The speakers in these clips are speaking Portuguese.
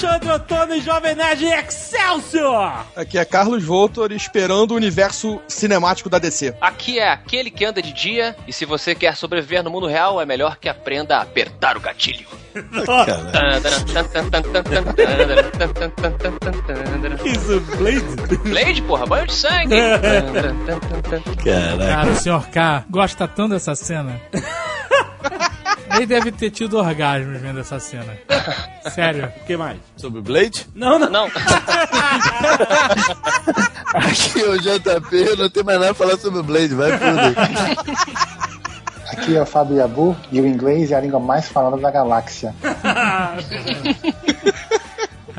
Alexandre Ottoni, Jovem Nerd Excelsior! Aqui é Carlos Voltor esperando o universo cinemático da DC. Aqui é aquele que anda de dia e se você quer sobreviver no mundo real, é melhor que aprenda a apertar o gatilho. Isso, Blade? Blade, porra, banho de sangue. Cara, o senhor K gosta tanto dessa cena. Ele deve ter tido orgasmos vendo essa cena. Sério. O que mais? Sobre o Blade? Não, não. Não, Aqui é o JP, não tem mais nada a falar sobre o Blade, vai fuder. Aqui é o Fábio Yabu e o inglês é a língua mais falada da galáxia.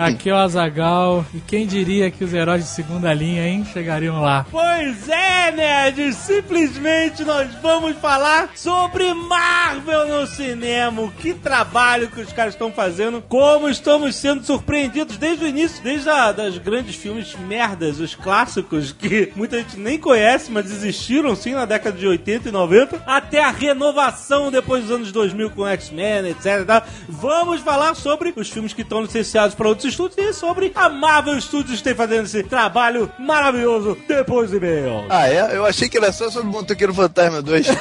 Aqui é o Azagal. E quem diria que os heróis de segunda linha, hein, chegariam lá? Pois é, nerds! Simplesmente nós vamos falar sobre Marvel no cinema. Que trabalho que os caras estão fazendo. Como estamos sendo surpreendidos desde o início, desde a, das grandes filmes merdas, os clássicos que muita gente nem conhece, mas existiram sim na década de 80 e 90, até a renovação depois dos anos 2000 com X-Men, etc. Vamos falar sobre os filmes que estão licenciados para outros estúdios e sobre a Marvel Studios que tem fazendo esse trabalho maravilhoso depois do e-mail. Ah, é? Eu achei que era só sobre o Motoqueiro Fantasma 2.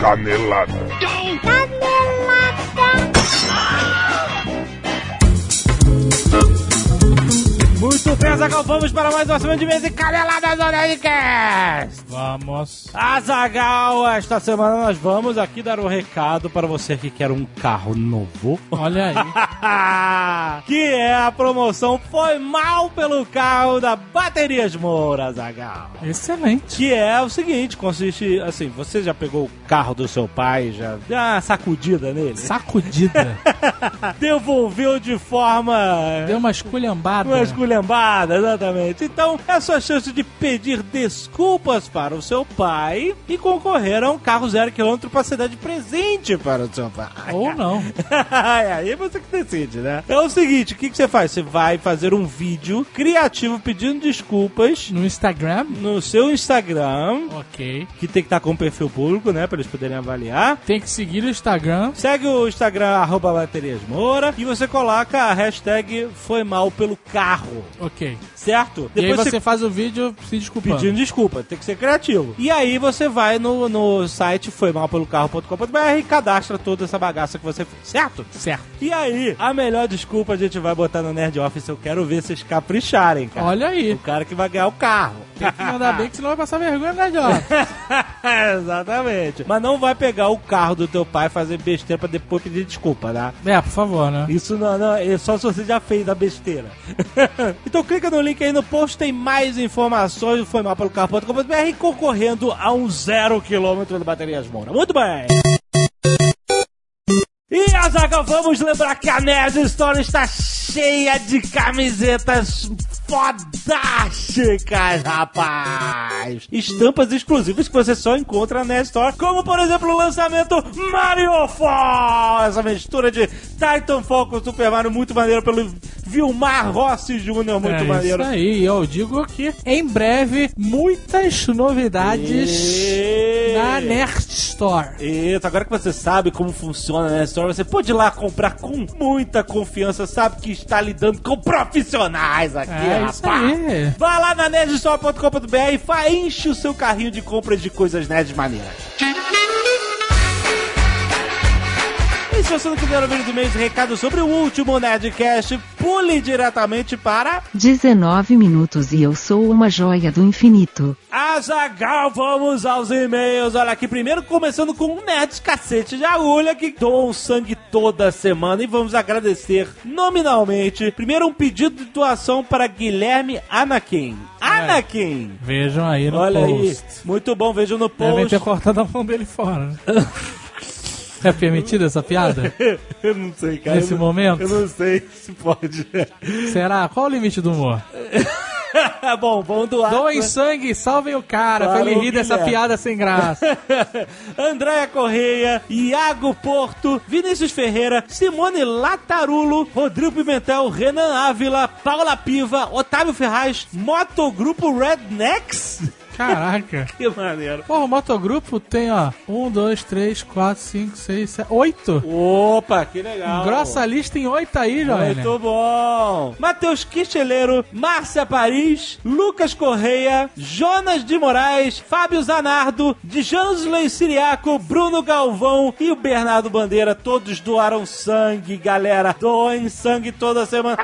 Canelada. Muito bem, Azagal, vamos para mais uma semana de mês e caneladas do Nerdcast. Vamos. Azagal, esta semana nós vamos aqui dar um recado para você que quer um carro novo. Olha aí. que é a promoção Foi Mal pelo Carro da Baterias Moura, Azagal. Excelente. Que é o seguinte, consiste, assim, você já pegou o carro do seu pai, já deu uma sacudida nele? Sacudida. Devolveu de forma... Deu uma esculhambada. Uma esculhambada, exatamente. Então, é a sua chance de pedir desculpas para o seu pai e concorrer a um carro zero quilômetro para ser dar de presente para o seu pai. Ou não. É, Aí você que decide, né? É o seguinte, o que, que você faz? Você vai fazer um vídeo criativo pedindo desculpas No Instagram? no seu Instagram, Ok. que tem que estar com o perfil público, né? Para eles poderem avaliar. Tem que seguir o Instagram. Segue o Instagram, arroba Baterias Moura, e você coloca a hashtag Foi Mal Pelo Carro, Ok. certo? e aí você faz o vídeo se desculpando. pedindo desculpa, tem que ser criativo. E aí você vai no, no site foimalpelocarro.com.br e cadastra toda essa bagaça que você fez, certo? Certo. E aí, a melhor desculpa a gente vai botar no Nerd Office, eu quero ver vocês capricharem, cara. Olha aí. O cara que vai ganhar o carro. Tem que mandar bem que senão vai passar vergonha, né, Jorge? Exatamente. Mas não vai pegar o carro do teu pai e fazer besteira pra depois pedir desculpa, tá? É, por favor, né? Isso não, não, é só se você já fez a besteira. então clica no link aí no post, tem mais informações do Foi Mal pelo Carro.com.br concorrendo a um zero quilômetro de baterias Moura. Muito bem! E Azaga, vamos lembrar que a Nerd Store está cheia de camisetas fodásticas, rapaz! Estampas exclusivas que você só encontra na Store, como por exemplo o lançamento Mario Fall! Essa mistura de Titanfall com Super Mario muito maneiro pelo Vilmar Rossi Jr., muito é maneiro. Isso aí, eu digo que em breve muitas novidades E- na Nerd Store. Isso, agora que você sabe como funciona a Nerd Store, você pode ir lá comprar com muita confiança, sabe que está lidando com profissionais aqui, É isso rapaz. aí. Vai lá na nerdstore.com.br e enche o seu carrinho de compras de coisas nerds maneiras. E se você não quiser ouvir os e-mails e recados sobre o último Nerdcast, pule diretamente para 19 minutos e eu sou uma joia do infinito. Azagal, vamos aos e-mails. Olha aqui, primeiro começando com um Nerds Cacete de Agulha que doam sangue toda semana e vamos agradecer nominalmente. Primeiro um pedido de doação para Guilherme Anakin. Anakin! Vejam aí no Olha aí, post. muito bom, vejam no Devem post. ter cortado a mão dele fora. É permitido essa piada? eu não sei, cara. Nesse eu não- momento? Eu não sei se pode. Será? Qual o limite do humor? Bom, vamos doar. Doem sangue, salvem o cara, Claro, pra ele rir dessa piada sem graça. Andréia Correia, Iago Porto, Vinícius Ferreira, Simone Latarulo, Rodrigo Pimentel, Renan Ávila, Paula Piva, Otávio Ferraz, Motogrupo Rednecks. Caraca. Que maneiro. Porra, o motogrupo tem, ó, um, dois, três, quatro, cinco, seis, sete, oito. Opa, que legal. Grossa lista em oito aí, Joel. Muito bom. Matheus Quicheleiro, Márcia Paris, Lucas Correia, Jonas de Moraes, Fábio Zanardo, Djanslen Siriaco, Bruno Galvão e o Bernardo Bandeira. Todos doaram sangue, galera. Doem sangue toda semana.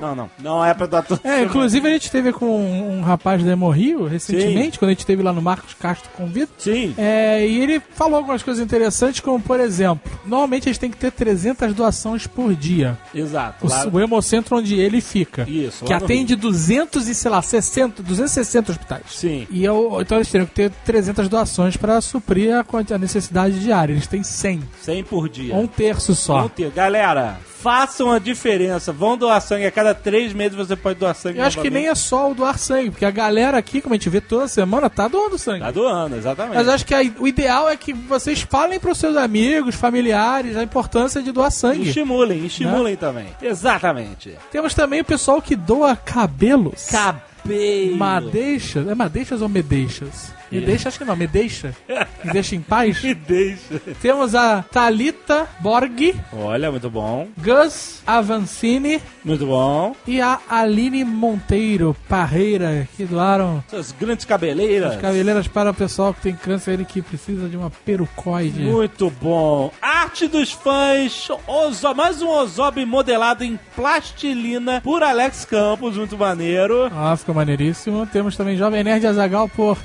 Não, não. Não é pra doar toda É, inclusive a gente teve com um, um rapaz da Hemorrio recentemente, quando a gente teve lá no Marcos Castro Convida. Sim. É, e ele falou algumas coisas interessantes, como por exemplo, normalmente a gente tem que ter 300 doações por dia. Exato. O, Lá- o Hemocentro onde ele fica. Isso, Que atende 200 e, sei lá, 60, 260 hospitais. Sim. E eu, então eles teriam que ter 300 doações para suprir a, a necessidade diária. Eles têm 100. 100 por dia. Um terço só. Vão ter. Galera, façam a diferença. Vão doar sangue. A cada três meses você pode doar sangue. Eu acho que nem é só o doar sangue, porque a galera aqui, como a gente vê toda semana, tá doando sangue. Tá doando, exatamente. Mas eu acho que a- o ideal é que vocês falem pros seus amigos, familiares, a importância de doar sangue. Estimulem, estimulem também. Exatamente. Temos também o pessoal que doa cabelos. Cabelo. Madeixas. É madeixas ou medeixas? Me deixa, acho que não, me deixa. Me deixa em paz. Me deixa. Temos a Thalita Borg, Olha, muito bom. Gus Avancini Muito bom. e a Aline Monteiro Parreira, que doaram Essas grandes cabeleiras. as cabeleiras para o pessoal que tem câncer e que precisa de uma perucoide. Muito bom. Arte dos fãs. Ozo, mais um Ozob modelado em plastilina por Alex Campos. Muito maneiro. Ah, ficou maneiríssimo. Temos também Jovem Nerd Azagal por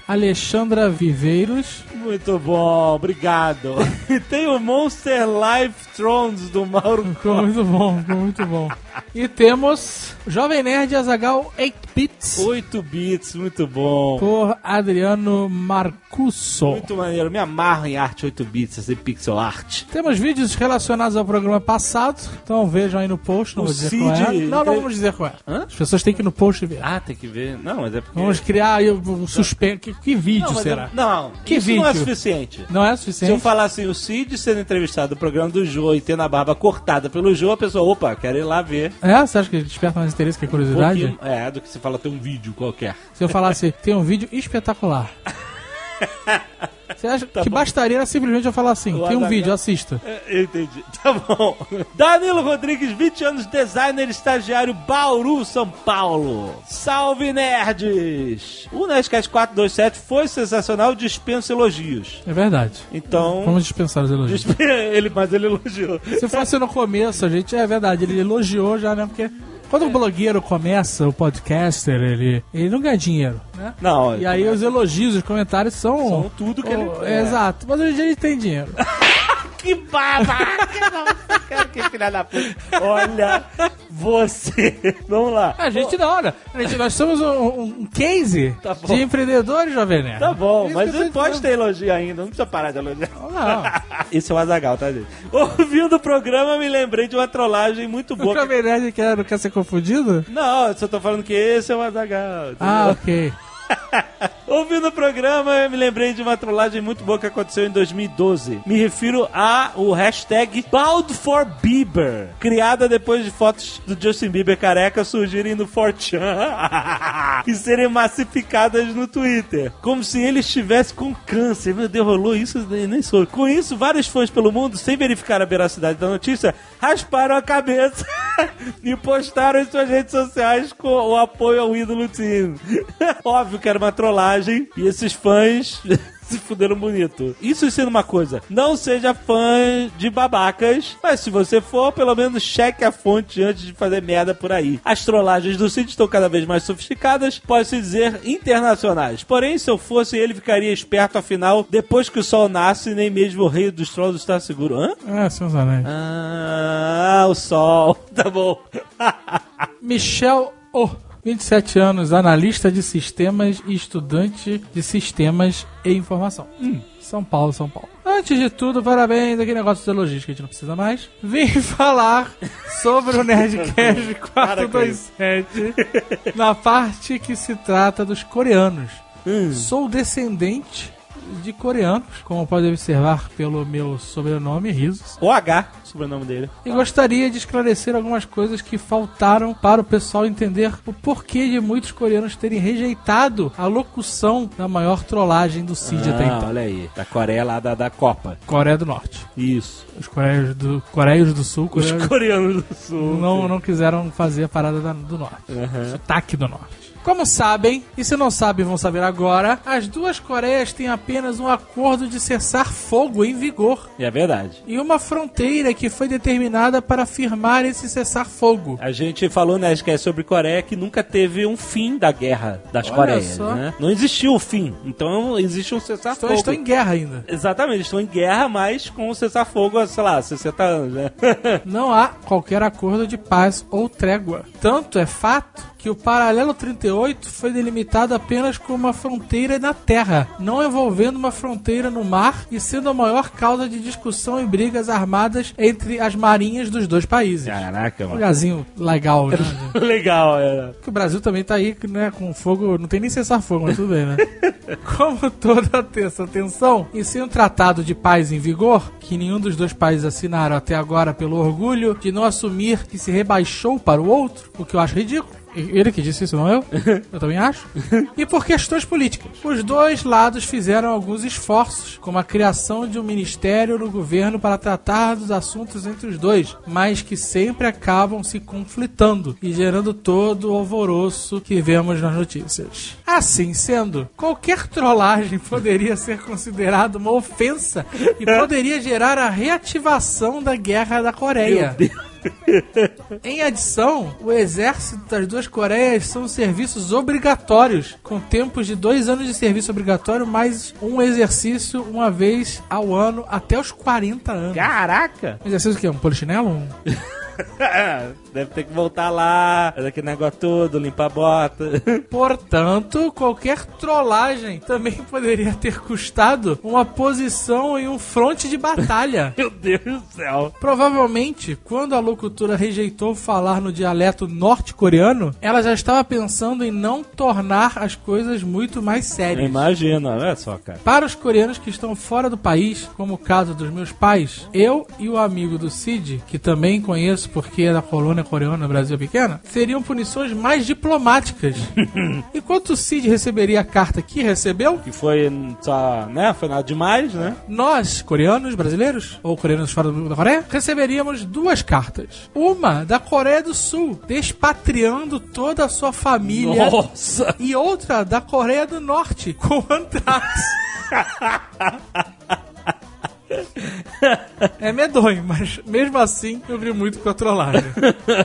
Alexandra Viveiros. Muito bom. Obrigado. E tem o Monster Life Thrones do Mauro Ficou muito bom, ficou muito bom. E temos Jovem Nerd Azagal 8 Bits 8 bits. Muito bom. por Adriano Marcusso. Muito maneiro. Me amarro em arte 8 bits, esse pixel art. Temos vídeos relacionados ao programa passado, então vejam aí no post, não O vou dizer Cid- qual é. Não, não vamos dizer qual é. Hã? As pessoas têm que ir no post ver. Ah, tem que ver. Não, mas é porque... Vamos criar aí o suspense. Que, que vídeo não, será? é- Não, Que isso não é vídeo? suficiente. Não é Se eu suficiente? falar assim, o Cid sendo entrevistado no programa do Jô e tendo a barba cortada pelo Jô, a pessoa, opa, quero ir lá ver. É? Você acha que desperta mais interesse que a Um curiosidade? pouquinho- é, do que se fala ter um vídeo qualquer. Se eu falasse, tem um vídeo espetacular. Você acha que bastaria era simplesmente eu falar assim, tem um vídeo, assista. É, Eu entendi. Tá bom. Danilo Rodrigues, 20 anos, designer, estagiário, Bauru, São Paulo. Salve, nerds! O Nerdcast 427 foi sensacional, dispensa elogios. É verdade. Então... Vamos dispensar os elogios. dispe- ele, mas ele elogiou. Se fosse no começo, a gente, é verdade, ele elogiou já, né? Porque quando o blogueiro começa, o podcaster, ele, ele não ganha dinheiro, né? Não, E aí os elogios, os comentários são... São tudo que ele- Oh, é. Exato, mas hoje em dia ele tem dinheiro. Que babaca! Nossa, cara, que filha da puta. Olha, você. Vamos lá. A gente não, olha, a gente, nós somos um, um- case Tá bom. de empreendedores, Jovem Nerd. Tá bom, Isso mas não pode ter elogio ainda, não precisa parar de elogiar. Não. Esse é o Azagal, tá, gente? Ouvindo o programa, me lembrei de uma trollagem muito O boa. Jovem Nerd quer, não quer ser confundido? Não, eu só tô falando que esse é o Azagal. Ah, ok. Ouvindo o programa, eu me lembrei de uma trollagem muito boa que aconteceu em 2012. Me refiro a o hashtag Bald for Bieber, criada depois de fotos do Justin Bieber careca surgirem no 4chan e serem massificadas no Twitter, como se ele estivesse com câncer. Meu Deus, rolou isso? Nem sou. Com isso, vários fãs pelo mundo, sem verificar a veracidade da notícia, rasparam a cabeça e postaram em suas redes sociais com o apoio ao ídolo teen. Óbvio que era uma trollagem e esses fãs se fuderam bonito. Isso sendo uma coisa, não seja fã de babacas, mas se você for, pelo menos cheque a fonte antes de fazer merda por aí. As trollagens do Cid estão cada vez mais sofisticadas, pode-se dizer internacionais. Porém, se eu fosse ele, ficaria esperto, afinal, depois que o sol nasce, nem mesmo o rei dos trolls está seguro. Hã? É, seus anéis. Ah, o sol. Tá bom. Michel O 27 anos, analista de sistemas e estudante de sistemas e informação. São Paulo, São Paulo. Antes de tudo, parabéns, aquele negócio de logística que a gente não precisa mais. Vim falar sobre o Nerdcast 427 na parte que se trata dos coreanos. Sou descendente de coreanos, como pode observar pelo meu sobrenome, Risos. O H, sobrenome dele. E gostaria de esclarecer algumas coisas que faltaram para o pessoal entender o porquê de muitos coreanos terem rejeitado a locução da maior trollagem do Cid até Ah, então. olha aí. Da Coreia lá da, da Copa. Coreia do Norte. Isso. Os coreios do, coreios do Sul Os coreanos do sul. não, não quiseram fazer a parada da- do Norte. Sotaque do Norte. Como sabem, e se não sabem vão saber agora, as duas Coreias têm apenas um acordo de cessar fogo em vigor É verdade. e uma fronteira que foi determinada para firmar esse cessar-fogo. A gente falou, né, que é sobre Coreia que nunca teve um fim da guerra das Olha Coreias, só. né? Não existiu o fim. Então existe um Então cessar-fogo. eles estão em guerra ainda. Exatamente, estão em guerra, mas com o cessar-fogo há, sei lá, 60 anos, né? Não há qualquer acordo de paz ou trégua. Tanto é fato que o paralelo 38 foi delimitado apenas com uma fronteira na terra, não envolvendo uma fronteira no mar e sendo a maior causa de discussão e brigas armadas entre as marinhas dos dois países. Caraca, Um mano. lugarzinho legal, né? Legal, é. Porque o Brasil também tá aí, né, com fogo, não tem nem cessar fogo, mas tudo bem, né? Como toda essa tensão, e sem um tratado de paz em vigor, que nenhum dos dois países assinaram até agora pelo orgulho de não assumir que se rebaixou para o outro, o que eu acho ridículo. Ele que disse isso, não eu? Eu também acho. E por questões políticas. Os dois lados fizeram alguns esforços, como a criação de um ministério no governo para tratar dos assuntos entre os dois, mas que sempre acabam se conflitando e gerando todo o alvoroço que vemos nas notícias. Assim sendo, qualquer trollagem poderia ser considerada uma ofensa e poderia gerar a reativação da guerra da Coreia. Em adição, o exército das duas Coreias são serviços obrigatórios, com tempos de dois anos de serviço obrigatório, mais um exercício uma vez ao ano até os 40 anos. Caraca! Um exercício o quê? Um polichinelo? Um... Deve ter que voltar lá, fazer aquele negócio todo, limpar a bota. Portanto, qualquer trollagem também poderia ter custado uma posição em um fronte de batalha. Meu Deus do céu. Provavelmente, quando a locutora rejeitou falar no dialeto norte-coreano, ela já estava pensando em não tornar as coisas muito mais sérias. imagino, olha só, cara. Para os coreanos que estão fora do país, como o caso dos meus pais, eu e o amigo do Cid, que também conheço porque é da colônia coreana no Brasil pequena, seriam punições mais diplomáticas. Enquanto o Cid receberia a carta que recebeu, Que foi só, né? Foi nada demais, né? nós, coreanos brasileiros, ou coreanos fora do- da Coreia, receberíamos duas cartas. Uma da Coreia do Sul, despatriando toda a sua família. Nossa! E outra da Coreia do Norte, com antrax. É medonho, mas mesmo assim eu vi muito com a trollagem.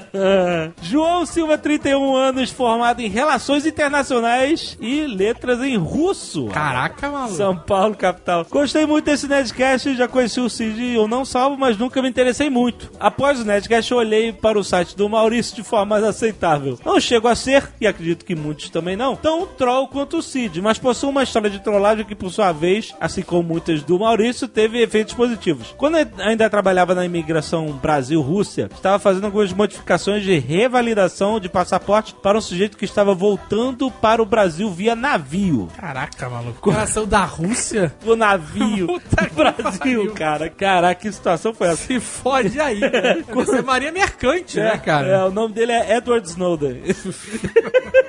João Silva, 31 anos, formado em Relações Internacionais e Letras em Russo. Caraca, maluco. São Paulo, capital. Gostei muito desse Nerdcast, já conheci o Cid, eu não salvo, mas nunca me interessei muito. Após o Nerdcast, eu olhei para o site do Maurício de forma mais aceitável. Não chego a ser, e acredito que muitos também não, tão troll quanto o Cid, mas possui uma história de trollagem que, por sua vez, assim como muitas do Maurício, teve efeitos positivos. Quando eu ainda trabalhava na imigração Brasil-Rússia, estava fazendo algumas modificações de revalidação de passaporte para um sujeito que estava voltando para o Brasil via navio. Caraca, maluco. Coração da Rússia? O navio Puta que Brasil, pariu. cara. Caraca, que situação foi essa? Se fode aí, né? Você é Maria Mercante, né, cara? É, o nome dele é Edward Snowden.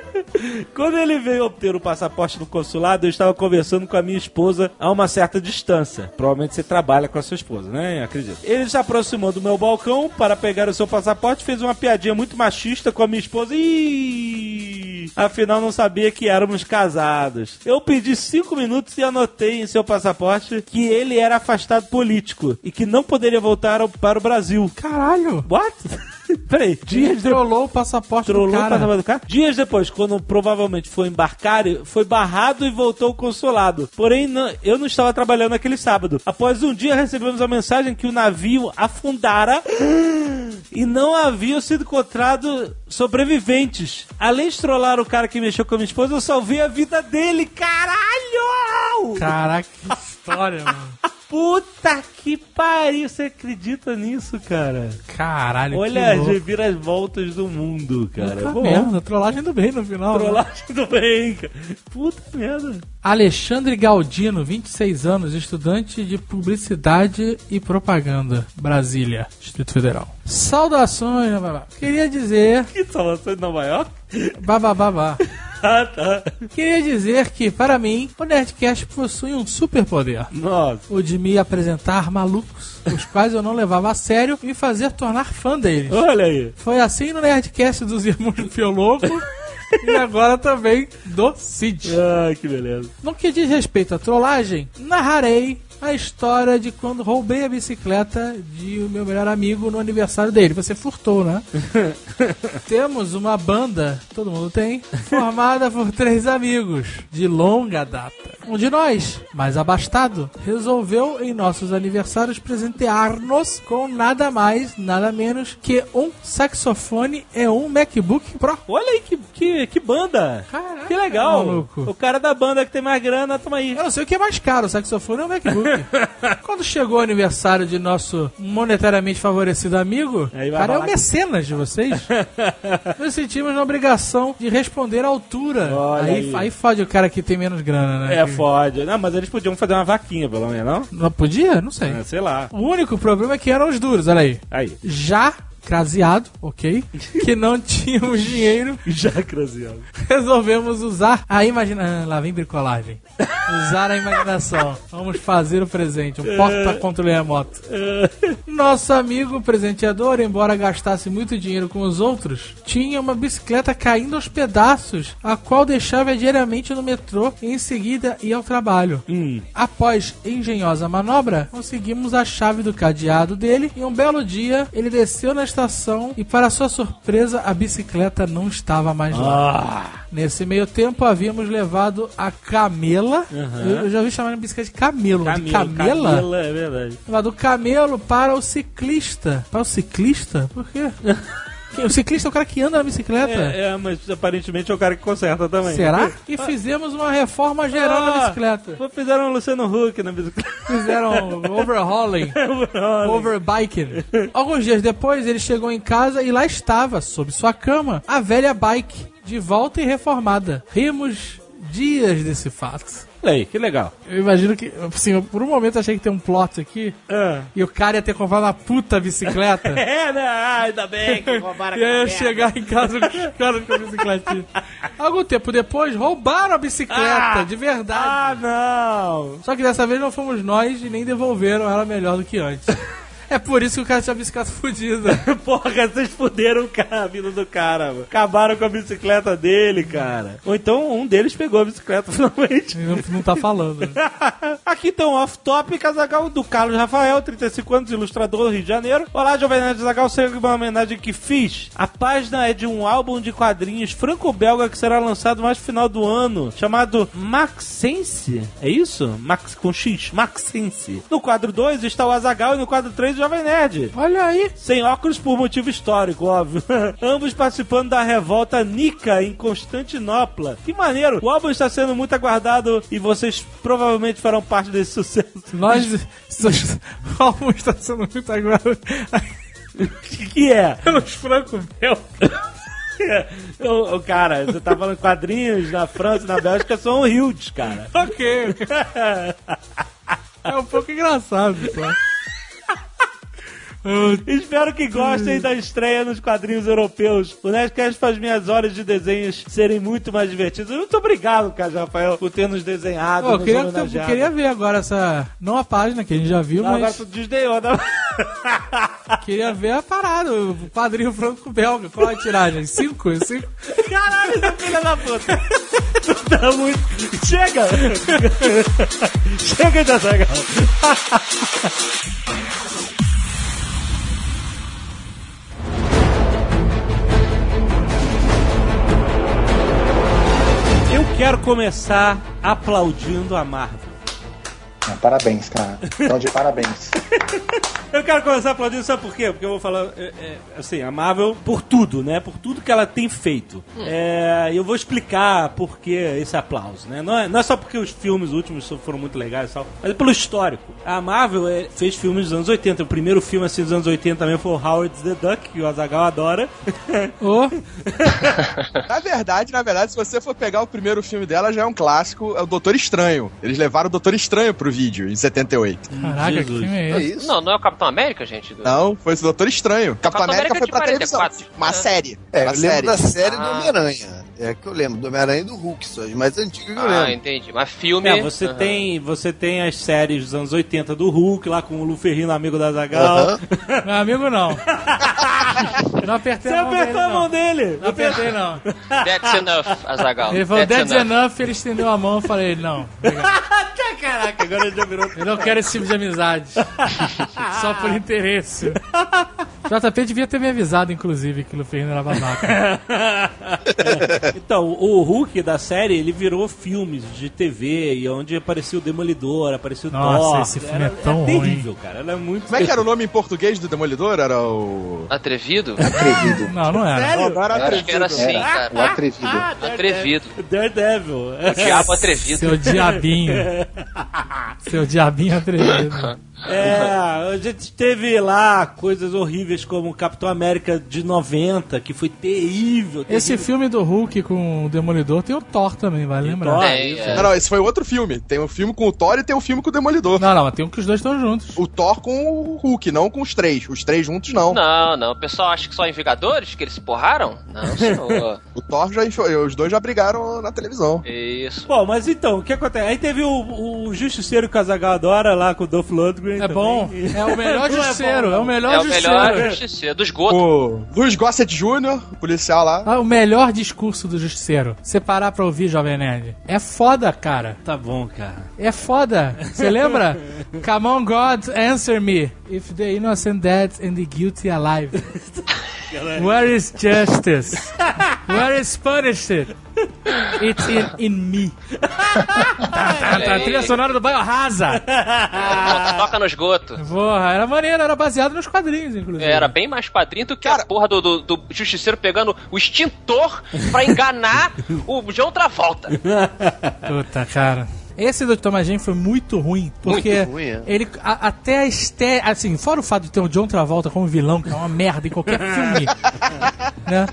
Quando ele veio obter o passaporte no consulado, eu estava conversando com a minha esposa a uma certa distância. Provavelmente você trabalha com a sua esposa, né? Acredito. Ele se aproximou do meu balcão para pegar o seu passaporte, fez uma piadinha muito machista com a minha esposa e afinal não sabia que éramos casados. Eu pedi cinco minutos e anotei em seu passaporte que ele era afastado político e que não poderia voltar ao- para o Brasil. Caralho. What? Peraí, dias depois. Trollou o passaporte Trollou do o cara. passaporte do cara. Dias depois, quando provavelmente foi embarcar, foi barrado e voltou ao consulado. Porém, não- eu não estava trabalhando naquele sábado. Após um dia, recebemos a mensagem que o navio afundara e não haviam sido encontrados sobreviventes. Além de trollar o cara que mexeu com a minha esposa, eu salvei a vida dele. Caralho! Caraca, que história, mano. Puta que pariu! Você acredita nisso, cara? Caralho, Olha que as louco. reviravoltas do mundo, cara. Tá Bom, mesmo, a trollagem do bem no final. né? Trollagem do bem, cara. Puta merda. Alexandre Galdino, 26 anos, estudante de publicidade e propaganda, Brasília, Distrito Federal. Saudações, babá. Queria dizer, Que de Nova York? babá, babá. Ah, tá. Queria dizer que, para mim, o Nerdcast possui um superpoder. Nossa. O de me apresentar malucos, os quais eu não levava a sério, e me fazer tornar fã deles. Olha aí. Foi assim no Nerdcast dos Irmãos Pioloco e agora também do Cid. Ai, que beleza. No que diz respeito à trollagem, narrarei a história de quando roubei a bicicleta de o meu melhor amigo no aniversário dele. Você furtou, né? Temos uma banda, todo mundo tem, formada por três amigos de longa data. Um de nós, mais abastado, resolveu em nossos aniversários presentear-nos com nada mais, nada menos que um saxofone e um MacBook Pro. Olha aí que, que, que banda. Caraca, que legal. maluco. O cara da banda que tem mais grana, toma aí. Eu não sei o que é mais caro, o saxofone ou o MacBook. Quando chegou o aniversário de nosso monetariamente favorecido amigo, o cara é o falar que- mecenas de vocês, nos sentimos na obrigação de responder à altura. Aí, aí. aí fode o cara que tem menos grana, né? É, Que- fode. Não, mas eles podiam fazer uma vaquinha, pelo menos, não? Não podia? Não sei. Ah, sei lá. O único problema é que eram os duros, olha aí. Aí. Já craseado, ok? Que não tínhamos dinheiro Já, Craziano. resolvemos usar a imaginação. Ah, lá vem bricolagem. Usar a imaginação. Vamos fazer o presente. Um porta-controle remoto. Nosso amigo presenteador, embora gastasse muito dinheiro com os outros, tinha uma bicicleta caindo aos pedaços, a qual deixava diariamente no metrô e em seguida ia ao trabalho. Hum. Após engenhosa manobra, conseguimos a chave do cadeado dele e um belo dia ele desceu na estação e para sua surpresa a bicicleta não estava mais lá. Ah. Nesse meio tempo havíamos levado a Camela. Eu, eu já ouvi chamar de bicicleta de camelo. de camela? Camela, é verdade. Levado o camelo para o ciclista. Para o ciclista? Por quê? O ciclista é o cara que anda na bicicleta. É, é, mas aparentemente é o cara que conserta também. Será? E fizemos uma reforma geral na Ah, bicicleta. pô, Fizeram o Luciano Huck na bicicleta. Fizeram overhauling. Overbiking. Alguns dias depois, ele chegou em casa e lá estava, sob sua cama, a velha bike, de volta e reformada. Rimos dias desse fato. Olha aí, que legal. Eu imagino que, assim, eu, por um momento achei que tem um plot aqui Ah. e o cara ia ter comprado uma puta bicicleta. É, né? Ah, ainda bem que roubaram E aí eu chegar em casa com os caras com a bicicletinha. Algum tempo depois, roubaram a bicicleta, Ah! de verdade. Ah, não! Só que dessa vez não fomos nós e nem devolveram ela melhor do que antes. É por isso que o cara tinha a bicicleta fodida. Porra, vocês fuderam a vida do cara, mano. Acabaram com a bicicleta dele, cara. Ou então um deles pegou a bicicleta finalmente. Não, não tá falando. né? Aqui então, off-top, Casagal do Carlos Rafael, 35 anos, ilustrador do Rio de Janeiro. Olá, Jovem Nerd Zagal, segue uma homenagem que fiz. A página é de um álbum de quadrinhos franco-belga que será lançado mais no final do ano, chamado Maxense. É isso? Max com X, Maxense. No quadro 2 está o Azagal e no quadro 3 o Jovem Nerd. Olha aí. Sem óculos por motivo histórico, óbvio. Ambos participando da revolta Nica em Constantinopla. Que maneiro! O álbum está sendo muito aguardado e vocês provavelmente farão parte desse sucesso. Nós. O álbum está sendo muito agora. O que, é? Pelos franco meu. o, o cara, você tá falando quadrinhos na França e na Bélgica são huge, cara. Ok. É um pouco engraçado só. Espero que gostem da estreia nos quadrinhos europeus. O Nerdcast faz minhas horas de desenhos serem muito mais divertidas. Muito obrigado, cara, Rafael, por ter nos desenhado. Eu nos queria, eu queria ver agora essa. Não a página que a gente já viu, Não, agora mas tu desdenhou, né? queria ver a parada, o quadrinho franco-belga. Qual a tiragem? Cinco? Cinco? Caralho, essa filha da puta. Tu tá muito. Chega! Chega de Azaghal. quero começar aplaudindo a Marvel. Ah, Parabéns, cara. Então, de parabéns. Eu quero começar aplaudindo, sabe por quê? Porque eu vou falar, é, é, assim, a Marvel por tudo, né? Por tudo que ela tem feito. É, E eu vou explicar por que esse aplauso, né? Não é, não é só porque os filmes últimos foram muito legais e tal, mas é pelo histórico. A Marvel é, fez filmes dos anos 80. O primeiro filme, assim, dos anos 80 também foi o Howard the Duck, que o Azaghal adora. Ô, Na verdade, na verdade, se você for pegar o primeiro filme dela, já é um clássico, é o Doutor Estranho. Eles levaram o Doutor Estranho pro vídeo, em 78. caraca, que Jesus. filme é É esse? isso? Não, não é o Capitão América, gente? Do- Não, foi esse Doutor Estranho. Capitão Capitão América América foi de pra televisão. 44. Uma É. série. É, uma eu lembro série. da série do Ah. Homem-Aranha. É que eu lembro, do Homem-Aranha e do Hulk, são as mais antigas que eu Ah, lembro. entendi. Mas filme. É, você Aham. tem, você tem as séries dos anos 80 do Hulk, lá com o Luferrino, amigo da Zagal. Aham. Meu amigo, não. Eu não apertei Você a mão dele, apertou a mão não. dele. Não apertei, não. That's enough, Azagal. Ele falou, that's enough, ele estendeu a mão, eu falei, não. Caraca, agora ele já virou. Eu não quero esse tipo de amizade. Só por interesse. JP devia ter me avisado, inclusive, que o Luferrino era babaca. Então, o Hulk da série, ele virou filmes de TV, e onde apareceu o Demolidor, apareceu o Nossa, Thor. esse filme Era- é tão era ruim. terrível, cara. Era muito Como é que era o nome em português do Demolidor? Era o. Atrevido? Atrevido. Não, não era. Sério? Não, era Eu acho que era atrevido. assim, Era cara. o atrevido. Ah, Atrevido. Daredevil. O diabo atrevido. Seu diabinho. Seu diabinho atrevido. É, a gente teve lá coisas horríveis como Capitão América de 90, que foi terrível. Esse terrível. filme do Hulk com o Demolidor tem o Thor também, vale Tem lembrar. Thor. É. Não, não, esse foi outro filme. Tem um filme com o Thor e tem um filme com o Demolidor. Não, não, mas tem um que os dois estão juntos. O Thor com o Hulk, não com os três. Os três juntos, não. Não, não. O pessoal acha que só em Vingadores que eles se porraram? Não, senhor. O Thor já. Os dois já brigaram na televisão. Isso. Bom, mas então, o que acontece? Aí teve o, o Justiceiro Azaghal adora lá com o Dolph Lundgren. É também. bom. É o melhor é justiceiro. bom, É o melhor É o justiceiro. melhor justiceiro do esgoto. O Luiz Gossett Jr., o policial lá. Ah, o melhor discurso do justiceiro. Você parar pra ouvir, Jovem Nerd. É foda, cara. Tá bom, cara. É foda. Você lembra? Come on, God, answer me. If the innocent dead and the guilty alive. Where is justice? Where is punishment? It's in, in me. Tá, tá, tá. Trilha sonora do Biohazard. Toca no esgoto. Porra, era maneiro, era baseado nos quadrinhos, inclusive. Era bem mais padrinho do que Cara- a porra do, do, do justiceiro pegando o extintor pra enganar o John Travolta. Puta, cara. Esse do Thomas Jane foi muito ruim, porque Muito ruim, é. ele a- até a estética, assim, fora o fato de ter o John Travolta como vilão, que é uma merda em qualquer filme, né?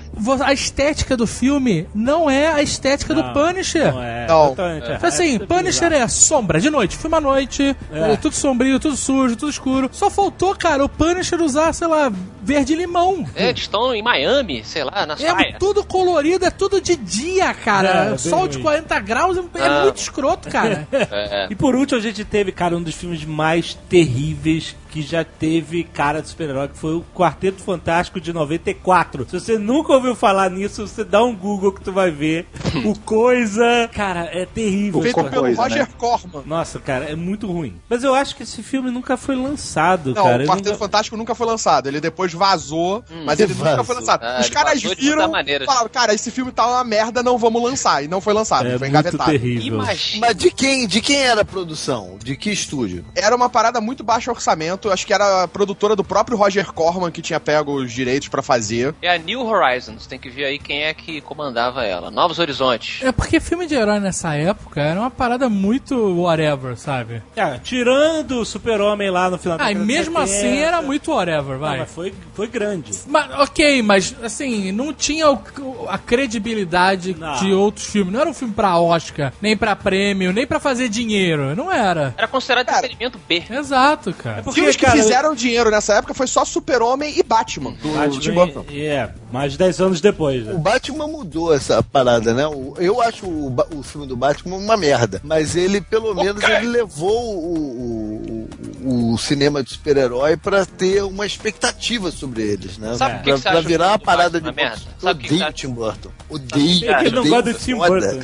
A estética do filme não é a estética do Punisher. Não é. Não. totalmente, é. Assim, É Punisher é sombra de noite, filme à noite, É. é tudo sombrio, tudo sujo, tudo escuro. Só faltou, cara, o Punisher usar, sei lá, verde e limão. É, eles estão em Miami, sei lá, na É praia. tudo colorido, é tudo de dia, cara. É, Sol de ruim. 40 graus é, é Ah. muito escroto, cara. É. E por último, a gente teve, cara, um dos filmes mais terríveis que já teve cara de super-herói, que foi o Quarteto Fantástico de 94. Se você nunca ouviu falar nisso, você dá um Google que tu vai ver. o Coisa. Cara, é terrível. Feito pelo coisa, Roger né? Corman. Nossa, cara, é muito ruim. Mas eu acho que esse filme nunca foi lançado, Não, cara. o Quarteto nunca- Fantástico nunca foi lançado. Ele depois vazou, mas ele nunca Vazou. foi lançado. Ah, Os caras viram e falaram, cara, esse filme tá uma merda, não vamos lançar. E não foi lançado, É foi engavetado. terrível. Imagina. Mas de quem, de quem era a produção? De que estúdio? Era uma parada muito baixo orçamento, acho que era a produtora do próprio Roger Corman que tinha pego os direitos pra fazer. É a New Horizons, tem que ver aí quem é que comandava ela. Novos Horizontes. É porque filme de herói nessa época era uma parada muito whatever, sabe? Ah, tirando o super-homem lá no final da Ah, e década de mesmo 70. assim era muito whatever, Não, vai. mas foi, foi grande. Mas, ok, mas assim, não tinha o- a credibilidade Não. de outros filmes. Não era um filme pra Oscar, nem pra prêmio, nem pra fazer dinheiro. Não era. Era considerado Cara. entretenimento B. Exato, cara. Porque, Filmes que cara, fizeram dinheiro nessa época foi só Super-Homem e Batman, do Batman, Tim Burton. É, mais de 10 anos depois. O Né? Batman mudou essa parada, né? O- Eu acho o, o filme do Batman uma merda. Mas ele, pelo menos, ele levou o, o, o cinema de super-herói pra ter uma expectativa sobre eles, né? Sabe pra, o que que pra acha do virar uma parada de é Batman, merda? Eu Sabe o que que odeio você Tim Burton. Odeio. Ele não gosta do Tim. Burton, entendeu?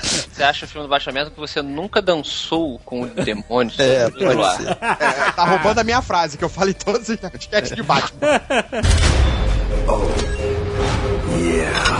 Você acha o filme do Baixamento que você nunca dançou com o demônio? É, pode lá. ser. É, tá roubando a minha frase, que eu falo em todos os sketches de Batman.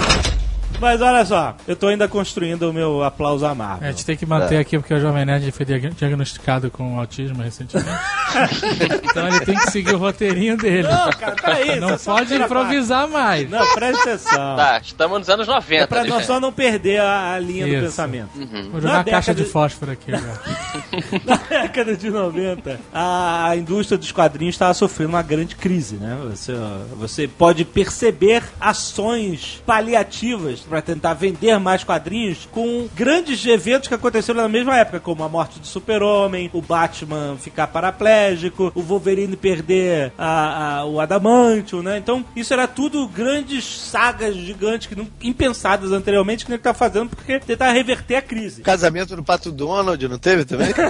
Mas olha só, eu tô ainda construindo o meu aplauso A amargo. gente tem que manter aqui porque o Jovem Nerd foi diag- diagnosticado com autismo recentemente. então ele tem que seguir o roteirinho dele. Não, cara. Não isso é a pode improvisar mais. Não, presta atenção. Tá, estamos nos anos 90. É pra nós Alexandre. só não perder a, a linha do Isso. pensamento. Uhum. Vou jogar Na a caixa década de fósforo aqui agora. Na década de 90, a, a indústria dos quadrinhos estava sofrendo uma grande crise, né? Você, você pode perceber ações paliativas para tentar vender mais quadrinhos com grandes eventos que aconteceram na mesma época, como a morte do Super-Homem, o Batman ficar paraplégico, o Wolverine perder a- a- o Adamantium, né? Então, isso era tudo grandes sagas gigantes que não, impensadas anteriormente que ele tá fazendo porque tentar reverter a crise. Casamento do Pato Donald, não teve também?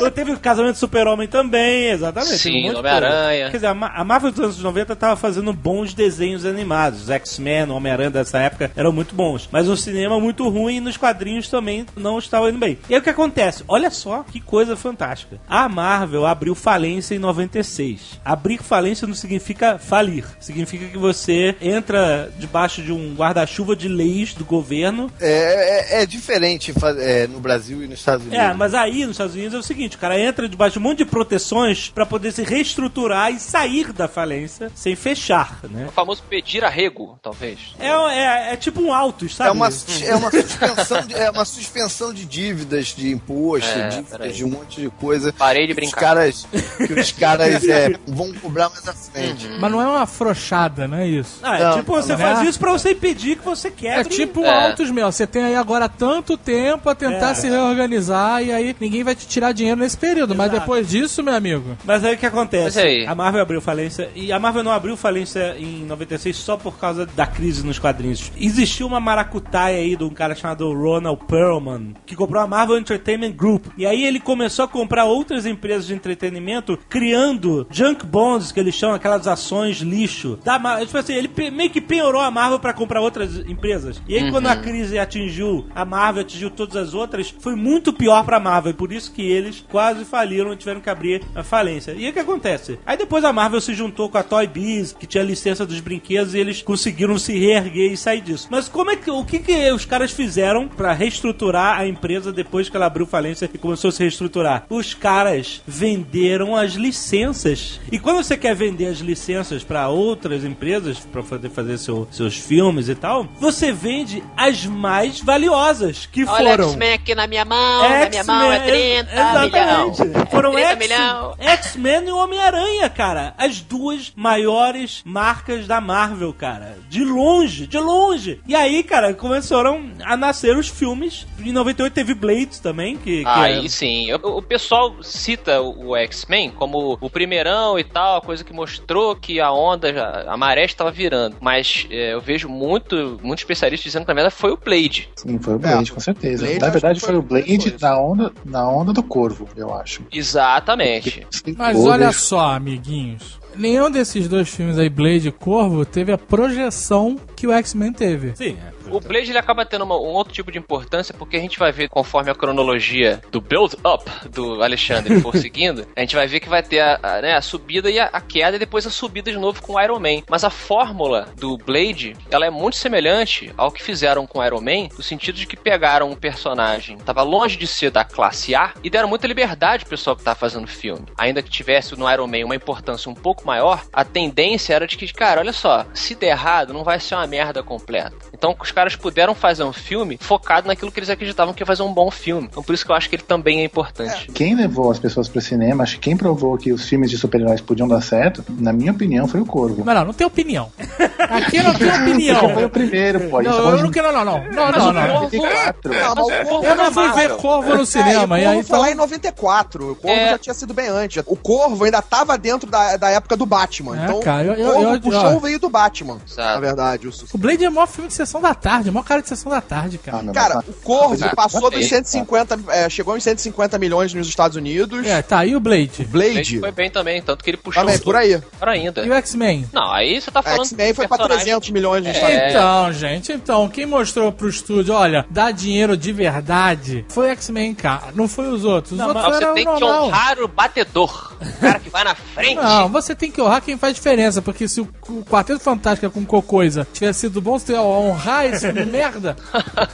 Eu teve o casamento do Super-Homem também, exatamente. Sim, um Homem-Aranha. Quer dizer, a a Marvel dos anos 90 tava fazendo bons desenhos animados. Os X-Men, Homem-Aranha dessa época eram muito bons. Mas o cinema muito ruim e nos quadrinhos também não estava indo bem. E aí o que acontece? Olha só que coisa fantástica. A Marvel abriu falência em 96. Abrir falência não significa falir. Significa que você entra debaixo de um guarda-chuva de leis do governo É, é, é diferente é, no Brasil e nos Estados Unidos. é, mas aí nos Estados Unidos é o seguinte: o cara entra debaixo de um monte de proteções pra poder se reestruturar e sair da falência sem fechar, né? O famoso pedir arrego, talvez. É, é, é tipo um autos, sabe? É uma, é, uma suspensão de, é uma suspensão de dívidas de imposto, É, dívidas de um monte de coisa. Parei de que os brincar. caras, que os caras é, vão cobrar mais à frente. Mas não é uma afrouxada, não é isso? Ah, é Não, tipo, você não faz é. isso pra você impedir que você É quebre. tipo um É. altos, meu. Você tem aí agora tanto tempo a tentar É. se reorganizar e aí ninguém vai te tirar dinheiro nesse período. Mas Exato. depois disso, meu amigo, Mas aí o que acontece? Mas aí? A Marvel abriu falência e a Marvel não abriu falência em 96 só por causa da crise nos quadrinhos. Existiu uma maracutaia aí de um cara chamado Ronald Perlman que comprou a Marvel Entertainment Group. E aí ele começou a comprar outras empresas de entretenimento criando junk bonds, que eles chamam aquelas ações lixo. Da Mar- tipo assim, ele meio que penhorou a Marvel pra comprar outras empresas. E aí quando a crise atingiu a Marvel, atingiu todas as outras, foi muito pior pra Marvel. Por isso que eles quase faliram e tiveram que abrir a falência. E o que acontece? Aí depois a Marvel se juntou com a Toy Biz, que tinha licença dos brinquedos, e eles conseguiram se reerguer e sair disso. Mas como é que o que, que os caras fizeram pra reestruturar a empresa depois que ela abriu falência e começou a se reestruturar? Os caras venderam as licenças. E quando você quer vender as licenças pra outras empresas pra poder fazer seu- seus filmes e tal, você vende as mais valiosas, que Olha foram X-Men aqui na minha mão, na minha mão é 30 Exatamente. milhão. Foram 30 X- milhão. X-Men e Homem-Aranha, cara. As duas maiores marcas da Marvel, cara. De longe, de longe. E aí, cara, começaram a nascer os filmes. Em 98 teve Blades também, que... que Aí é- sim. O, o pessoal cita o o X-Men como o primeirão e tal, coisa que mostrou que a onda, já, a maré estava virando. Mas é, eu vejo muito, muito especialista dizendo que na verdade foi o Blade. Sim, foi o Blade, É, com certeza. Blade Na verdade, foi foi- o Blade na onda, na onda do corvo, eu acho. Exatamente. Mas olha só, amiguinhos. Nenhum desses dois filmes aí, Blade e Corvo, teve a projeção que o X-Men teve. Sim, é. O Blade ele acaba tendo uma- um outro tipo de importância porque a gente vai ver conforme a cronologia do build-up do Alexandre for seguindo, a gente vai ver que vai ter a, a, né, a subida e a, a queda e depois a subida de novo com o Iron Man. Mas a fórmula do Blade, ela é muito semelhante ao que fizeram com o Iron Man, no sentido de que pegaram um personagem que estava longe de ser da classe A e deram muita liberdade pro pessoal que estava fazendo o filme. Ainda que tivesse no Iron Man uma importância um pouco maior, a tendência era de que, cara, olha só, se der errado, não vai ser uma merda completa. Então os caras puderam fazer um filme focado naquilo que eles acreditavam que ia fazer um bom filme. Então por isso que eu acho que ele também é importante. Quem levou as pessoas pro cinema, acho que quem provou que os filmes de super-heróis podiam dar certo, na minha opinião, foi o Corvo. Mas não, não tem opinião. Aqui não tem Porque foi opinião. o primeiro, pô. tá Não, eu falando não quero, não, não. Não, não, o não. Corvo- 94. Não, mas o Corvo Eu não na fui ver Marvel. Corvo no É, cinema, o e Corvo aí foi então... lá em 94. O Corvo É. já tinha sido bem antes. O Corvo ainda tava dentro da, da época do Batman. É, então, cara, eu- o eu- Corvo eu- puxou ó. veio do Batman. Na verdade. O, O Blade é o maior filme de sessão da tarde, é o maior cara de sessão da tarde, cara. Ah, não, Cara, mas- o Corvo Ah, passou dos ok. 150. é, chegou em 150 milhões nos Estados Unidos. É, tá, e o Blade? Blade Blade. foi bem também, tanto que ele puxou Também, o por aí. Para ainda. E o X-Men? Não, aí você tá falando. X-Men foi pra personagem- 300 milhões nos Estados É. Unidos. Então, gente, então, quem mostrou pro estúdio, olha, dá dinheiro de verdade, foi o X-Men, cara. Não foi os outros. Os Não, outros Mas você tem que normal. honrar o batedor. O cara que vai na frente. Não, você tem que honrar quem faz diferença, porque se o, o Quarteto Fantástico com Cocoisa tivesse sido bom, você ia honrar esse merda.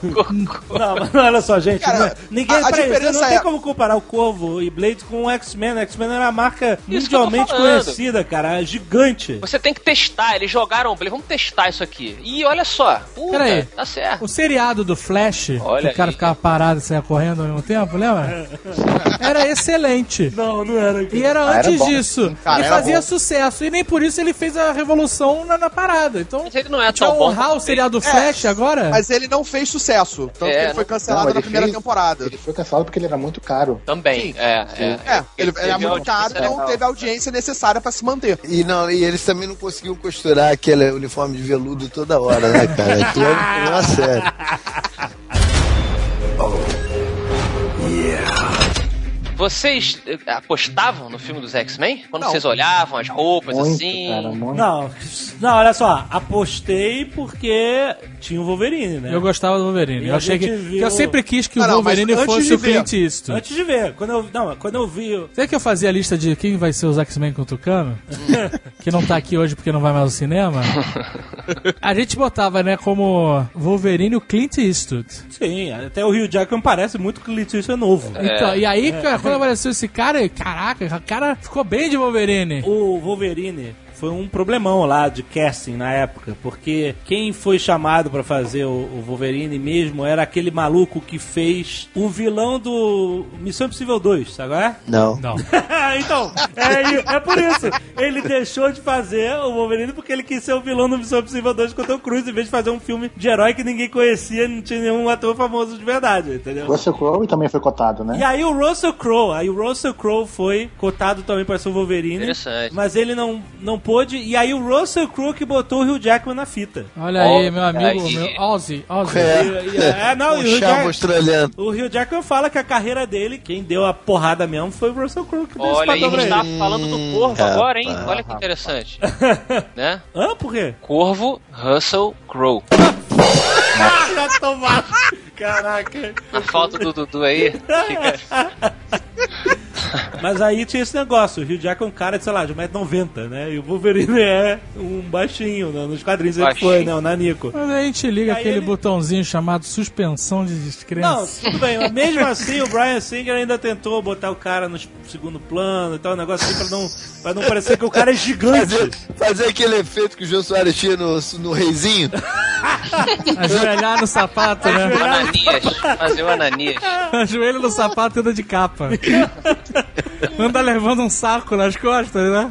Não, mas olha só, gente. Cara, não- ninguém a- a diferença não tem é- como comparar o Corvo e Blade com o X-Men. O X-Men era uma marca Isso mundialmente conhecida, cara. Gigante. Você tem que testar. Eles jogaram, falei, vamos testar isso aqui. E olha só. Puta, Peraí. tá certo. O seriado do Flash, Olha que o cara aí. ficava parado e saia correndo ao mesmo tempo, lembra? Era excelente. Não, não era. E era Ah, era antes bom. disso. Cara, e era fazia bom. sucesso. E nem por isso ele fez a revolução na, na parada. Então, Mas ele não é deixa eu tão bom. honrar o seriado do É, Flash agora? Mas ele não fez sucesso. Tanto É, que ele foi cancelado Não, ele na primeira fez- temporada. Ele foi cancelado porque ele era muito caro. Também, é, é. É, ele, é muito caro e não teve a audiência necessária pra se manter. E, não, e eles também não conseguiam costurar aquele uniforme de veludo toda hora, né, cara? Aquilo é uma série. Vocês eh, apostavam no filme dos X-Men? Quando Não. vocês olhavam as roupas Muito, assim? cara, muito. Não, não, olha só. Apostei porque tinha o Wolverine, né? Eu gostava do Wolverine. E Eu achei que, gente que eu viu- sempre quis que Não, o não, Wolverine fosse o. Clint Eastwood. Antes de ver. Quando eu, não, quando eu vi... o- Sabe que eu fazia a lista de quem vai ser os X-Men com o Tucano? que não tá aqui hoje porque não vai mais ao cinema. A gente botava, né, como Wolverine o Clint Eastwood. Sim, até o Rio Jackman parece muito que o Clint Eastwood é novo. Então, e aí, cara, quando apareceu esse cara, caraca, o cara ficou bem de Wolverine. O Wolverine foi um problemão lá de casting na época, porque quem foi chamado pra fazer o, o Wolverine mesmo era aquele maluco que fez o vilão do Missão Impossível 2, sabe? é? Não. Não. então, é, é por isso. Ele deixou de fazer o Wolverine porque ele quis ser o vilão do Missão Impossível 2 com o Tom Cruise, em vez de fazer um filme de herói que ninguém conhecia, não tinha nenhum ator famoso de verdade, entendeu? Russell Crowe também foi cotado, né? E aí o Russell Crowe, aí o Russell Crowe foi cotado também para ser o Wolverine. Interessante. Mas ele não, não pôde. E aí o Russell Crowe que botou o Hugh Jackman na fita. Olha aí, meu amigo, aí. meu Ozzy, Ozzy. É. E- e- é, não, o Hugh, Jack- australiano. o Hugh Jackman fala que a carreira dele, quem deu a porrada mesmo foi o Russell Crowe que deu esse Olha, aí pra ele. tava falando do Corvo Hum, agora, hein? rapaz. Olha que interessante. né? Hã? Por quê? Corvo Russell Crowe. Ah, já tomado. Caraca. A falta do Dudu aí fica. Mas aí tinha esse negócio, o Hugh Jackman é um cara de, sei lá, de 1,90m, né? E o Wolverine é um baixinho, né? Nos quadrinhos ele Baixinho. foi, né? O Nanico. Mas a gente liga Aí aquele ele- botãozinho chamado suspensão de Não, descrença. tudo bem, mas mesmo assim o Brian Singer ainda tentou botar o cara no segundo plano e tal, um negócio assim pra não, pra não parecer que o cara é gigante. Fazer, fazer aquele efeito que o Jô Soares tinha no, no reizinho. Ajoelhar no sapato, né? Ananias. Fazer o Ananias. Ajoelho no sapato e anda de capa. Anda levando um saco nas costas, né?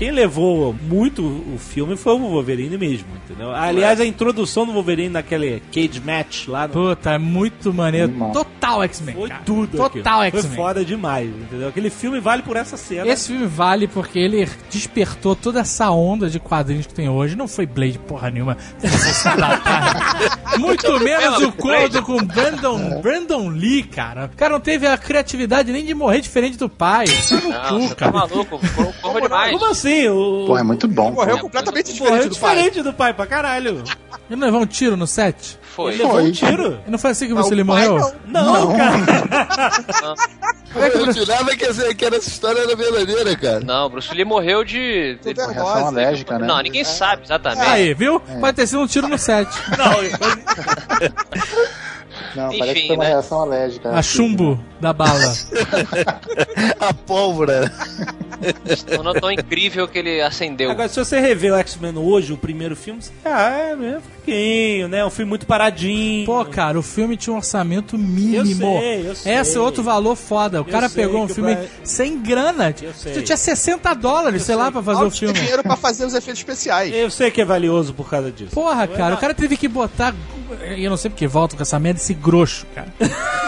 Quem levou muito o filme foi o Wolverine mesmo, entendeu? Aliás, a introdução do Wolverine naquele cage match lá no... Puta, é muito maneiro. Irmão. Total X-Men, Foi cara. tudo Total aquilo. Foi X-Men. foda demais, entendeu? Aquele filme vale por essa cena. Esse filme vale porque ele despertou toda essa onda de quadrinhos que tem hoje. Não foi Blade porra nenhuma. Muito menos o cordo com Brandon, Brandon Lee, cara. O cara não teve a criatividade nem de morrer diferente do pai. Tá no Não, cu, tá cara. maluco. Corvo corvo demais. Como assim? O... Pô, é muito bom. Morreu pô. completamente é diferente do pai. diferente do pai pra caralho. Ele não levou um tiro no set? Foi. Ele levou um Foi. tiro. E não foi assim que Não, você lhe o pai morreu? Não, Não. cara. Eu jurava que essa, que essa história era verdadeira, cara. Não, Bruce Lee morreu de. de- é Reação rosa. alérgica, né? Não, ninguém sabe exatamente. Aí, viu? Pode ter sido um tiro no set. Não, Enfim, parece que foi uma né? reação alérgica. A chumbo da bala. A pólvora. Tornou tão incrível que ele acendeu. Agora, se você rever o X-Men hoje, o primeiro filme, você ah, é meio fraquinho, né? Um filme muito paradinho. Pô, cara, o filme tinha um orçamento mínimo. Eu sei, eu sei. Esse é outro valor foda. O cara sei pegou um filme sem grana. Eu sei. Tu tinha 60 dólares, sei lá, pra fazer Não o tinha filme. dinheiro pra fazer os efeitos especiais. Eu sei que é valioso por causa disso. Porra, cara, o cara teve que botar. Eu não sei porque volta com essa merda, esse grosso, cara.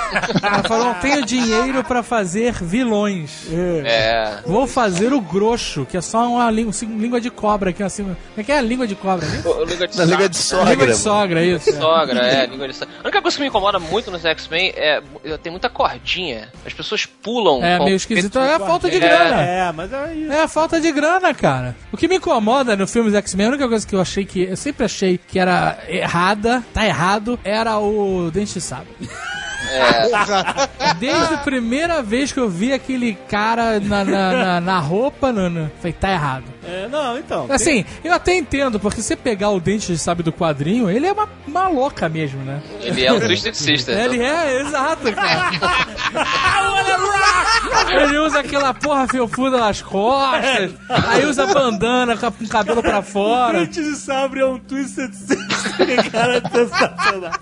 Cara falou: não tenho dinheiro pra fazer vilões. É. Vou fazer o grosso, que é só uma língua, língua de cobra aqui assim. Como é que é a língua de cobra? né? O- Língua de Na Liga de Sogra. Língua de mano. sogra, isso. Sogra, é, língua de sogra. A única coisa que me incomoda muito nos X-Men é. Tem muita cordinha. As pessoas pulam. É meio esquisito. É a falta de É, grana. É, mas é isso. É a falta de grana, cara. O que me incomoda no filme dos X-Men, a única coisa que eu achei que. Eu sempre achei que era errada, tá errado, era o Dente de Sabre. Desde a primeira vez que eu vi aquele cara na, na, na, na roupa, não, não. Falei, tá errado. É, não, então. Assim, eu até entendo, porque se você pegar o dente, sabe, do quadrinho, ele é uma, louca mesmo, né? Ele é um Twisted Sister. Ele é, exato, cara. Ele usa aquela porra felpuda nas costas, aí usa bandana com a- com o cabelo pra fora. Dente de sabre é um Twisted Sister, cara, é sensacional.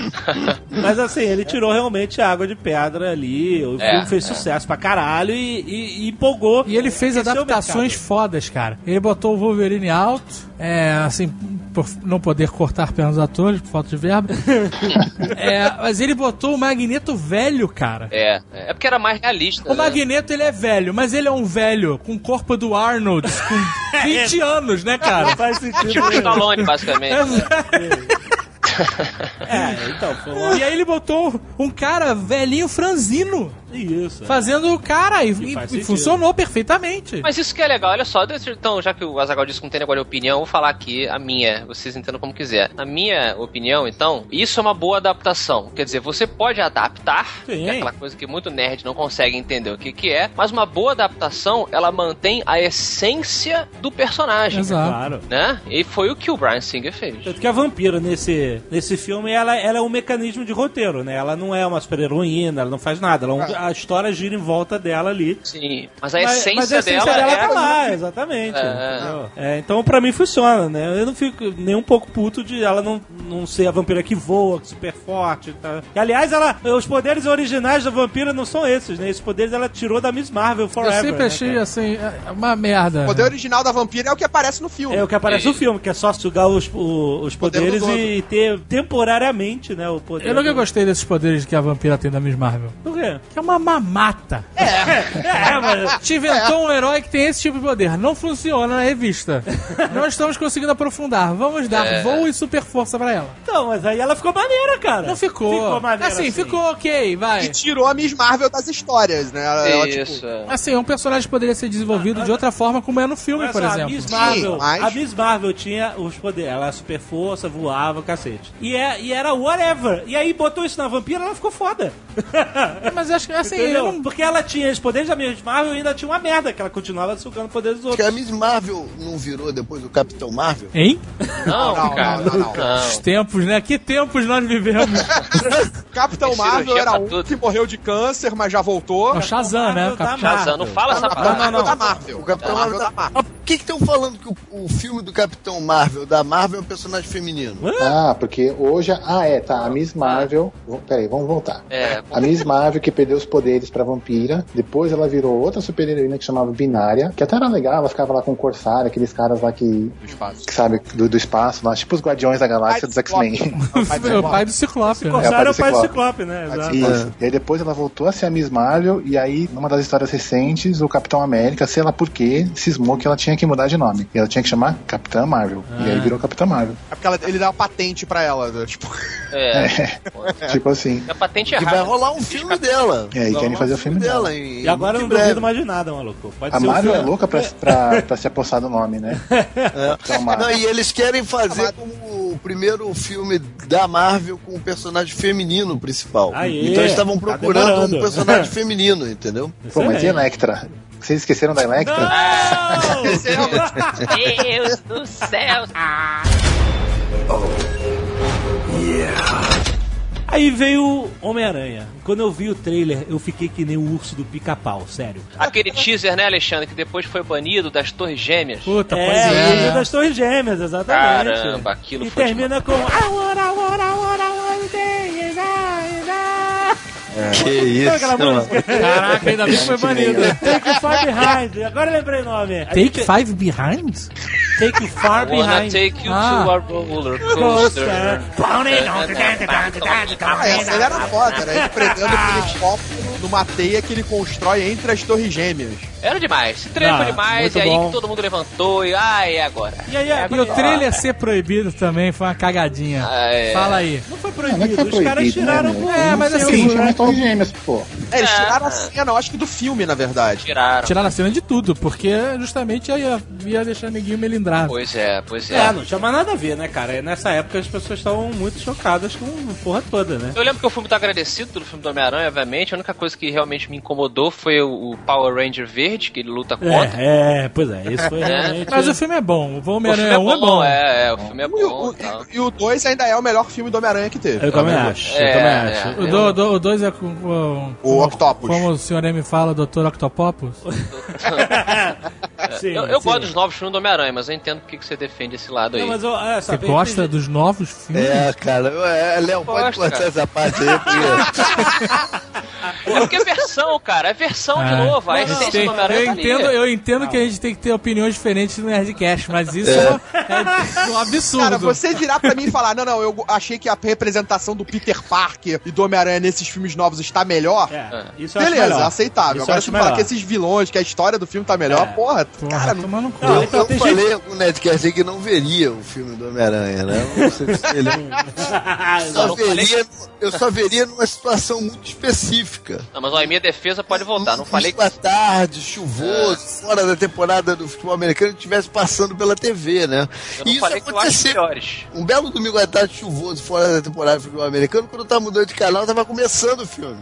Mas assim, ele tirou realmente a água de pedra ali. O É, filme fez é. sucesso pra caralho e, e- e empolgou. E ele fez o adaptações fodas, cara. Ele botou o Wolverine alto, é, assim, por não poder cortar pernas dos atores, por falta de verba. É, mas ele botou o Magneto velho, cara. É, é porque era mais realista. O né? Magneto, ele é velho, mas ele é um velho com o corpo do Arnold, com 20 anos, né, cara? Faz sentido. Tipo o. Stallone, basicamente. É, então, foi. E aí ele botou um cara velhinho franzino Isso. fazendo o cara e, e- e funcionou perfeitamente. Mas isso que é legal, olha só, então, já que o Azaghal disse que não tem negócio de opinião, eu vou falar aqui a minha, vocês entendam como quiser. Na minha opinião, então, isso é uma boa adaptação. Quer dizer, você pode adaptar, Sim. que é aquela coisa que muito nerd não consegue entender o que, que é, mas uma boa adaptação, ela mantém a essência do personagem. Exato. Claro. Né? E foi o que o Brian Singer fez. Tanto que a vampira nesse, nesse filme, ela, ela é um mecanismo de roteiro, né? Ela não é uma super-heroína, ela não faz nada. Ela é um- a história gira em volta dela ali. Sim, mas a Mas- essência, mas a essência dela, dela é tá lá, exatamente. É. É, então, pra mim, funciona, né? Eu não fico nem um pouco puto de ela não, não ser a vampira que voa, super forte. Tá? E, aliás, ela, os poderes originais da vampira não são esses, né? Esses poderes ela tirou da Miss Marvel Eu Forever. sempre né, achei, cara? assim, é uma merda. O poder original da vampira é o que aparece no filme. É o que aparece no filme, que é só sugar os, o- os Poder poderes do e ter temporariamente, né, o poder. Eu nunca do- gostei desses poderes que a vampira tem da Miss Marvel. Por quê? Que é uma mamata. É, mas... Te inventou um herói que tem esse tipo de poder. Não funciona na revista. Não estamos conseguindo aprofundar. Vamos dar voo e super força pra ela. Então, mas aí ela ficou maneira, cara. Não ficou. Ficou maneira assim, ficou ok, E vai. tirou a Miss Marvel das histórias, né? Ela, ela, tipo, Isso. é. Assim, um personagem poderia ser desenvolvido de outra forma, como é no filme, por só, exemplo. A Miss Marvel, Sim, mas- a Miss Marvel tinha os poderes. Ela era super força, voava, cacete. E, é, e era whatever. E aí botou isso na vampira, ela ficou foda. Mas acho que, assim, Entendeu? eu não... Porque ela tinha os poderes da Miss Marvel e ainda tinha uma merda, que ela continuava sugando poderes dos Acho que a outros. Miss Marvel não virou depois o Capitão Marvel? Hein? Não, Não, cara. não, não, não. Os tempos, né? Que tempos nós vivemos. Capitão Marvel cirurgia era um tudo. que morreu de câncer, mas já voltou. É o Shazam, né? Da Capitão- Shazam, não fala essa Capitão palavra. Marvel da Marvel. O Capitão Da Marvel da da Marvel. Por que que estão falando que o, o filme do Capitão Marvel, da Marvel, é um personagem feminino? Ah, porque hoje. Ah, é, tá. A Miss Marvel. Peraí, vamos voltar. É, A Miss Marvel que perdeu os poderes pra vampira. Depois ela virou outra super heroína que chamava Binária. Que até era legal, ela ficava lá com o Corsário, aqueles caras lá que. Do espaço. que sabe, do, do espaço, lá, tipo os Guardiões da Galáxia dos X-Men. É o pai do Ciclope, né? Corsário é o pai do Ciclope. Né? Exato. Isso. E aí depois ela voltou a ser a Miss Marvel, e aí, numa das histórias recentes, o Capitão América, sei lá por quê, cismou que ela tinha que mudar de nome. E ela tinha que chamar Capitã Marvel. E aí virou Capitã Marvel. É porque ela- ele dá uma patente pra ela. né? Tipo, é. Tipo assim. A patente é Que vai rolar um filme dela. É, e querem fazer um o filme dela. em- E agora eu não duvido mais de nada, maluco. Pode A ser um Marvel é louca pra, pra, pra se apossar do nome, né? Capitão Marvel. Não, e eles querem fazer como o primeiro filme da Marvel com um personagem feminino principal. Aê, então eles estavam tá procurando um demorando. personagem feminino, entendeu? Pô, mas e. Electra? Vocês esqueceram da Electra? Deus do céu. Aí veio o Homem-Aranha. Quando eu vi o trailer, eu fiquei que nem o urso do pica-pau, sério. Aquele teaser, né, Alexandre, que depois foi banido das Torres Gêmeas. Puta, pois É, é. ele né? das Torres Gêmeas, exatamente. Caramba, aquilo e foi termina com I day and night, night. Que isso? Caraca, ainda bem que foi banido. Take far behind. Agora eu lembrei o nome. Take Five Behind? Take you far behind. take you Ah. to a roller Coaster. ah, essa ele era foda, era ele prendendo aquele copo numa teia que ele constrói entre as torres gêmeas. Era demais. Trailer Ah, demais, e aí bom. que todo mundo levantou e. Ah, é agora. E aí, E o trailer ser proibido também foi uma cagadinha. Ah, é. Fala aí. Não foi Não, não é proibido, foi os caras proibido, né, tiraram por É, mas assim, Torres Gêmeas, pô. É, eles É. tiraram a cena, eu acho que do filme, na verdade. Tiraram. Tirar a cena de tudo, porque justamente ia, ia deixar ninguém melindrado. Pois é, pois é. É, não tinha mais nada a ver, né, cara? Nessa época as pessoas estavam muito chocadas com a porra toda, né? Eu lembro que eu fui muito agradecido pelo filme do Homem-Aranha, obviamente. A única coisa que realmente me incomodou foi o, Power Ranger verde, que ele luta contra. É, é, pois é, isso foi realmente. Mas o filme é bom, o Homem-Aranha é 1 é bom, é, é, o filme é bom. tal. e, o 2 ainda é o melhor filme do Homem-Aranha que teve. Eu também acho, eu É, também é. acho. O 2 do, o dois é com, com- O como- Octopus. Como o senhor M fala, Dr. Octopopus. Sim, Eu, eu sim. gosto dos novos filmes do Homem-Aranha, mas eu entendo por que que você defende esse lado aí. Não, mas eu, é, Você gosta dos novos filmes? É, cara. É, Léo, pode cortar essa parte aí, porque... É porque é versão, cara. É versão de Ah. novo. A Não, essência tem- do Homem-Aranha eu tá entendo, eu entendo que a gente tem que ter opiniões diferentes no Nerdcast, mas isso é, é um absurdo. Cara, você virar pra mim e falar, não, não, eu achei que a representação do Peter Parker e do Homem-Aranha nesses filmes novos está melhor. É, isso eu acho Beleza, melhor. aceitável. Isso Agora se tu falar que esses vilões, que a história do filme tá melhor, É. porra, Porra, cara, não... tomando cu. Eu então eu tem falei gente- com o Nerdcast que não veria o filme do Homem-Aranha, né? Ele só veria, eu só veria numa situação muito específica. Não, mas ó, em minha defesa pode voltar. Não falei que. Tarde, chuvoso, fora da temporada do futebol americano estivesse passando pela TV, né? Eu não E isso falei que eu acho aconteceu. Um belo domingo à tarde chuvoso fora da temporada do futebol americano, quando eu tava mudando de canal, tava começando o filme.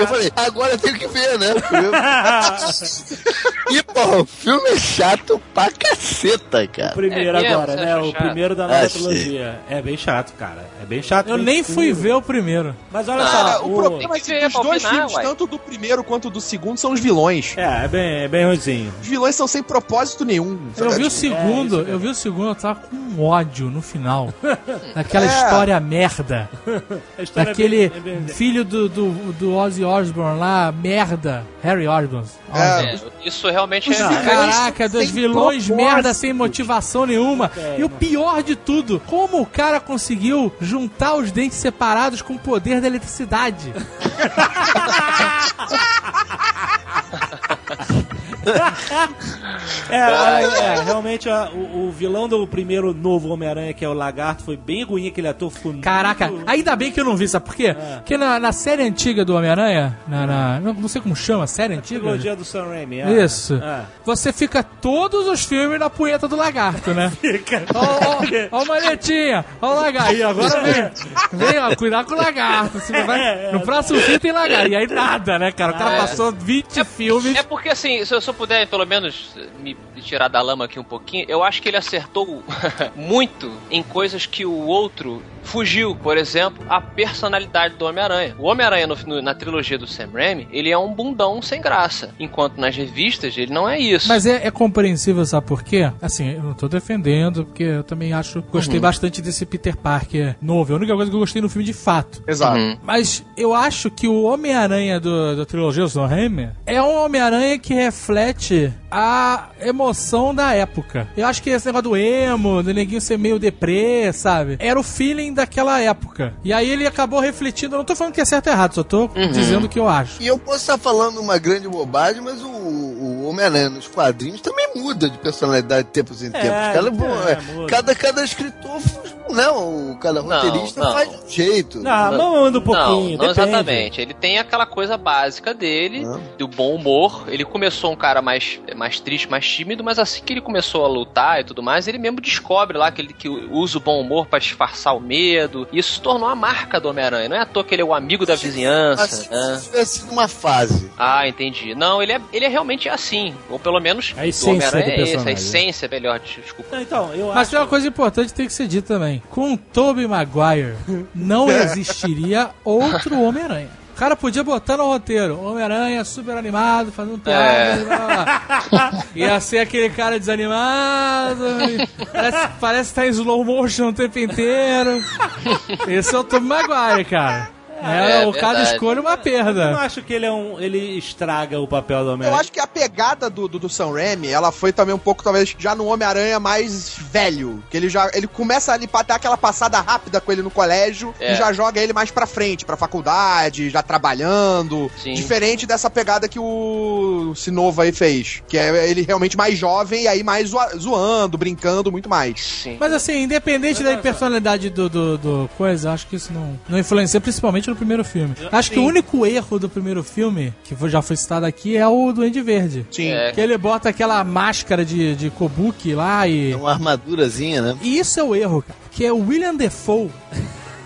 eu falei, agora eu tenho que ver, né? e, pô, o filme é chato pra caceta, cara. Primeiro É mesmo? agora, né? O chato? primeiro da nova Achei. trilogia. É bem chato, cara. É bem chato. Eu bem nem fui ver o primeiro. Mas olha Cara, só, o problema é que pra dois opinar, filmes, uai. tanto do primeiro quanto do segundo, são os vilões. É, é bem, é bem ruimzinho. Os vilões são sem propósito nenhum. Eu vi o É, segundo, isso eu vi o segundo, eu tava com ódio no final. Daquela É. história merda. A história é Daquele bem- é bem- filho do, do, do Ozzy Osbourne lá, merda. Harry Osbourne. É. É, isso realmente é. Não, Caraca, dos sem vilões propósito. merda sem motivação nenhuma. É, e o pior de tudo, como o cara conseguiu juntar os dentes separados com o poder da eletricidade? É, é, realmente a- o, o vilão do primeiro novo Homem-Aranha, que é o Lagarto, foi bem ruim aquele ator. Ficou Caraca, muito- ainda bem que eu não vi, sabe por quê? É. Porque na, na série antiga do Homem-Aranha, na, na- não, sei como chama, série antiga? trilogia do Sam Raimi. é. Isso. É. Você fica todos os filmes na punheta do lagarto, né? Fica. Ó, ó, ó, manetinha, ó o lagarto. E agora vem, vem, ó, cuidar com o lagarto. Você vai, no próximo filme tem lagarto. E aí nada, né, cara? O cara É. passou 20 filmes. É porque assim, se eu, se eu puder pelo menos me tirar da lama aqui um pouquinho, eu acho que ele acertou muito em coisas que o outro fugiu. Por exemplo, a personalidade do Homem-Aranha. O Homem-Aranha na trilogia do Sam Raimi, ele é um bundão sem graça. Enquanto nas revistas ele não é isso. Mas é, é compreensível, sabe por quê? Assim, eu não tô defendendo, porque eu também acho. Gostei bastante desse Peter Parker novo. É a única coisa que eu gostei no filme de fato. Exato. Uhum. Mas eu acho que o Homem-Aranha do- da trilogia do Sam Raimi é um Homem-Aranha que reflete a emoção da época. Eu acho que esse negócio do emo, do neguinho ser meio deprê, sabe? Era o feeling daquela época. E aí ele acabou refletindo. Eu não tô falando que é certo ou errado, só tô dizendo o que eu acho. E eu posso estar falando uma grande bobagem, mas o, o Homem-Aranha nos quadrinhos também muda de personalidade de tempos em tempos. Cada, é, muda. cada, cada escritor, não, cada Não, roteirista não. faz de um jeito. Não, não anda um pouquinho. Não, não exatamente. Ele tem aquela coisa básica dele, Ah. do bom humor. Ele começou um cara mais, mais triste, mais tímido, mas assim que ele começou a lutar e tudo mais, ele mesmo descobre lá que ele que usa o bom humor pra disfarçar o medo. E isso se tornou a marca do Homem-Aranha. Não é à toa que ele é o amigo da vizinhança. Assim, né? se tivesse sido uma fase. Ah, entendi. Não, ele é, ele é realmente assim. Ou pelo menos A do essência Homem-Aranha do é esse. A essência, melhor, desculpa. Não, Então, eu Mas acho. tem uma coisa importante que tem que ser dita também. Com o Tobey Maguire, não existiria outro Homem-Aranha. O cara podia botar no roteiro Homem-Aranha super animado, fazendo piada, É. blá, blá. Ia ser aquele cara desanimado, parece, parece que tá em slow motion o tempo inteiro. Esse é o Tobey Maguire, cara. É, É o cada escolha uma Eu não perda. acho que ele é um. ele estraga o papel do Eu Homem-Aranha. acho que a pegada do, do, do Sam Raimi, ela foi também um pouco, talvez, já no Homem-Aranha mais velho. Que ele já ele começa ali pra dar aquela passada rápida com ele no colégio É. e já joga ele mais pra frente, pra faculdade, já trabalhando. Sim. Diferente dessa pegada que o Sinova aí fez. Que é ele realmente mais jovem e aí mais zoa- zoando, brincando muito mais. Sim. Mas assim, independente da personalidade do, do, do coisa, acho que isso não, não influencia, principalmente no primeiro filme. Acho que o único erro do primeiro filme, que já foi citado aqui, é o do Andy Verde. Sim. É. Que ele bota aquela máscara de, de Kobuki lá e. É uma armadurazinha, né? E isso é o erro, cara. Que é o William Defoe.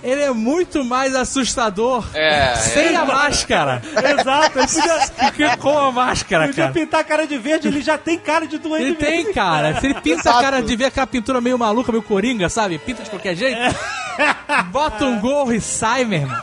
Ele é muito mais assustador É, sem a máscara. Exato, ele podia, Que com a máscara, podia cara. pintar a cara de verde, ele já tem cara de doente Ele tem, verde. cara. Se ele pinta a cara de ver aquela pintura meio maluca, meio coringa, sabe? Pinta de qualquer jeito. Bota um gorro e sai, meu irmão.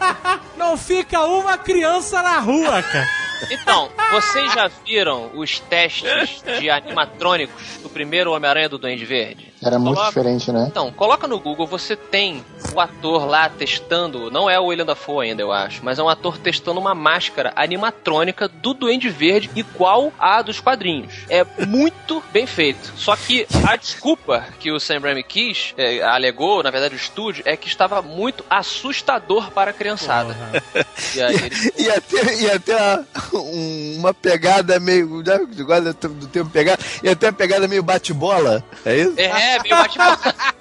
Não fica uma criança na rua, cara. Então, vocês já viram os testes de animatrônicos do primeiro Homem-Aranha do Duende Verde? Era muito Coloca- diferente, né? Então, coloca no Google, você tem o ator lá testando, não é o William Dafoe ainda, eu acho, mas é um ator testando uma máscara animatrônica do Duende Verde igual à dos quadrinhos. É muito bem feito. Só que a desculpa que o Sam Raimi quis, é, alegou, na verdade o estúdio, é que estava muito assustador para a criançada. E aí ele Ia ter, ia ter a- um- uma pegada meio. né, Igual do do tempo pegada. Ia ter uma pegada meio bate-bola. É isso? É, meio bate-bola.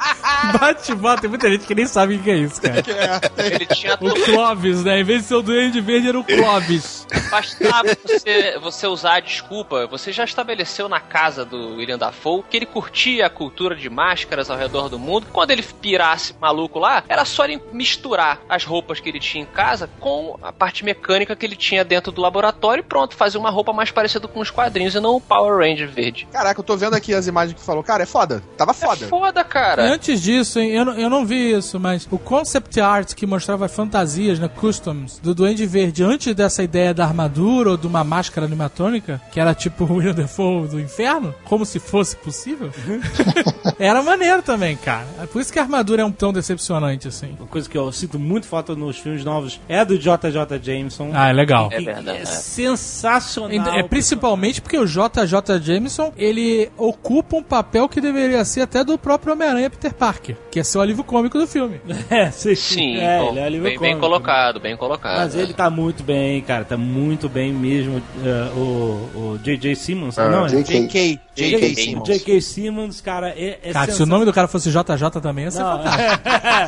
Bate, bate. Tem muita gente que nem sabe o que é isso, cara. Ele tinha O Clóvis, né? Em vez de ser o Duende Verde, era o Clóvis. Bastava você, você usar a desculpa. Você já estabeleceu na casa do William Dafoe que ele curtia a cultura de máscaras ao redor do mundo. Quando ele pirasse maluco lá, era só ele misturar as roupas que ele tinha em casa com a parte mecânica que ele tinha dentro do laboratório e pronto, fazer uma roupa mais parecida com os quadrinhos e não o Power Ranger verde. Caraca, eu tô vendo aqui as imagens que falou. Cara, é foda. Tava foda. É foda, cara. Antes disso, hein, eu, não- eu não vi isso, mas o concept art que mostrava fantasias, né, customs, do Duende Verde, antes dessa ideia da armadura ou de uma máscara animatrônica, que era tipo o William Defoe do inferno, como se fosse possível, era maneiro também, cara. É por isso que a armadura é um tão decepcionante, assim. Uma coisa que eu sinto muito falta nos filmes novos é do JJ Jameson. Ah, é legal. É verdade. É é. sensacional. É, principalmente porque o JJ Jameson, ele ocupa um papel que deveria ser até do próprio Homem-Aranha Peter Parker, que é ser o alívio cômico do filme. É, sim. Sim, é, bom, ele é alívio bem, bem cômico. colocado, bem colocado. Mas ele tá muito bem, cara. Tá muito bem mesmo. É, o, o J.J. Simmons. Ah, não, é J.K. J.K. Simmons. J.K. Simmons, cara, é, é Cara, se o nome do cara fosse JJ também, ia ser Não, fantástico.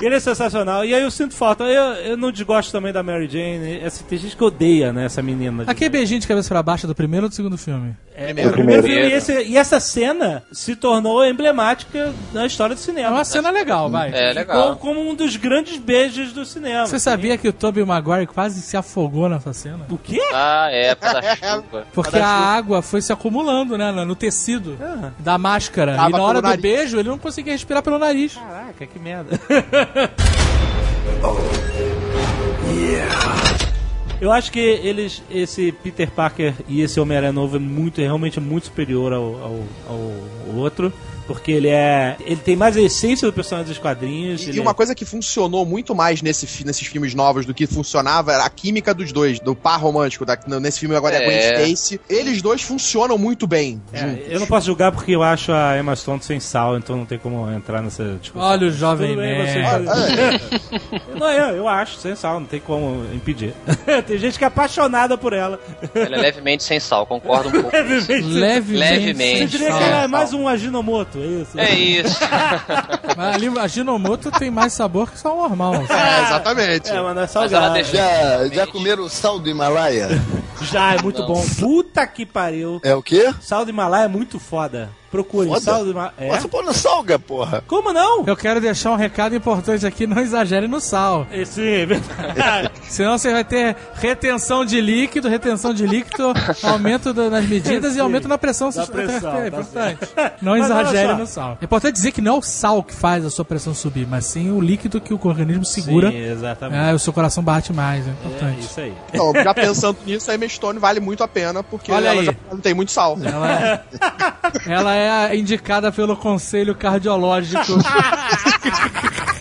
Ele é sensacional. E aí eu sinto falta. Eu, eu não desgosto também da Mary Jane. Essa, tem gente que odeia, né, essa menina. Aquele beijinho de cabeça pra baixo é do primeiro ou do segundo filme? É, É o o primeiro primeiro. filme. E, esse- e essa cena se tornou emblemática na história do É cinema. uma cena legal, vai. É Ficou legal. como um dos grandes beijos do cinema. Você sabia que o Tobey Maguire quase se afogou nessa cena? O quê? Ah, é, por causa da chuva. Porque a água foi se acumulando, né, no tecido Ah. da máscara. Tava e na hora do nariz. beijo, ele não conseguia respirar pelo nariz. Caraca, que merda. Eu acho que eles, esse Peter Parker e esse Homem-Aranha novo é muito, realmente muito superior ao, ao, ao outro. Porque ele é. Ele tem mais a essência do personagem dos quadrinhos. E, e uma é- coisa que funcionou muito mais nesse, nesses filmes novos do que funcionava era a química dos dois, do par romântico. Da, nesse filme agora é, a É. Gwen Stacy. Eles dois funcionam muito bem. É, juntos. eu não posso julgar porque eu acho a Emma Stone sem sal, então não tem como entrar nessa discussão. Olha o jovem bem, você Não, eu, eu acho, sem sal, não tem como impedir. tem gente que é apaixonada por ela. Ela é levemente sem sal, concordo um pouco. Levemente. Levemente. Levemente. Você diria que ela é mais um Aginomoto, é isso? É isso. Mas ali a Ginomoto tem mais sabor que sal normal. É, exatamente. É, mas não é Mas salgado. deixou. Já, já comeram o sal do Himalaia? Já, é muito Não. bom. Puta que pariu. É o quê? Sal do Himalaia é muito foda. Procure, Foda? sal do Himalaia. É? Pôr no salga, porra. Como não? Eu quero deixar um recado importante aqui, não exagere no sal. Esse é verdade. Senão você vai ter retenção de líquido, retenção de líquido, aumento da- nas medidas e aumento na pressão. Da pressão, é tá importante. Não Mas olha exagere no sal. É importante dizer que não é o sal que faz a sua pressão subir, mas sim o líquido que o organismo segura. Sim, exatamente. É, o seu coração bate mais, é É, importante. isso aí. Então, já pensando nisso, a Emma Stone vale muito a pena, porque Olha ela aí. já não tem muito sal. Ela é, ela é indicada pelo Conselho Cardiológico.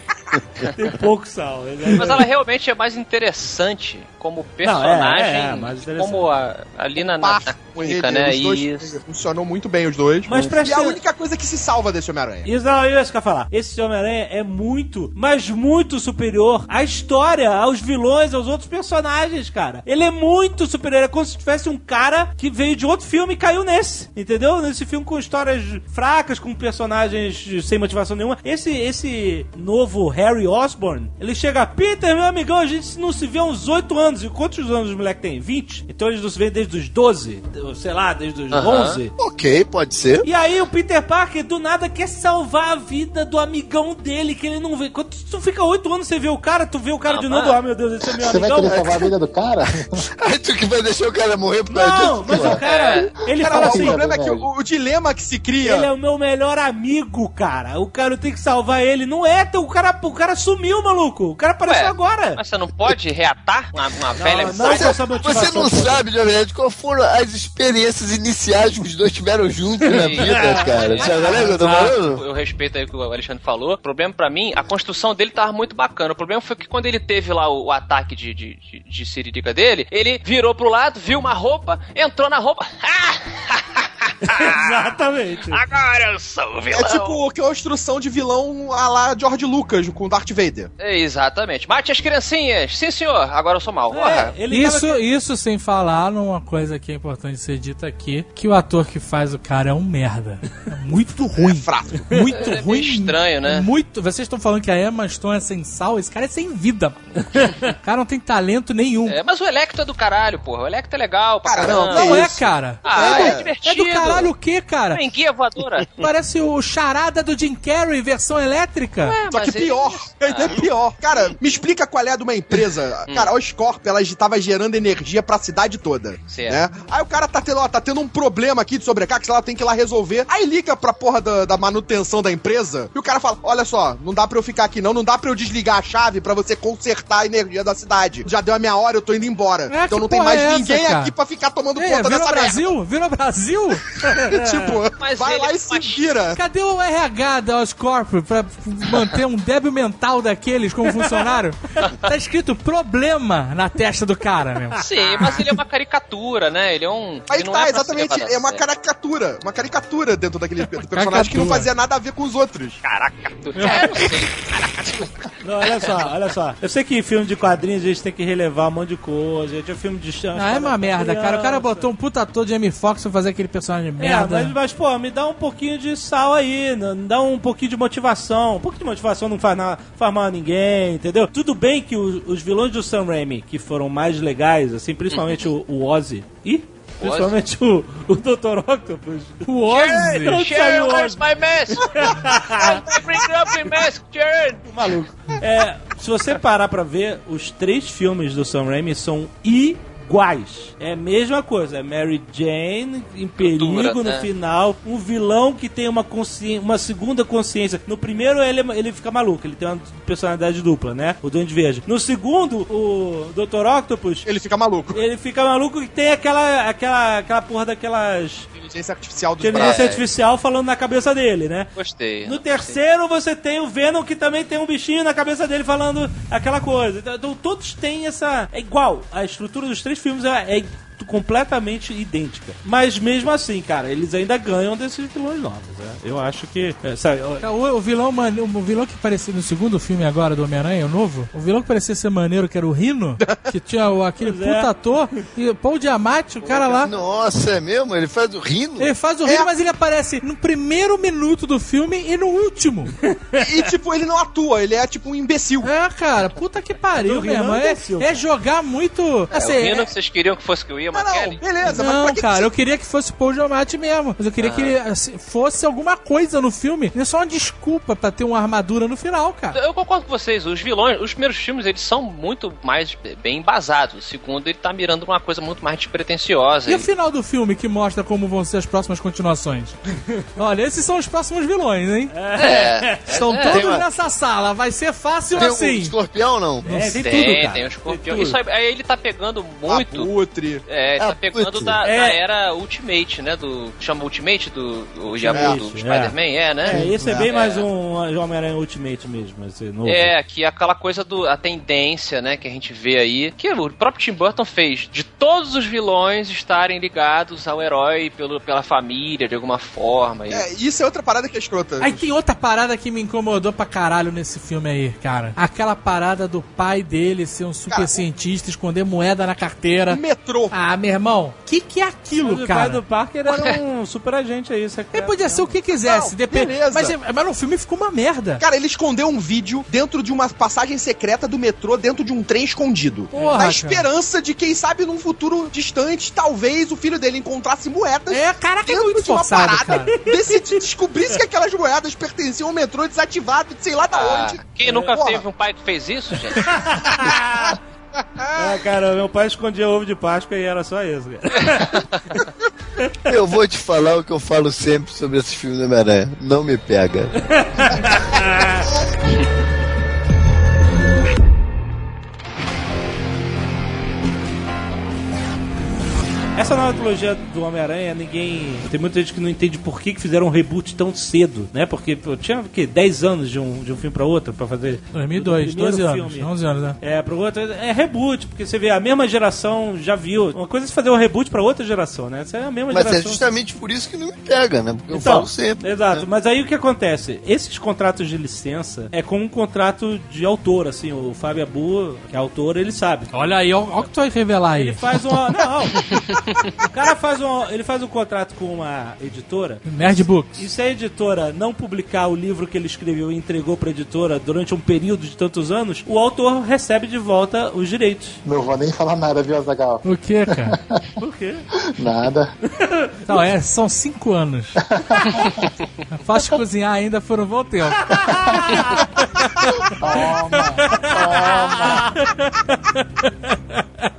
Tem pouco sal. Mas ela realmente é mais interessante como personagem, é, é, mas interessante. como a- ali na, na, na química, né? os dois Isso. funcionou muito bem os dois. Mas e presta- é a única coisa que se salva desse Homem-Aranha. Isso não, eu ia ficar falar. Esse Homem-Aranha é muito, mas muito superior à história, aos vilões, aos outros personagens, cara. Ele é muito superior. É como se tivesse um cara que veio de outro filme e caiu nesse. Entendeu? Nesse filme com histórias fracas, com personagens sem motivação nenhuma. Esse, esse novo Harry Osborn, ele chega, Peter, meu amigão, a gente não se vê há uns 8 anos. E quantos anos o moleque tem? 20? Então eles não se vêem desde os 12, sei lá, desde os Aham. 11. Ok, pode ser. E aí o Peter Parker do nada quer salvar a vida do amigão dele, que ele não vê. Quando tu fica oito anos, você vê o cara, tu vê o cara Ah, de novo, ah meu Deus, esse é meu Você vai amigão. querer salvar a vida do cara? Aí tu que vai deixar o cara morrer por causa Não, mas o cara, ele Cara, fala o assim, problema é que o, o dilema que se cria. ele é o meu melhor amigo, cara. O cara tem que salvar ele. Não é, teu- o cara, o cara sumiu, maluco. O cara apareceu Ué, agora. Mas você não pode reatar uma, uma velha não, com essa Você motivação não sabe, na verdade, qual foram as experiências iniciais que os dois tiveram juntos na vida, cara. Sabe qual é que eu tô falando? Eu respeito aí o que o Alexandre falou. O problema pra mim, a construção dele tava muito bacana. O problema foi que quando ele teve lá o, o ataque de, de, de, de siririca dele, ele virou pro lado, viu uma roupa, entrou na roupa. Exatamente. Agora eu sou o vilão. É tipo construção de vilão a lá George Lucas com Darth Vader. É, Exatamente. Mate as criancinhas. Sim, senhor. Agora eu sou mal. É, ele tava- Isso, isso sem falar numa coisa que é importante ser dita aqui, que o ator que faz o cara é um merda. É muito ruim. fraco. Muito É ruim. estranho, né? Muito. Vocês estão falando que a Emma Stone é sem sal? Esse cara é sem vida, mano. O cara não tem talento nenhum. É, mas o Electro é do caralho, porra. O Electro é legal pra Cara, caramba. Não que é, isso? cara. Ah, é, é do, é do caralho o quê, cara? Tem guia voadora. Parece o charada do Jim Carrey, versão elétrica. É, Só que ele- pior, ainda é pior. Cara, me explica qual é de uma empresa. Cara, a Oscorp, ela estava gerando energia pra cidade toda. Certo. Né? Aí o cara tá tendo, ó, tá tendo um problema aqui de sobrecarga que ela tem que ir lá resolver. Aí liga pra porra da, da manutenção da empresa e o cara fala: Olha só, não dá pra eu ficar aqui não, não dá pra eu desligar a chave pra você consertar a energia da cidade. Já deu a minha hora, eu tô indo embora. É, então que não tem mais é essa, ninguém cara? aqui pra ficar tomando É, conta dessa Brasil? Virou Brasil? merda. tipo, Mas vai lá é e se vira. Cadê o RH da Oscorp pra manter um débil mental daqueles como funcionário? Tá escrito problema na testa do cara, meu. Sim, mas ele é uma caricatura, né? Ele é um. Aí ele não tá, é exatamente. a É uma caricatura. Uma caricatura dentro daquele personagem que Caricatura. não fazia nada a ver com os outros. Caricatura. É, não sei. Não, olha só, olha só. Eu sei que em filme de quadrinhos a gente tem que relevar um monte de coisa. Gente, é filme de chão. Ah, é uma merda, cara. O cara botou um puta ator de Jamie Foxx pra fazer aquele personagem de É, merda. mas, mas, pô, me dá um pouquinho de sal aí, não- me dá um pouquinho de motivação. Um pouquinho de motivação não faz, na, faz mal a ninguém, entendeu? Tudo bem que os, os vilões do Sam Raimi, que foram mais legais, assim, principalmente o, o Ozzy. Ih? Principalmente o, o Dr. Octopus. O Ozzy. Saiu where's Ozzy. my mask? I bring up my mask, Sharon. Maluco. É, se você parar pra ver, os três filmes do Sam Raimi são iguais. É a mesma coisa. É Mary Jane em perigo Cultura, no né? final. Um vilão que tem uma, consci... uma segunda consciência. No primeiro, ele, ele fica maluco. Ele tem uma personalidade dupla, né? O Duende Verde. No segundo, o Dr. Octopus... Ele fica maluco. Ele fica maluco e tem aquela, aquela, aquela porra daquelas Inteligência artificial dos inteligência artificial falando na cabeça dele, né? Gostei. No terceiro você tem o Venom que também tem um bichinho na cabeça dele falando aquela coisa. Então todos têm essa. É igual. A estrutura dos três filmes é, é completamente idêntica. Mas mesmo assim, cara, eles ainda ganham desses vilões novos. né? Eu acho que. é, sabe, eu- O, o vilão mane- o vilão que parecia no segundo filme agora do Homem-Aranha, o novo, o vilão que parecia ser maneiro, que era o Rino, que tinha o, aquele Pois é. puta ator, e o Paul Diamante, o cara lá. Nossa, é mesmo? Ele faz o rino? Ele faz o Rino, mas ele aparece no primeiro minuto do filme e no último. E, tipo, ele não atua, ele é tipo um imbecil. É, cara, puta que pariu O Rino mesmo. é É, é jogar muito. É, Assim, o Rino é- que vocês queriam que fosse que o Ian Não, beleza, mas Não, que cara, que eu queria que fosse Paul Giamatti mesmo. Mas eu queria que ele assim, fosse alguma coisa no filme. Não é só uma desculpa pra ter uma armadura no final, cara. Eu concordo com vocês, os vilões, os primeiros filmes, eles são muito mais bem embasados. O segundo, ele tá mirando numa coisa muito mais despretensiosa. E o Ele- final do filme que mostra como vão ser as próximas continuações? Olha, esses são os próximos vilões, hein? É, Estão é, todos Tem uma- nessa sala. Vai ser fácil Tem um assim. escorpião, não? É, tem, tem, tudo, cara. tem o escorpião. Tem Isso aí, aí ele tá pegando muito. Abutre. É, É, tá Ah, pegando putz. da, da É. era Ultimate, né? Do. Chama Ultimate do, do, Isso, do é. Spider-Man, é, né? É, esse é bem É. mais um Homem-Aranha Ultimate mesmo, esse novo. É, que é aquela coisa do a tendência, né, que a gente vê aí, que o próprio Tim Burton fez, de todos os vilões estarem ligados ao herói pelo, pela família, de alguma forma. e- É, isso é outra parada que é escrota. Aí tem outra parada que me incomodou pra caralho nesse filme aí, cara. Aquela parada do pai dele ser um super Cara, cientista, esconder moeda na carteira. Metrô. Ah, meu irmão, que que é Mas aquilo, o pai cara? do Parker era um super agente aí, secreto. Ele podia ser o que quisesse, Não, depende. beleza. Mas, é- mas no filme ficou uma merda. Cara, ele escondeu um vídeo dentro de uma passagem secreta do metrô, dentro de um trem escondido. Porra, na cara. esperança de, quem sabe, num futuro distante, talvez o filho dele encontrasse moedas. É, caraca, é muito de uma forçado, parada, cara. decidi- descobrisse que aquelas moedas pertenciam ao metrô desativado de sei lá da Ah, onde. quem nunca Porra. teve um pai que fez isso, gente? É, cara, meu pai escondia ovo de Páscoa e era só isso, cara. Eu vou te falar o que eu falo sempre sobre esses filmes do Homem-Aranha. Não me pega. Essa nova trilogia do Homem-Aranha, ninguém. Tem muita gente que não entende por que, que fizeram um reboot tão cedo, né? Porque pô, tinha o quê? 10 anos de um, de um filme pra outro pra fazer. 2002, do primeiro 12 anos, filme. 11 anos, né? É, pro outro. É reboot, porque você vê, a mesma geração já viu. Uma coisa é fazer um reboot pra outra geração, né? Essa é a mesma Mas é geração. justamente por isso que não me pega, né? Porque eu Então, falo sempre. Exato, né? mas aí o que acontece? Esses contratos de licença é como um contrato de autor, assim, o Fábio Abu, que é autor, ele sabe. Olha aí, olha o que tu vai revelar aí. Ele faz uma. Não, o cara faz um. Ele faz um contrato com uma editora. Nerd Books. E se a editora não publicar o livro que ele escreveu e entregou pra editora durante um período de tantos anos, o autor recebe de volta os direitos. Não vou nem falar nada, viu, Azagal? O que, cara? Por quê? Nada. Não, é, são 5 anos. Fácil de cozinhar ainda por um bom tempo.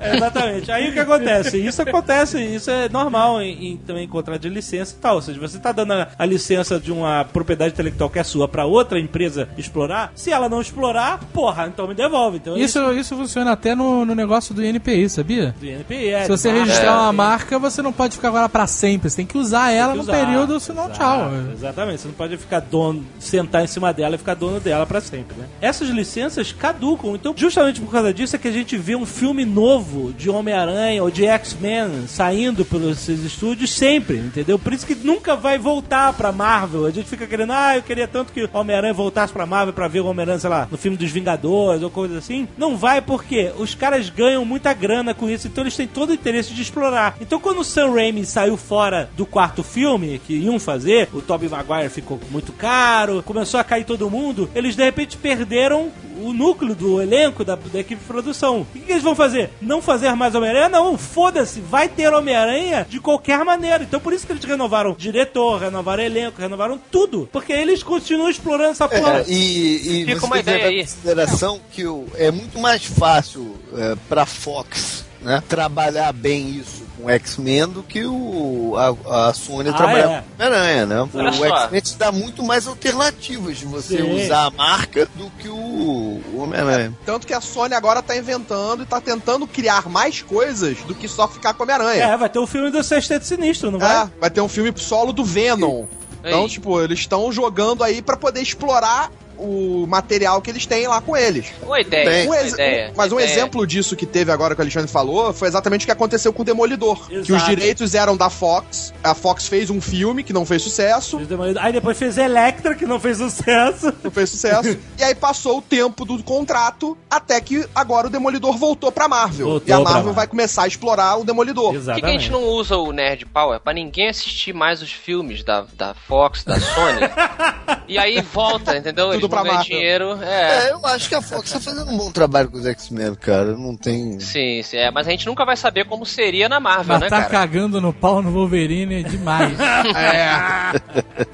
É, Exatamente. Aí o que acontece? Isso acontece, isso é normal em, em também em contrato de licença e tal. Ou seja, você tá dando a, a licença de uma propriedade intelectual que é sua pra outra empresa explorar. Se ela não explorar, porra, então me devolve. Então Isso, isso funciona até no, no negócio do INPI, sabia? do INPI, é, Se você registrar é, uma marca, você não pode ficar agora pra sempre. Você tem que usar ela que no usar. período, senão Exato, tchau. Exatamente, você não pode ficar dono, sentar em cima dela e ficar dono dela pra sempre, né? Essas licenças caducam, então justamente por causa disso é que a gente vê um filme novo de Homem-Aranha ou de X-Men saindo pelos estúdios sempre, entendeu? Por isso que nunca vai voltar pra Marvel. A gente fica querendo, ah, eu queria tanto que o Homem-Aranha voltasse pra Marvel pra ver o Homem-Aranha, sei lá, no filme dos Vingadores ou coisa assim. Não vai porque os caras ganham muita grana com isso, então eles têm todo o interesse de explorar. Então quando o Sam Raimi saiu fora do quarto filme que iam fazer, o Tobey Maguire ficou muito caro, começou a cair todo mundo, eles de repente perderam o núcleo do elenco da, da equipe de produção. O que, que eles vão fazer? Não fazer mais Homem-Aranha? Não, foda-se, vai ter Homem-Aranha de qualquer maneira. Então por isso que eles renovaram diretor, renovaram elenco, renovaram tudo. Porque eles continuam explorando essa porra. É, e e Fica você uma tem que consideração que o- é muito mais fácil é, pra Fox né, trabalhar bem isso com X-Men do que o, a, a Sony Ah, trabalhar é. com Homem-Aranha, né? Olha o. X-Men te dá muito mais alternativas de você Sim. usar a marca do que o, o Homem-Aranha. Tanto que a Sony agora tá inventando e tá tentando criar mais coisas do que só ficar com Homem-Aranha. É, vai ter o filme do Sexteto Sinistro, não vai? É, vai ter um filme solo do Venom. Então, Ei. tipo, eles estão jogando aí pra poder explorar o material que eles têm lá com eles. Uma ideia, Um ex- ideia. um- mas um ideia. exemplo disso que teve agora que o Alexandre falou foi exatamente o que aconteceu com o Demolidor. Que os Exato. direitos eram da Fox, a Fox fez um filme que não fez sucesso. Aí depois fez Electra, que não fez sucesso. não fez sucesso, e aí passou o tempo do contrato até que agora o Demolidor voltou pra Marvel. Voltou e a Marvel vai começar a explorar o Demolidor. Por que, que a gente não usa o Nerd Power pra ninguém assistir mais os filmes da, da Fox, da Sony? e aí volta, entendeu? Eles Tudo pra Marvel. dinheiro. É, É. eu acho que a Fox tá fazendo um bom trabalho com os X-Men, cara. Não tem. Sim, sim, é, mas a gente nunca vai saber como seria na Marvel, Mas né, tá cara? cagando no pau no Wolverine demais.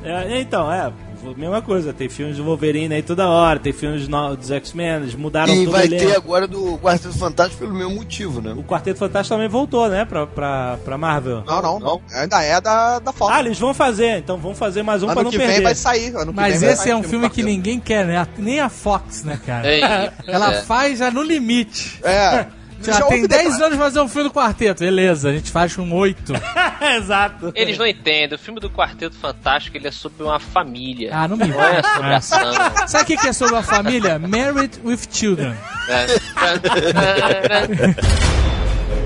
É, então, é. Mesma coisa, tem filmes do Wolverine aí toda hora, tem filmes no- dos X-Men, eles mudaram E todo o vai ter agora do Quarteto Fantástico pelo mesmo motivo, né? O Quarteto Fantástico também voltou, né, pra, pra, pra Marvel. Não, não, Não. Ainda é da, da Fox. Ah, eles vão fazer, então vão fazer mais um pra ano não que perder. vem vai sair. Ano que Mas vem vai esse sair é um filme que ninguém quer, né? Nem a Fox, né, cara? Ei, Ela é. faz já no limite. É. Já Já tem houve 10 debate. anos fazer um filme do quarteto. Beleza, a gente faz com 8. Exato. Eles não entendem. O filme do Quarteto Fantástico ele é sobre uma família. Ah, não me Não é sobre É. ação. Sabe o que que é sobre a família? Married with Children. né?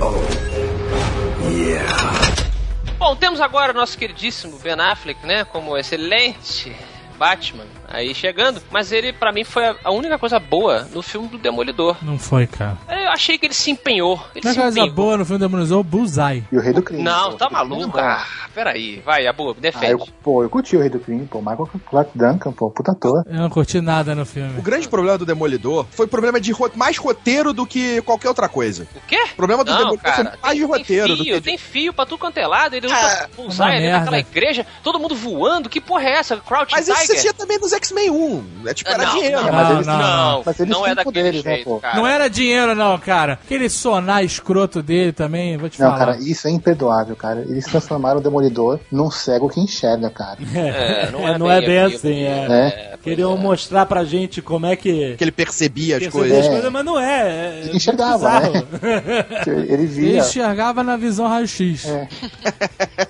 Bom, temos agora o nosso queridíssimo Ben Affleck, né? Como excelente Batman aí chegando. Mas ele, pra mim, foi a- a única coisa boa no filme do Demolidor. Não foi, cara. Eu achei que ele se empenhou. Ele Uma se coisa empenhou. boa no filme Demonizou, Bullseye. E o Rei do Crime. Não, pô. tá O do Crime maluco? é bom. Ah, peraí. Vai, Abu, Ah, defende. eu, pô, eu curti o Rei do Crime, pô. Michael Clark Duncan, pô, puta ator. Eu não curti nada no O filme. grande problema do Demolidor foi problema de ro- mais roteiro do que qualquer outra coisa. O quê? O problema do Não, Demolidor cara, foi mais de tem, roteiro tem do fio, que. tem fio pra tudo quanto é lado. Ele Ah, luta com bullseye ali merda. naquela igreja, todo mundo voando. Que porra é essa? Crouch Mas isso Tiger? você tinha também nos X-Men 1. É tipo, era não, dinheiro. Não, mas Não, eles, não, não, mas eles não é daquele né, jeito, pô? cara. Não era dinheiro, não, cara. Aquele sonar escroto dele também, vou te Não, falar. cara, isso é imperdoável, cara. Eles transformaram o Demolidor num cego que enxerga, cara. É, não É, é, não é bem assim, é. É. Queriam mostrar pra gente como é que. Que ele percebia as perceber coisas. as É. coisas, mas não é. é Ele enxergava, né? Ele Ele via. enxergava na visão raio-x. É,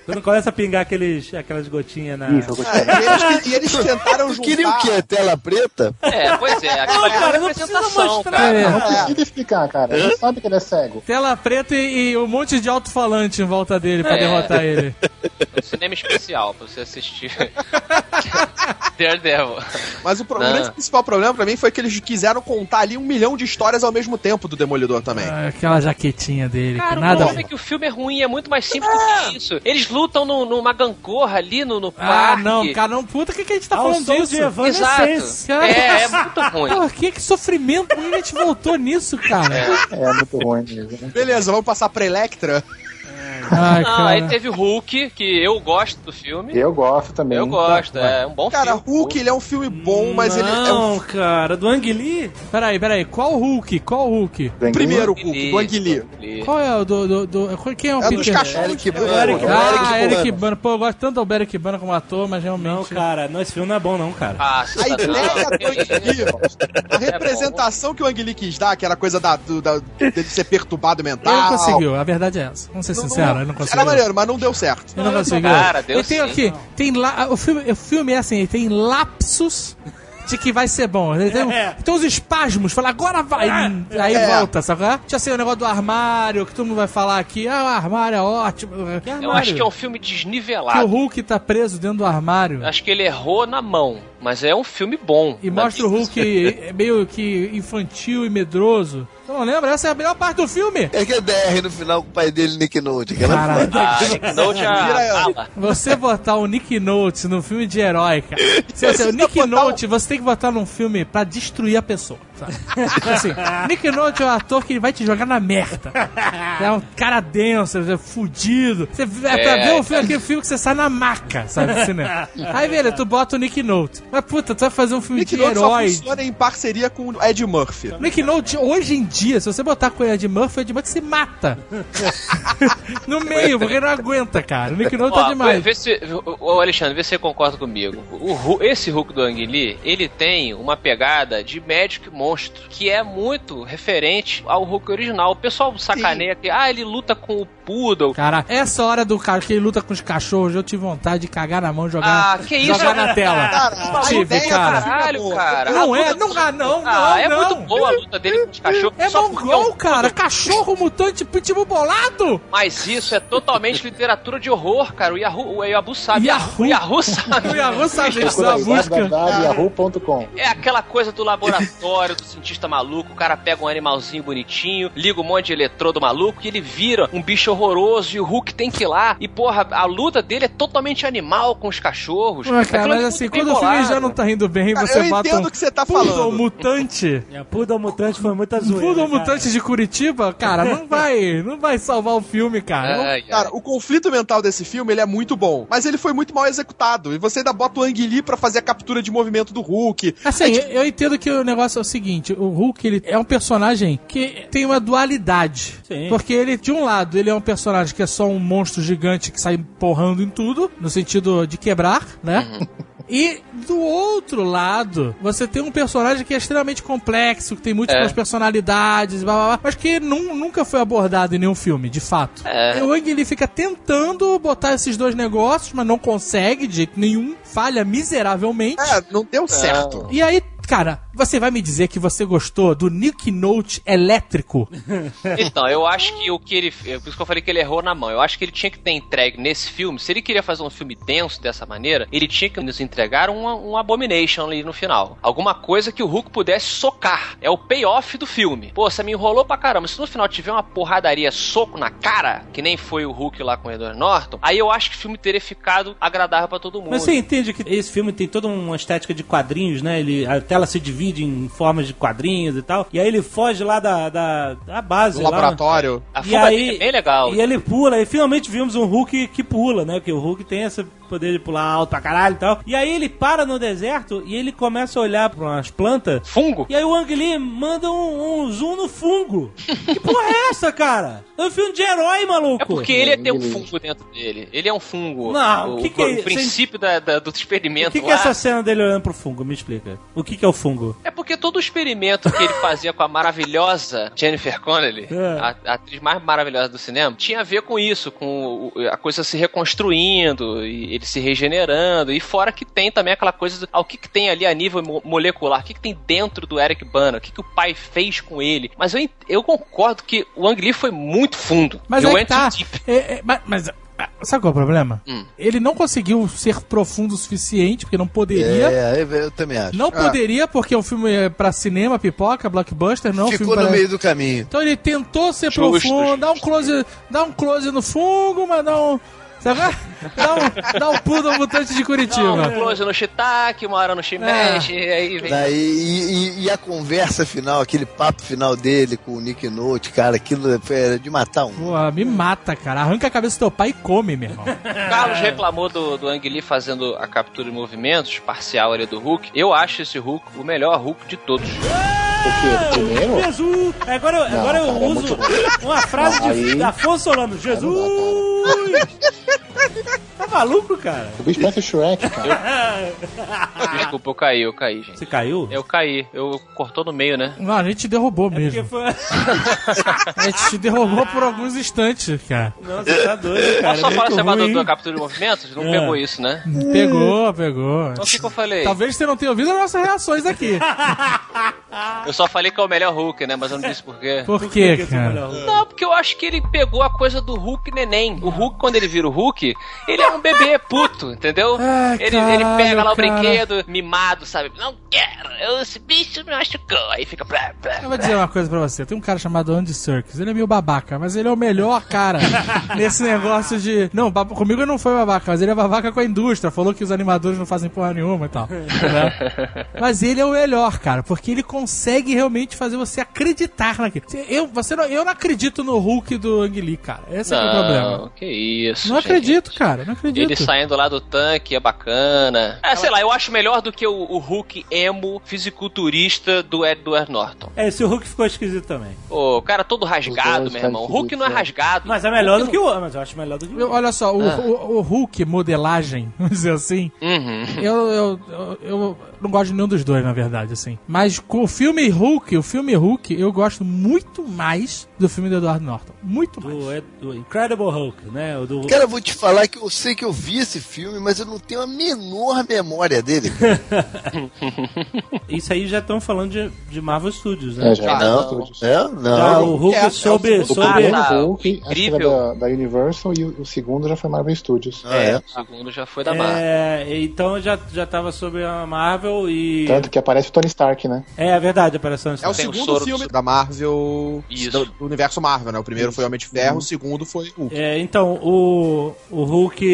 Quando começa a pingar aqueles, aquelas gotinhas na. isso, eu gostei. E, eles, e eles tentaram juntar. Queria o quê? Tela preta? É, pois é. Aquilo ali é cara, uma não precisa mostrar. cara. É. Não precisa explicar, cara. Ele sabe que ele é cego. Tela preta e, e um monte de alto-falante em volta dele pra É. derrotar ele. Um cinema especial pra você assistir. Daredevil. Mas o, pro- o principal problema pra mim foi que eles quiseram contar ali um milhão de histórias ao mesmo tempo do Demolidor também. Ah, Aquela jaquetinha dele, Cara, o nada a problema é que o filme é ruim, é muito mais simples do que isso. Eles lutam no- numa gangorra ali no, no Ah, parque. não, cara, não, puta, o que, que a gente tá Ao falando disso? de Evanescence. Exato. É, é muito ruim. Pô, que, que sofrimento, por que a gente voltou nisso, cara? É muito ruim mesmo, né? Beleza, vamos passar pra Electra. Ai, Não, aí cara. teve o Hulk, que eu gosto do filme. Eu gosto também. Eu gosto, é um bom Cara, filme. Hulk, ele é um filme bom, mas ele é Não, um cara, do Ang Lee? Peraí, peraí, qual Hulk? Qual Hulk? Do primeiro Hulk, do Ang Lee. Qual é o do. do, do qual- quem é o É dos Peter? cachorros. Eric Bana. Eric Ah, Eric Bana. Bana. Pô, eu gosto tanto do Eric Bana como ator, mas realmente. Não, cara, não, esse filme não é bom, não, cara. Ah, A ideia não, do Ang. Lee, a representação que o Ang Lee quis dar, que era a coisa da, do, da, dele ser perturbado mental. Ele não conseguiu, a verdade é essa. Vamos ser Não- não- sinceros, não conseguiu. Era maneiro, mas não deu certo. Ele não conseguiu. Cara, deu tem sim. aqui, tem lá, o filme, o filme é assim, tem lapsos de que vai ser bom. Tem, É. tem uns espasmos, fala agora vai, aí É. volta, sabe? é? Tinha assim o negócio do armário, que todo mundo vai falar aqui, ah, o armário é ótimo. Eu armário? acho que é um filme Que o desnivelado. Hulk tá preso dentro do armário. Acho que ele errou na mão, mas é um filme bom. E mostra o Hulk meio que infantil e medroso. Você não lembra? Essa é a melhor parte do filme. É que é DR no final com o pai dele, Nick Note. Caralho. Ah, Nick Note bala. Você botar o Nick Note no filme de herói, cara. Se, assim, o Nick Note, você tem que botar num filme pra destruir a pessoa. Sabe? Assim, Nick Note é um ator que vai te jogar na merda. É um cara denso, é fudido. Você, é pra É, ver um filme, aquele filme que você sai na maca, sabe? cinema. Aí, velho, tu bota o Nick Note. Mas puta, tu vai fazer um filme Nick de Note só herói. funciona em parceria com o Ed Murphy. Nick Note, hoje em dia, se você botar com o Ed Murphy, o Ed Murphy se mata. no meio, porque não aguenta, cara. O Nick Note tá demais. Vê se, ô Alexandre, vê se você concorda comigo. O, esse Hulk do Ang Lee, ele tem uma pegada de Magic Monstro, que é muito referente ao Hulk original. O pessoal sacaneia que, ah, ele luta com o Poodle. Cara, essa hora do cara que ele luta com os cachorros, eu tive vontade de cagar na mão e jogar, Ah, que isso? jogar na tela. Cara, a tive, ideia cara. Caralho, é cara. Não A é, não, ah, não, não, Ah, é não. muito boa a luta dele com os cachorros. É mongol, um cara. Cachorro mutante pitbull bolado. Mas isso é totalmente literatura de horror, cara. O Yahoo, o Yabu sabe. Yahoo. O Yahoo sabe. O Yahoo sabe isso, a busca. www.yahoo.com. É aquela coisa do laboratório, do cientista maluco, o cara pega um animalzinho bonitinho, liga um monte de eletrodo maluco e ele vira um bicho horroroso e o Hulk tem que ir lá. E porra, a luta dele é totalmente animal com os cachorros. Ué, cara, é mas assim, quando o filme bolado. já não tá indo bem, você eu entendo um o que você tá Poodle falando. mutante. É, Poodle Mutante foi muita zoeira. Poodle mutante de Curitiba, cara, não vai, não vai salvar o filme, cara. Não- Ai, ai. Cara, o conflito mental desse filme, ele é muito bom, mas ele foi muito mal executado. E você ainda bota o Ang Lee pra fazer a captura de movimento do Hulk. Assim, eu, eu entendo que o negócio é o seguinte, o Hulk, ele é um personagem que tem uma dualidade. Sim. Porque ele, de um lado, ele é um personagem que é só um monstro gigante que sai porrando em tudo, no sentido de quebrar, né? E do outro lado, você tem um personagem que é extremamente complexo, que tem múltiplas É. personalidades, blá, blá, blá, mas que nun- nunca foi abordado em nenhum filme, de fato. É. O Ang ele fica tentando botar esses dois negócios, mas não consegue de jeito nenhum, falha miseravelmente. É, não deu certo. E aí, cara, você vai me dizer que você gostou do Nick Note elétrico? Então, eu acho que o que ele. Por isso que eu falei que ele errou na mão. Eu acho que ele tinha que ter entregue nesse filme. Se ele queria fazer um filme denso dessa maneira, ele tinha que nos entregar um, um Abomination ali no final. Alguma coisa que o Hulk pudesse socar. É o payoff do filme. Pô, você me enrolou pra caramba. Se no final tiver uma porradaria soco na cara, que nem foi o Hulk lá com o Edward Norton, aí eu acho que o filme teria ficado agradável pra todo mundo. Mas você entende que esse filme tem toda uma estética de quadrinhos, né? Ele, a tela se divide em formas de quadrinhos e tal. E aí ele foge lá da, da, da base. No lá, laboratório. A E aí- é bem legal. E ele pula, e finalmente vimos um Hulk que pula, né? Porque o Hulk tem esse poder de pular alto pra caralho e tal. E aí ele para no deserto e ele começa a olhar pra umas plantas. Fungo? E aí o Ang Lee manda um, um zoom no fungo. que porra é essa, cara? É um filme de herói, maluco. É porque ele tem um fungo dentro dele. Ele é um fungo. Não, o, que que é o princípio da, da- do O experimento que, que é essa cena dele olhando pro fungo? Me explica. O que, que é o fungo? É porque todo o experimento que ele fazia com a maravilhosa Jennifer Connelly, É. a, a atriz mais maravilhosa do cinema, tinha a ver com isso, com o- a coisa se reconstruindo e ele se regenerando. E fora que tem também aquela coisa do ah, o que, que tem ali a nível mo- molecular, o que, que tem dentro do Eric Bana, o que, que o pai fez com ele. Mas eu, eu concordo que o Ang Lee foi muito fundo. Mas Eu entro tá. deep. É, é, mas, mas, ah, sabe qual é o problema? Hum. Ele não conseguiu ser profundo o suficiente, porque não poderia. É, eu, eu também acho. Não poderia, porque é um filme é pra cinema, pipoca, blockbuster, não é um Ficou filme no para... meio do caminho. Então ele tentou ser Justo, profundo, justo. dá um close, dá um close no fungo, mas dá um. Sabe? Dá um, dá um pulo no mutante de Não, Curitiba. um close no shiitake, uma hora no shimeshi, e aí vem... Daí, e, e- e a conversa final, aquele papo final dele com o Nick Note, cara, aquilo era de matar um. Porra, me mata, cara. Arranca a cabeça do teu pai e come, meu irmão. Carlos reclamou do, do Ang Lee fazendo a captura de movimentos parcial ali do Hulk. Eu acho esse Hulk o melhor Hulk de todos. O quê? Primeiro? Jesus! Agora, eu- agora eu cara, é uso muito uma frase de Aí- Afonso Solano. Jesus! Tá maluco, cara? O bicho parece o Shrek, cara. Desculpa, eu caí, eu caí, gente. Você caiu? Eu caí, eu cortou no meio, né? Não, a gente derrubou Porque mesmo. foi... A gente derrubou por alguns instantes, cara. Não, você tá doido, cara. Posso só é falar muito você mandou ruim. da captura de movimentos? Não É. pegou isso, né? Pegou, pegou. Então o que, que eu falei? Talvez você não tenha ouvido as nossas reações aqui. Eu só falei que é o melhor Hulk, né? Mas eu não disse por quê. Por que quê, é o cara? melhor Hulk? Não, porque eu acho que ele pegou a coisa do Hulk neném. O Hulk, quando ele vira o Hulk, ele é um bebê puto, entendeu? Ai, ele, ele pega lá o cara. brinquedo, mimado, sabe? Não quero, esse bicho me machucou. Aí fica. Blá, blá. Eu vou dizer uma coisa pra você. Tem um cara chamado Andy Serkis. Ele é meio babaca, mas ele é o melhor cara nesse negócio de. Não, comigo ele não foi babaca, mas ele é babaca com a indústria. Falou que os animadores não fazem porra nenhuma e tal. né? Mas ele é o melhor, cara, porque ele consegue realmente fazer você acreditar naquilo. Eu, você não, eu não acredito no Hulk do Ang Lee, cara. Esse é o problema. Não, que isso. Não gente. acredito, cara. Não acredito. Ele saindo lá do tanque é bacana. É, sei lá, eu acho melhor do que o, o Hulk emo fisiculturista do Edward Norton. É, esse Hulk ficou esquisito também. Ô, o cara todo rasgado, meu irmão. O Hulk não é esquisitos, rasgado. Mas é melhor do que o. Mas eu acho melhor do que o. Olha só, o, Ah. o, o Hulk modelagem, vamos dizer assim, Uhum. eu, eu, eu, eu não gosto de nenhum dos dois, na verdade, assim. Mas com o filme Hulk, o filme Hulk, eu gosto muito mais do filme do Eduardo Norton. Muito mais. Do, é, do Incredible Hulk, né? O do... Cara, eu vou te falar que eu sei que eu vi esse filme, mas eu não tenho a menor memória dele. Isso aí já estão falando de, de Marvel Studios, né? É, já. não, Estúdios. é, não. Já o Hulk É, é soube, o O primeiro Ah, Hulk, acho que era incrível. da, da Universal e o, o segundo já foi Marvel Studios. Ah, é? O segundo já foi da Marvel. É, então já, já tava sobre a Marvel e. Tanto que aparece o Tony Stark, né? É, é verdade, apareceu É o Tem o segundo soro filme do- da Marvel. Isso. Do, do universo Marvel, né? O primeiro foi Homem de Ferro, o segundo foi Hulk. É, então, o, o Hulk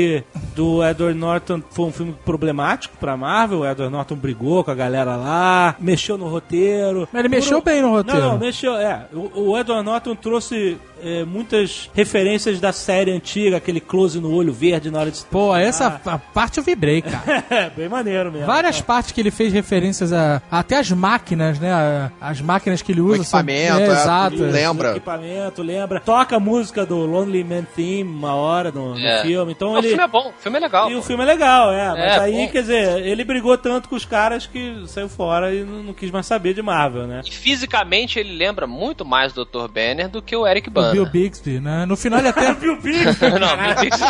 do Edward Norton foi um filme problemático pra Marvel. O Edward Norton brigou com a galera lá, mexeu no roteiro. Mas ele mexeu bem no roteiro. Não, não, mexeu. É, o, o Edward Norton trouxe é, muitas referências da série antiga, aquele close no olho verde na hora de. Pô, essa a parte eu vibrei, cara. É, bem maneiro mesmo. Várias partes que ele fez referências a. Até as máquinas, né? As máquinas que ele O usa. são- equipamento, é, é, exato. lembra. Equipamento, lembra? Toca a música do Lonely Man Theme uma hora no, no É. filme. Então Não, o ele. filme é bom, o filme é legal. E o filme é legal, é. Mas É, aí, bom. quer dizer, ele brigou tanto com os caras que saiu fora e não, não quis mais saber de Marvel, né? E fisicamente ele lembra muito mais do Dr. Banner do que o Eric O Bana. Bill Bixby, né? No final ele até. Bill Bixby? Não, Bill Bixby-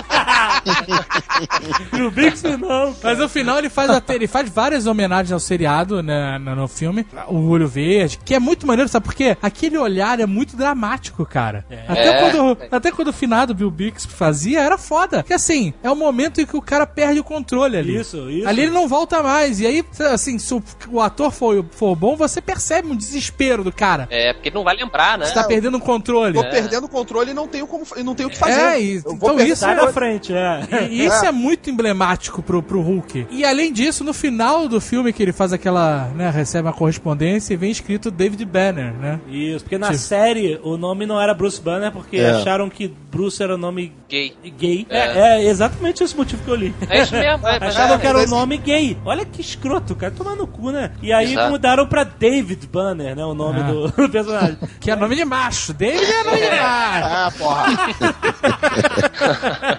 Bill Bixby não. cara. Mas no final ele faz até, ele faz várias homenagens ao seriado né, no, filme. O Olho Verde, que é muito maneiro, sabe por quê? Aquele olhar é muito dramático, cara. Até, É. quando, até quando o finado Bill Bixby fazia, era foda. Porque assim, é o momento em que o cara perde o controle ali. Isso, isso. Ali ele não volta mais. E aí, assim, se o, o ator for, for bom, você percebe um desespero do cara. É, porque ele não vai lembrar, né? Você tá perdendo o controle. Tô perdendo o controle e não tenho, como, e não tenho o que fazer. É, e- Eu vou então isso é- da frente, é. E isso é. muito emblemático pro, pro Hulk. E além disso, no final do filme que ele faz aquela, né, recebe uma correspondência e vem escrito David Banner, né? Isso, porque na Tipo. série o nome não era Bruce Banner porque É. acharam que Bruce era o nome Gay. gay. É, É. é exatamente esse motivo que eu li. É isso mesmo, é, é, que era o nome gay. Olha que escroto, cara. Tomar no cu, né? E aí Exato. mudaram pra David Banner, né? O nome Ah. do, do personagem. Que é nome de macho. David é nome de macho. Ah, porra.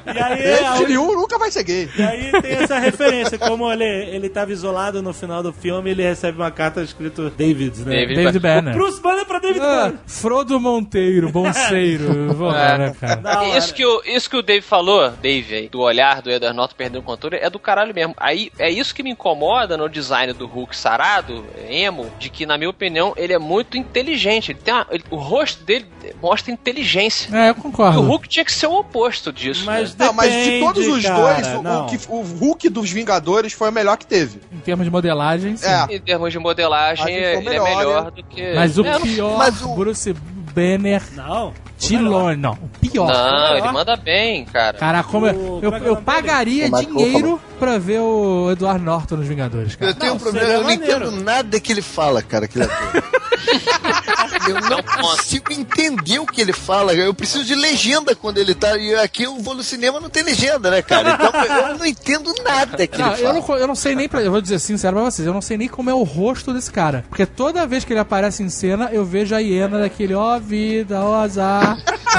E aí, a David Liu nunca vai ser gay. E aí tem essa referência, como ele, ele tava isolado no final do filme, ele recebe uma carta escrito David, né? David David Banner. Bruce Banner pra David Ah, Banner. Frodo Monteiro, bonceiro. Vamos lá, né, cara? Isso que, o, isso que o Dave falou, Dave aí, do olhar do Edward Norton perdendo o controle, é do caralho mesmo. Aí é isso que me incomoda no design do Hulk sarado, emo, de que, na minha opinião, ele é muito inteligente. Ele tem uma- ele- o rosto dele mostra inteligência. É, eu E o concordo. Hulk tinha que ser o oposto disso. Mas né? Não, mas de depende, todos os cara, dois, o, o que- o Hulk dos Vingadores foi o melhor que teve. Em termos de modelagem, sim. É. Em termos de modelagem, ele foi é melhor, melhor né? do que. Mas o É, pior mas o- Bruce Banner Não. Não, o pior. Não, ele manda bem, cara. Caraca, como eu, O- eu, é é eu nome pagaria O Michael dinheiro pra ver o Eduardo Norton nos Vingadores, cara. Eu tenho Não, um problema, eu não entendo nada que ele fala, cara, aquele ator. eu não Não consigo entender o que ele fala. Eu preciso de legenda quando ele tá. E aqui eu vou no cinema não tem legenda, né, cara? Então eu não entendo nada que Não, ele eu fala. não, co- eu não sei nem pra. Eu vou dizer sincero pra vocês, eu não sei nem como é o rosto desse cara. Porque toda vez que ele aparece em cena, eu vejo a hiena daquele, ó vida, ó azar.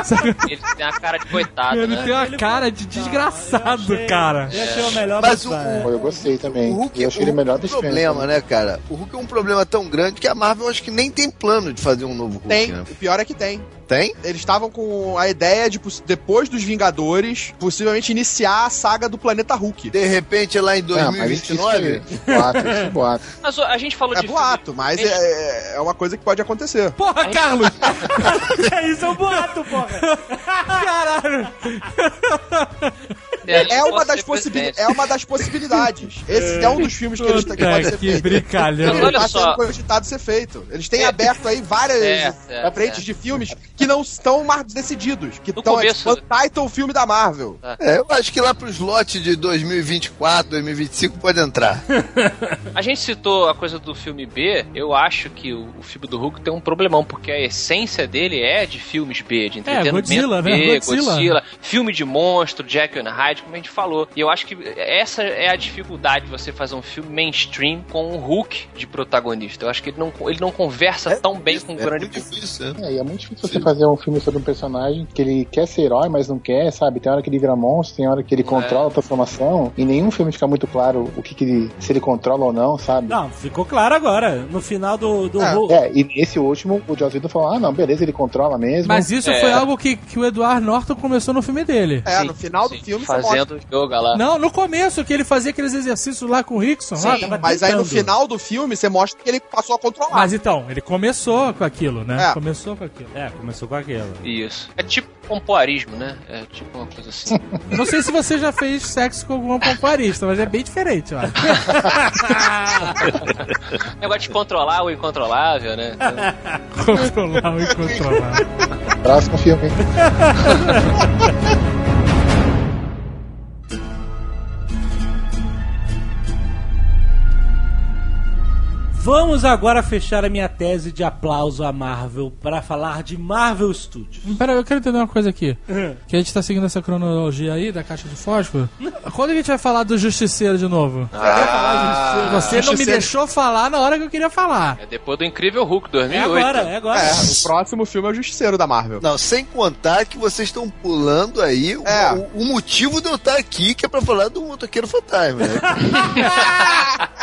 Sabe? Ele tem a cara de coitado, ele né? tem uma cara de desgraçado, Eu achei- cara. Eu achei o melhor Mas o-. Pô, eu gostei também. O Hulk, eu achei o ele melhor Hulk é um problema, filmes. né, cara? O Hulk é um problema tão grande que a Marvel acho que nem tem plano de fazer um novo Hulk. Tem. Né? O pior é que tem. Tem? Eles estavam com a ideia de, depois dos Vingadores, possivelmente iniciar a saga do planeta Hulk. De repente lá em Ah, mas isso 2029. isso é boato, isso é boato. Mas a gente falou É de. boato, mas é, é uma coisa que pode acontecer. Porra, Carlos! Isso é um boato, porra. Caralho! É uma, das presidente. é uma das possibilidades. Esse é um dos filmes que eles que pode ser que feito. brincalhão. Mas olha só. cogitado ser feito. Eles têm É. aberto aí várias Certo, certo, frentes certo. de filmes que não estão mais decididos. Que No estão começo- é, tipo, title filme da Marvel. É, eu acho que lá pros lotes de 2024, 2025 pode entrar. A gente citou a coisa do filme B, eu acho que o, o filme do Hulk tem um problemão, porque a essência dele é de filmes B, de entretenimento Godzilla, né? B, Godzilla. filme de monstro, Jack and Hyde, como a gente falou. E eu acho que essa é a dificuldade de você fazer um filme mainstream com um Hulk de protagonista. Eu acho que ele não, ele não conversa tão bem com o é grande muito público. difícil, né? É, e é muito difícil você fazer um filme sobre um personagem que ele quer ser herói, mas não quer, sabe? Tem hora que ele vira monstro, tem hora que ele controla a transformação. E nenhum filme fica muito claro o que, que ele. se ele controla ou não, sabe? Não, ficou claro agora. No final do, do É, Hulk. É, e nesse último, o Joss Whedon falou: ah, não, beleza, ele controla mesmo. Mas isso É. foi algo que, que o Eduardo Norton começou no filme dele. É, Sim, no final do sim, filme você Fazendo yoga lá. Não, no começo, que ele fazia aqueles exercícios lá com o Rickson. lá, Sim, tava mas aí no final do filme você mostra que ele passou a controlar. Mas então, ele começou com aquilo, né? É. Começou com aquilo. É, começou com aquilo. Isso. É tipo pompoarismo, né? É tipo uma coisa assim. Não sei se você já fez sexo com algum pomparista, mas é bem diferente, ó. Negócio de controlar o incontrolável, né? Então, Controlar o incontrolável. Próximo filme. Vamos agora fechar a minha tese de aplauso à Marvel para falar de Marvel Studios. Pera, eu quero entender uma coisa aqui. Que a gente tá seguindo essa cronologia aí da caixa de fósforo. Quando a gente vai falar do Justiceiro de novo? Ah, Você não me Justiceiro- deixou falar na hora que eu queria falar. É depois do Incrível Hulk, É 2008. agora, é agora. É, o próximo filme é o Justiceiro da Marvel. Não, sem contar que vocês estão pulando aí o- É. o, o motivo de eu estar aqui, que é pra falar do motoqueiro fantasma, né?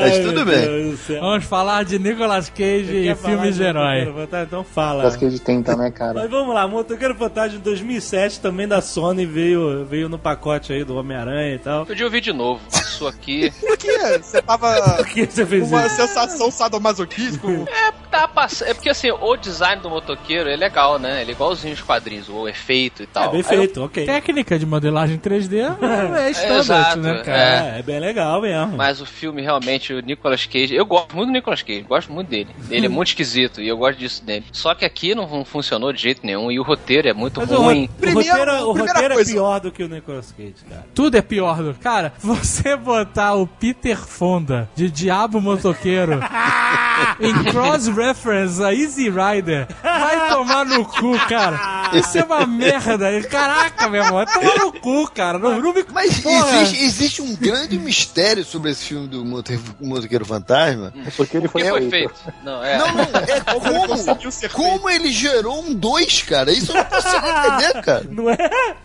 Mas tudo bem. Vamos falar de Nicolas Cage e filmes de herói. Fantasma? Então fala. A gente tenta, né, cara? Mas vamos lá, Motoqueiro Fantasma em 2007 também da Sony veio, veio no pacote aí do Homem-Aranha e tal. Podia ouvir de novo. Passou aqui. Por que você tava Por que você com fez uma isso? sensação sadomasoquista? É, tá pass... é porque assim, o design do motoqueiro é legal, né? Ele é igualzinho os quadrinhos, o efeito e tal. É bem feito, ok. Técnica de modelagem 3D é standard, exato, né, cara? É, é bem legal mesmo. Mas o filme realmente, o Nicolas Cage, eu gosto muito do Nicolas Cage, gosto muito dele. Ele é muito esquisito e eu gosto disso dele. Só que aqui não, não funcionou de jeito nenhum e o roteiro é muito Mas o, ruim. o Primeiro- roteiro, o primeira roteiro é pior do que o Nicolas Cage, cara. Tudo é pior, do... cara. Você botar o Peter Fonda de Diabo Motoqueiro em cross-reference a Easy Rider, vai tomar no cu, cara. Isso é uma merda. Caraca, meu irmão, vai tomar no cu, cara. Não, não me... Mas existe, existe um grande mistério sobre esse filme do Moto- Motoqueiro Fantasma. É porque ele O foi foi feito. Não, é. Não, não, é como, conseguiu ser como ele gerou um 2, cara. Isso eu não consigo entender, cara. Não é?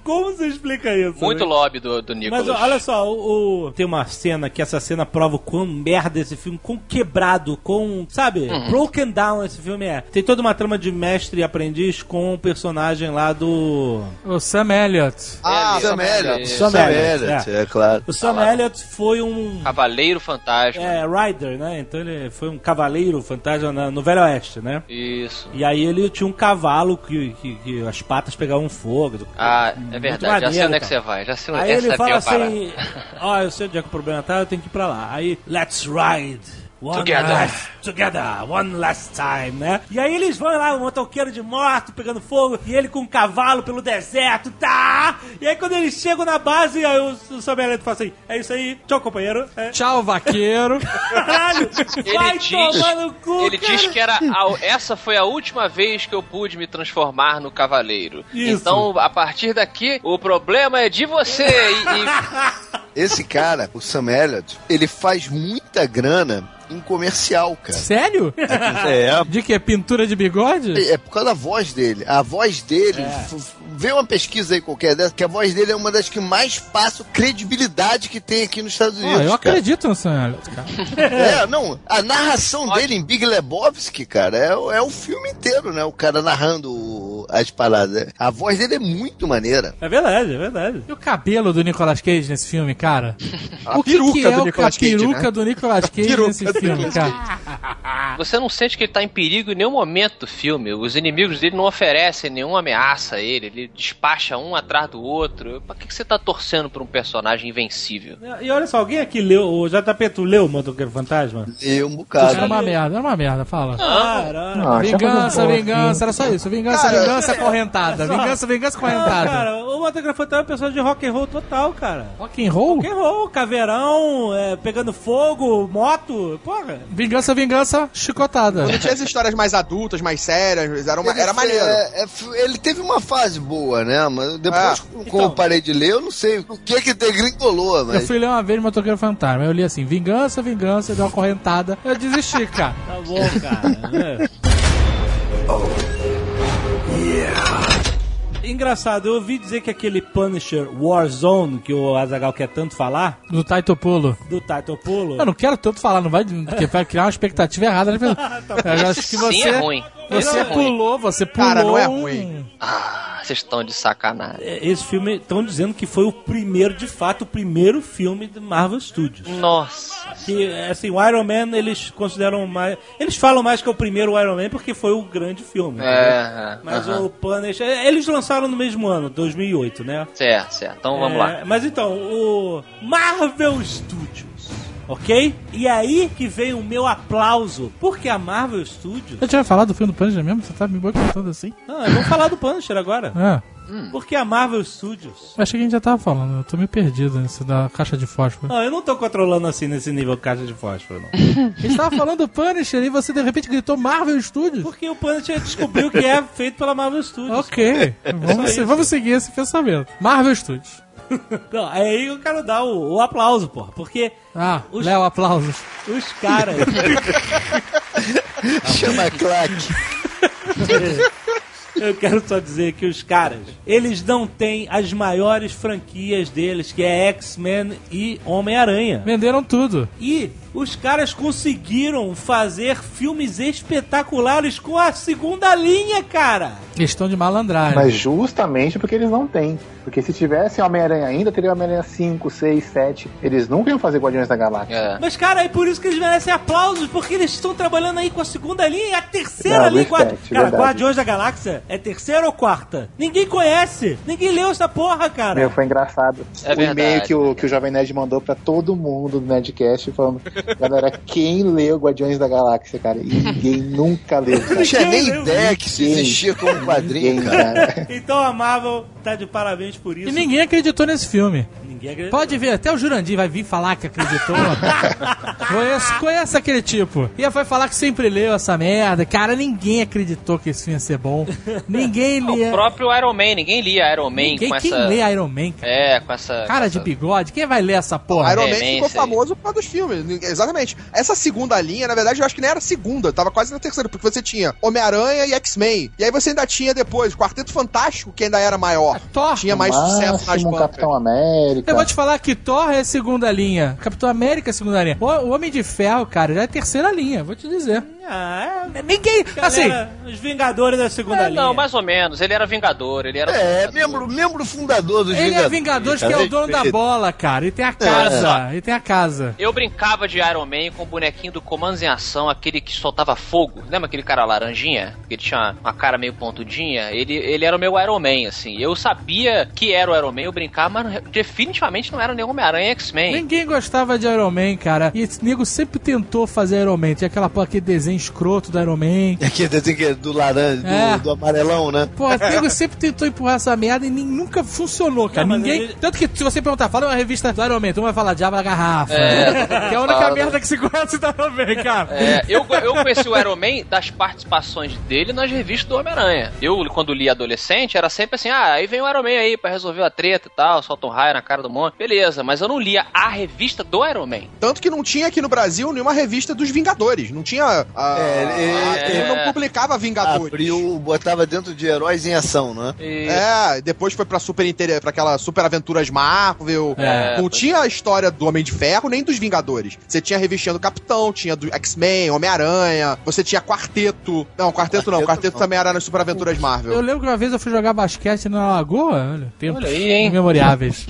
Como você explica isso? Muito né? lobby do, do Nicolas. Mas olha só, o, o- tem uma cena que essa cena prova o quão merda esse filme, quão quebrado, quão, sabe, broken down esse filme é. Tem toda uma trama de mestre e aprendiz com o personagem lá do... O Sam Elliott. Ah, Sam Sam Elliott. Sam Elliott, Elliott, é claro. O Sam lá. Elliott foi um... Cavaleiro Fantasma. É, rider, né? Então ele foi um cavaleiro fantasma na- no Velho Oeste, né? Isso. E aí ele tinha um cavalo que, que, que as patas pegavam fogo. Ah, é verdade. Já sei maneiro, onde é que você vai. Já sei onde Aí essa ele é fala assim: Ó, eu sei onde é que o problema tá, eu tenho que ir pra lá. Aí, let's ride. One Together. last, together, one last time, né? E aí eles vão lá, o motoqueiro de moto pegando fogo, e ele com um cavalo pelo deserto, tá? E aí quando eles chegam na base, aí o, o Samuel fala assim: é isso aí, tchau companheiro. É. Tchau, vaqueiro. Caralho, vai Ele diz, tomar no cu, ele cara. diz que era a- essa foi a última vez que eu pude me transformar no cavaleiro. Isso. Então, a partir daqui, o problema é de você. E, e- Esse cara, o Sam Elliott, ele faz muita grana em comercial, cara. Sério? É, De que? Pintura de bigode? É por causa da voz dele. A voz dele, f- f- vê uma pesquisa aí qualquer dessa, que a voz dele é uma das que mais passa credibilidade que tem aqui nos Estados Unidos. eu cara. acredito no Sam Elliott, cara. É, não, a narração dele em Big Lebowski, cara, é, o- é o filme inteiro, né? O cara narrando as paradas. A voz dele é muito maneira. É verdade, é verdade. E o cabelo do Nicolas Cage nesse filme, cara? A o que, peruca que é do Nicolas a Cage, peruca né? do Nicolas Cage nesse filme, cara? você não sente que ele tá em perigo em nenhum momento do filme. Os inimigos dele não oferecem nenhuma ameaça a ele. Ele despacha um atrás do outro. Pra que, que você tá torcendo por um personagem invencível? E olha só, alguém aqui leu, o JP, tu leu o Motoqueiro Fantasma? E um bocado. Era uma merda, era uma merda, fala. Cara, Não, achava Vingança, vingança, era só isso. Vingança, Cara, vingança acorrentada. Vingança, vingança acorrentada. cara, o Motoqueiro Fantasma é um personagem de rock and roll total, cara. Rock and roll? Rock and roll, caveirão, é, pegando fogo, moto, porra. Vingança, vingança, chicotada. Quando tinha as histórias mais adultas, mais sérias, era, uma, Ele era foi- maneiro. é, é, ele teve uma fase boa, né? Mas depois, Ah, como então. eu parei de ler, eu não sei o que que degringolou, Eu mas... fui ler uma vez Motoqueiro Fantasma. Eu li assim, vingança, vingança, deu uma correntada. Eu desisti, cara. Tá bom, cara. é. Engraçado, eu ouvi dizer que aquele Punisher Warzone, que o Azagal quer tanto falar, Do Taito Pulo. do Taito Pulo. Eu não quero tanto falar, não vai, porque vai criar uma expectativa errada. Né? Eu acho que Sim, você, é ruim. Você é ruim. pulou, você pulou. Cara, não é ruim. Ah, vocês estão de sacanagem. É, Esse filme, estão dizendo que foi o primeiro, de fato, o primeiro filme do Marvel Studios. Nossa. Que, assim, o Iron Man, eles consideram mais... Eles falam mais que é o primeiro Iron Man porque foi o grande filme. É, é, Mas aham. o Punisher... Eles lançaram no mesmo ano, 2008, né? Certo, certo. Então vamos É, lá. Mas então, o Marvel Studios, ok? E aí que vem o meu aplauso, porque a Marvel Studios... Eu tinha falado do filme do Punisher mesmo? Você tá me boicotando assim? Não, vamos falar do Punisher agora. É. Porque a Marvel Studios. Achei que a gente já tava falando, eu tô meio perdido nesse da caixa de fósforo. Não, eu não tô controlando assim nesse nível caixa de fósforo, não. A gente tava falando do Punisher e você de repente gritou Marvel Studios. Porque o Punisher descobriu que é feito pela Marvel Studios. Ok, vamos, se- vamos seguir esse pensamento. Marvel Studios. Não, é aí que eu quero dar o, o aplauso, porra. Porque Ah, Os- Léo, aplausos. os caras. Chama claque. Eu quero só dizer que os caras, eles não têm as maiores franquias deles, que é X-Men e Homem-Aranha. Venderam tudo. E os caras conseguiram fazer filmes espetaculares com a segunda linha, cara. Questão de malandragem. Mas justamente porque eles não têm. Porque se tivesse Homem-Aranha ainda, teria Homem-Aranha 5, 6, 7. Eles nunca iam fazer Guardiões da Galáxia. É. Mas, cara, é por isso que eles merecem aplausos, porque eles estão trabalhando aí com a segunda linha e a terceira Não, linha. Cara, verdade. Guardiões da Galáxia é terceira ou quarta? Ninguém conhece. Ninguém leu essa porra, cara. Meu, foi engraçado. É o e-mail que o, que o Jovem Nerd mandou pra todo mundo do Nerdcast falando: Galera, quem leu Guardiões da Galáxia, cara? E ninguém nunca leu. Eu não tinha nem Ninguém ideia que isso existia como quadrinho, Ninguém, cara. cara. Então a Marvel tá de parabéns por isso. E ninguém acreditou nesse filme. Pode ver, até o Jurandir vai vir falar que acreditou. conheço, conheço aquele tipo. E vai falar que sempre leu essa merda. Cara, ninguém acreditou que esse filme ia ser bom. Ninguém lia. O próprio Iron Man, ninguém lia Iron Man Ninguém, com quem essa. lê Iron Man, cara? É, com essa. Cara com de essa- bigode, quem vai ler essa porra? Iron Man Veemência ficou famoso por causa dos filmes. Exatamente. Essa segunda linha, na verdade, eu acho que nem era segunda, tava quase na terceira, porque você tinha Homem-Aranha e X-Men. E aí você ainda tinha depois o Quarteto Fantástico, que ainda era maior. Thor. Tinha mais sucesso nas Máximo bancas. Capitão América. Eu vou te falar que Thor é segunda linha, Capitão América é segunda linha. O, Homem de Ferro, cara, já é terceira linha, vou te dizer. Ah, é. Ninguém, assim, Galera, os Vingadores da segunda É, linha. não, mais ou menos. Ele era Vingador, ele era. É, Vingador. membro, membro fundador dos ele é Vingadores que é o dono da bola, cara. Ele tem a casa, ele tem a casa. Eu brincava de Iron Man com o bonequinho do Comandos em Ação, aquele que soltava fogo. Lembra aquele cara laranjinha? Que ele tinha uma, cara meio pontudinha? Ele, ele era o meu Iron Man, assim. Eu sabia que era o Iron Man, eu brincava, mas definitivamente não era nenhum Homem-Aranha X-Men. Ninguém gostava de Iron Man, cara. E esse nego sempre tentou fazer Iron Man. Tinha aquela porra, aquele desenho escroto do Iron Man. Aqui, desenho que é do laranja, do, É. do amarelão, né? Pô, o nego sempre tentou empurrar essa merda e nem- nunca funcionou, cara. Não, Ninguém. ele- Tanto que se você perguntar, fala uma revista do Iron Man, tu vai falar Diabo da Garrafa. que é a única Fala. merda que se conhece do Iron Man, cara. É, eu, eu conheci o Iron Man das participações dele nas revistas do Homem-Aranha. Eu, quando li adolescente, era sempre assim: ah, aí vem o Iron Man aí pra resolver a treta e tal, solta um raio na cara do monte. Beleza, mas eu não lia a revista do Iron Man. Tanto que não tinha aqui no Brasil nenhuma revista dos Vingadores. Não tinha. a- É, ele- a- ele é. não publicava Vingadores. Abriu, botava dentro de heróis em ação, né? E- É, depois foi pra Super Inter... pra aquela Super Aventuras Marvel. É, não tinha a história do Homem de Ferro nem dos Vingadores. Você tinha a revistinha do Capitão, tinha do X-Men, Homem-Aranha, você tinha Quarteto. Não, Quarteto, não, Quarteto Quarteto não. também era nas Super Aventuras Eu Marvel. lembro que uma vez eu fui jogar basquete na Lagoa, olha, tempos Olha aí, hein? memoriáveis.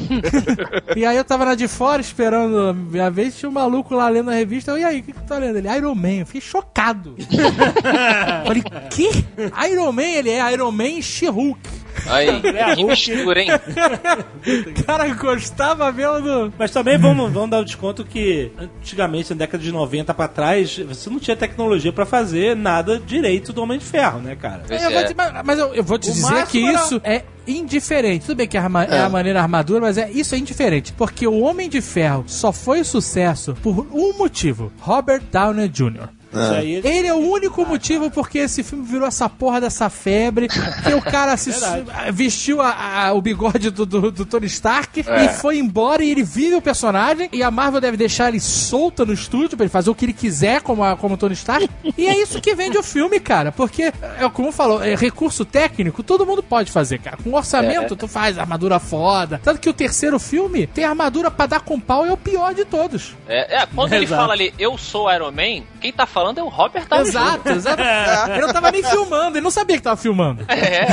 e aí eu tava lá de fora esperando a minha vez, tinha um maluco lá lendo a revista. Eu, e aí, o que, que tu tá lendo? Ele, Iron Man. Eu fiquei chocado. Falei, que? Iron Man? Ele é Iron Man e She-Hulk. Aí, que mistura, hein? O cara gostava mesmo do... Mas também vamos, vamos dar o desconto que antigamente, na década de 90 pra trás, você não tinha tecnologia pra fazer nada direito do Homem de Ferro, né, cara? Pois Eu vou é. te- mas mas eu, eu vou te O dizer que era- isso é indiferente. Tudo bem que a arma- é. a maneira armadura, mas é, isso é indiferente. Porque o Homem de Ferro só foi sucesso por um motivo: Robert Downey Jr. Aí Ele é o único motivo porque esse filme virou essa porra dessa febre. Que o cara se vestiu a- a- o bigode do, do- do Tony Stark e foi embora e ele vive o personagem. E a Marvel deve deixar ele solto no estúdio pra ele fazer o que ele quiser como, a, como o Tony Stark. e é isso que vende o filme, cara. Porque, é como falou, é recurso técnico, todo mundo pode fazer, cara. Com orçamento, tu faz armadura foda. Tanto que o terceiro filme tem armadura pra dar com pau é o pior de todos. É, é, quando ele Exato. fala ali, eu sou Iron Man, quem tá falando é o Robert Downey Jr. Exato, exato. Ele não tava nem filmando, ele não sabia que tava filmando. É.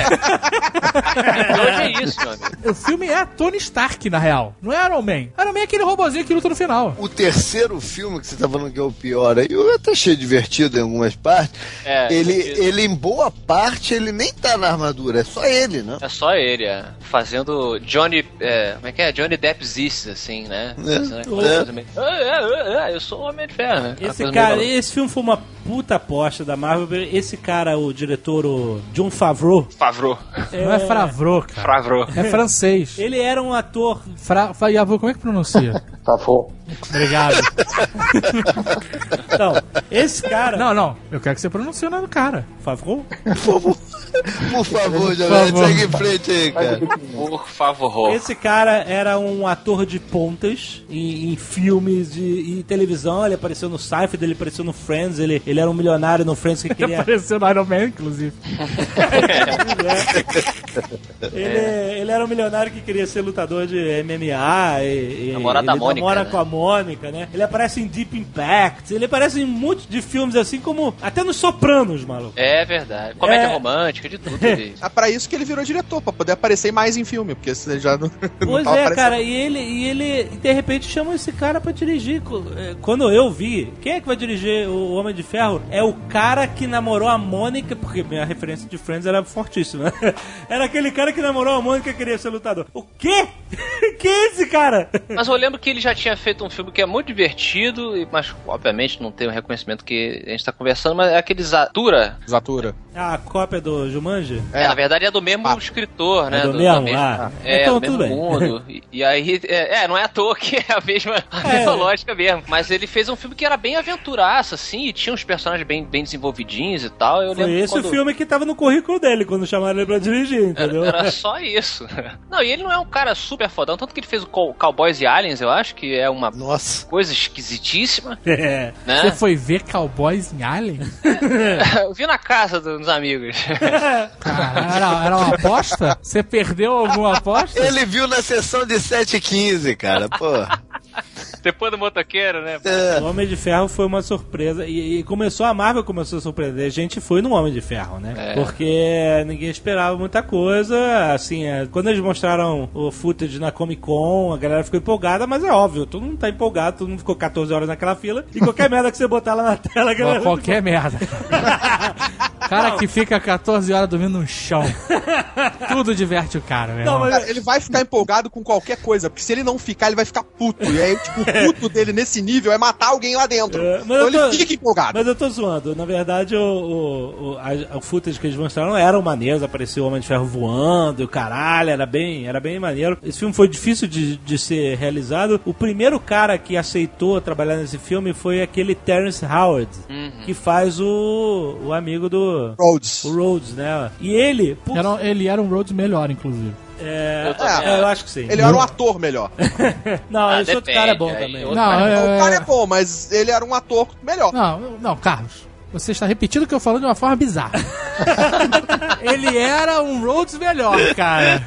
Hoje é isso, meu amigo. O filme é Tony Stark, na real. Não é Iron Man. Iron Man é aquele robozinho que luta no final. O terceiro filme que você tá falando que é o pior aí, eu até achei divertido em algumas partes. É, ele, divertido. ele, em boa parte, ele nem tá na armadura, é só ele, né? É só ele, é. Fazendo Johnny. É, como é que é? Johnny Depp Ziz, assim, né? Fazendo É. coisa meio, "Ah, é, é, é, eu sou o Homem de Ferro. né? Esse cara, esse filme foi uma puta aposta da Marvel. Esse cara, o diretor, o John Favreau, Favreau. Não é Favreau, cara. Favreau. É francês. ele era um ator. Fra... Fa- Yavô, como é que pronuncia? Favor. Obrigado. Não, esse cara. Não, não. Eu quero que você pronuncie o nome do cara. Favreau? Por favor, por favor, Jovem, favor. segue em frente aí, cara. Por favor. Esse cara era um ator de pontas em, em filmes de, e televisão. Ele apareceu no Seinfeld, ele apareceu no Friends. Ele, ele era um milionário no Friends que Ele queria. apareceu no Iron Man, inclusive. Ele, ele era um milionário que queria ser lutador de MMA e, e Namorado da ele Mônica, namora né? com a Mônica, né? Ele aparece em Deep Impact, ele aparece em muitos de filmes assim como até nos Sopranos, maluco. É verdade. Comédia É. romântica, de tudo. ele- É pra isso que ele virou diretor, pra poder aparecer mais em filme, porque ele já não. não Pois tava é, aparecendo. cara, e ele, e ele de repente chamam esse cara pra dirigir. É, Quando eu vi, quem é que vai dirigir o Homem de Ferro? É o cara que namorou a Mônica, porque minha referência de Friends era fortíssima. Era aquele cara que namorou a Mônica e queria ser lutador. O quê? Quem é esse cara? Mas eu lembro que ele já tinha feito um filme que é muito divertido, e- mas obviamente não tem o reconhecimento que a gente tá conversando, mas é aquele Zatura. Zatura. A cópia do Jumanji? É, na verdade é do mesmo Ah. escritor, né? É do da mesmo? mesma- Ah, é, então do tudo mesmo bem. mundo. E, e aí, é, é, não é à toa que é a mesma, a É. mesma lógica mesmo. Mas ele fez um filme que era bem aventuraço, assim, e tinha uns personagens bem, bem desenvolvidinhos e tal. Eu Foi esse quando... o filme que tava no currículo dele quando chamaram ele pra dirigir, entendeu? Era, era só isso. Não, e ele não é um cara super fodão, tanto que ele fez o Cow- Cowboys e Aliens, eu acho, que é uma Nossa. coisa esquisitíssima, É. né? Você foi ver Cowboys em Alien? Eu vi na casa dos amigos. Era, era uma aposta? Você perdeu alguma aposta? Ele viu na sessão de 7h15, cara. Pô. Depois do motoqueiro, né? É. O Homem de Ferro foi uma surpresa. E, e começou, a Marvel começou a surpreender. A gente foi no Homem de Ferro, né? É. Porque ninguém esperava muita coisa. Assim, é, quando eles mostraram o footage na Comic Con, a galera ficou empolgada, mas é óbvio, todo mundo tá empolgado, todo mundo ficou 14 horas naquela fila. E qualquer merda que você botar lá na tela, a galera. Qualquer merda. Cara que fica 14 horas dormindo no chão. Tudo diverte o cara, meu Não, irmão. mas- Cara, ele vai ficar empolgado com qualquer coisa, porque se ele não ficar, ele vai ficar puto. E aí, tipo, o puto dele nesse nível é matar alguém lá dentro. É, mas então ele tô- fica empolgado. Mas eu tô zoando. Na verdade, o, o, o, a- o footage que eles mostraram eram maneiros. Apareceu o Homem de Ferro voando e o caralho. Era bem, era bem maneiro. Esse filme foi difícil de, de ser realizado. O primeiro cara que aceitou trabalhar nesse filme foi aquele Terrence Howard, que faz o, o amigo do... Rhodes. O Rhodes, né? E ele... putz, Era- ele era um Rhodes melhor, inclusive. é, Eu é, eu acho que sim. Ele era um ator melhor. Não, Ah, esse outro depende, cara é bom aí também. outro Não, cara é é- O cara é bom, mas ele era um ator melhor. Não, não, Carlos. Você está repetindo o que eu falo de uma forma bizarra. ele era um Rhodes melhor, cara.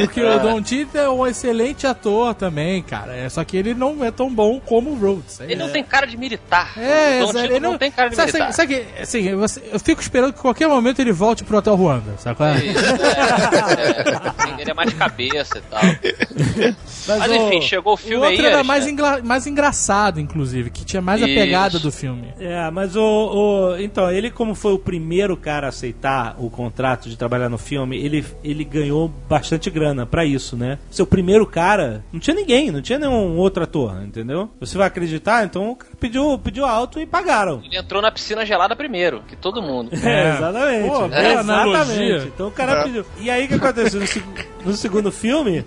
Porque o Don Tito é um excelente ator também, cara. É, só que ele não é tão bom como o Rhodes. É, Ele não tem cara de militar. É, o Don exato, Tito ele não, tem cara de sabe, militar. sabe, sabe que, assim, eu, eu fico esperando que a qualquer momento ele volte pro Hotel Ruanda, sabe qual é? Isso, é, é, ele é mais de cabeça e tal. Mas o- enfim, chegou o O filme outro aí. era mais, engra- mais engraçado, inclusive, que tinha mais a Isso. pegada do filme. É, mas o, o- Então, ele, como foi o primeiro cara a aceitar o contrato de trabalhar no filme, ele, ele ganhou bastante grana pra isso, né? Seu primeiro cara, não tinha ninguém, não tinha nenhum outro ator, entendeu? Você vai acreditar? Então o cara pediu, pediu alto e pagaram. Ele entrou na piscina gelada primeiro, que todo mundo. É, exatamente. Pô, É, exatamente. Então o cara pediu. E aí o que aconteceu? No, seg- no segundo filme,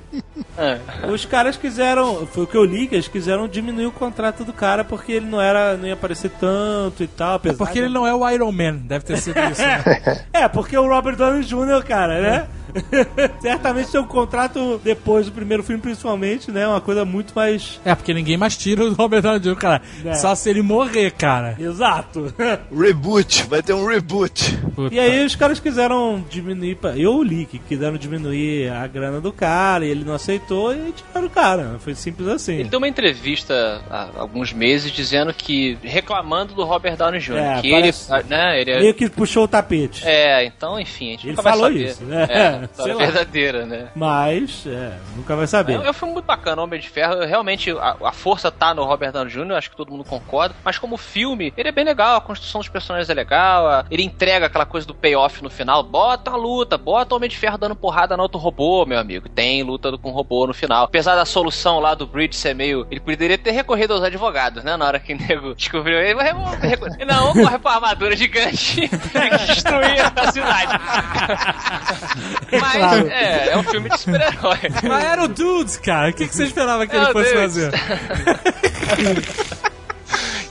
É. os caras quiseram, foi o que eu li, que eles quiseram diminuir o contrato do cara porque ele não era, não ia aparecer tanto e tal. apesar Porque de- ele não é o Iron Man, deve ter sido isso. Né? É, porque o Robert Downey Jr., cara, né? Certamente tem um contrato depois do primeiro filme, principalmente, né? Uma coisa muito mais. É, porque ninguém mais tira o Robert Downey Jr., cara. É. Só se ele morrer, cara. Exato. Reboot, vai ter um reboot. Puta. E aí os caras quiseram diminuir. pra- Eu li que quiseram diminuir a grana do cara e ele não aceitou e tiraram o cara. Foi simples assim. Ele deu uma entrevista há alguns meses dizendo que. reclamando do Robert Downey Jr. É, que parece- ele. Né, ele é- Meio que puxou o tapete. É, então, enfim, a gente Ele nunca vai falou saber. isso, né? É. É, sei lá. verdadeira, né? Mas, é, nunca vai saber. É um filme muito bacana, Homem de Ferro. Realmente, a, a força tá no Robert Downey Jr., acho que todo mundo concorda. Mas como filme, ele é bem legal, a construção dos personagens é legal, a- ele entrega aquela coisa do payoff no final. Bota a luta, bota o Homem de Ferro dando porrada no outro robô, meu amigo. Tem luta com robô no final. Apesar da solução lá do Bridge ser meio... Ele poderia ter recorrido aos advogados, né? Na hora que o nego descobriu ele. Recorrer- Não, correr pra armadura gigante e destruir a cidade. Mas, Claro. é, é um filme de super-herói. Mas era o Dudes, cara. O que, que você esperava que ele Meu fosse Deus. fazer?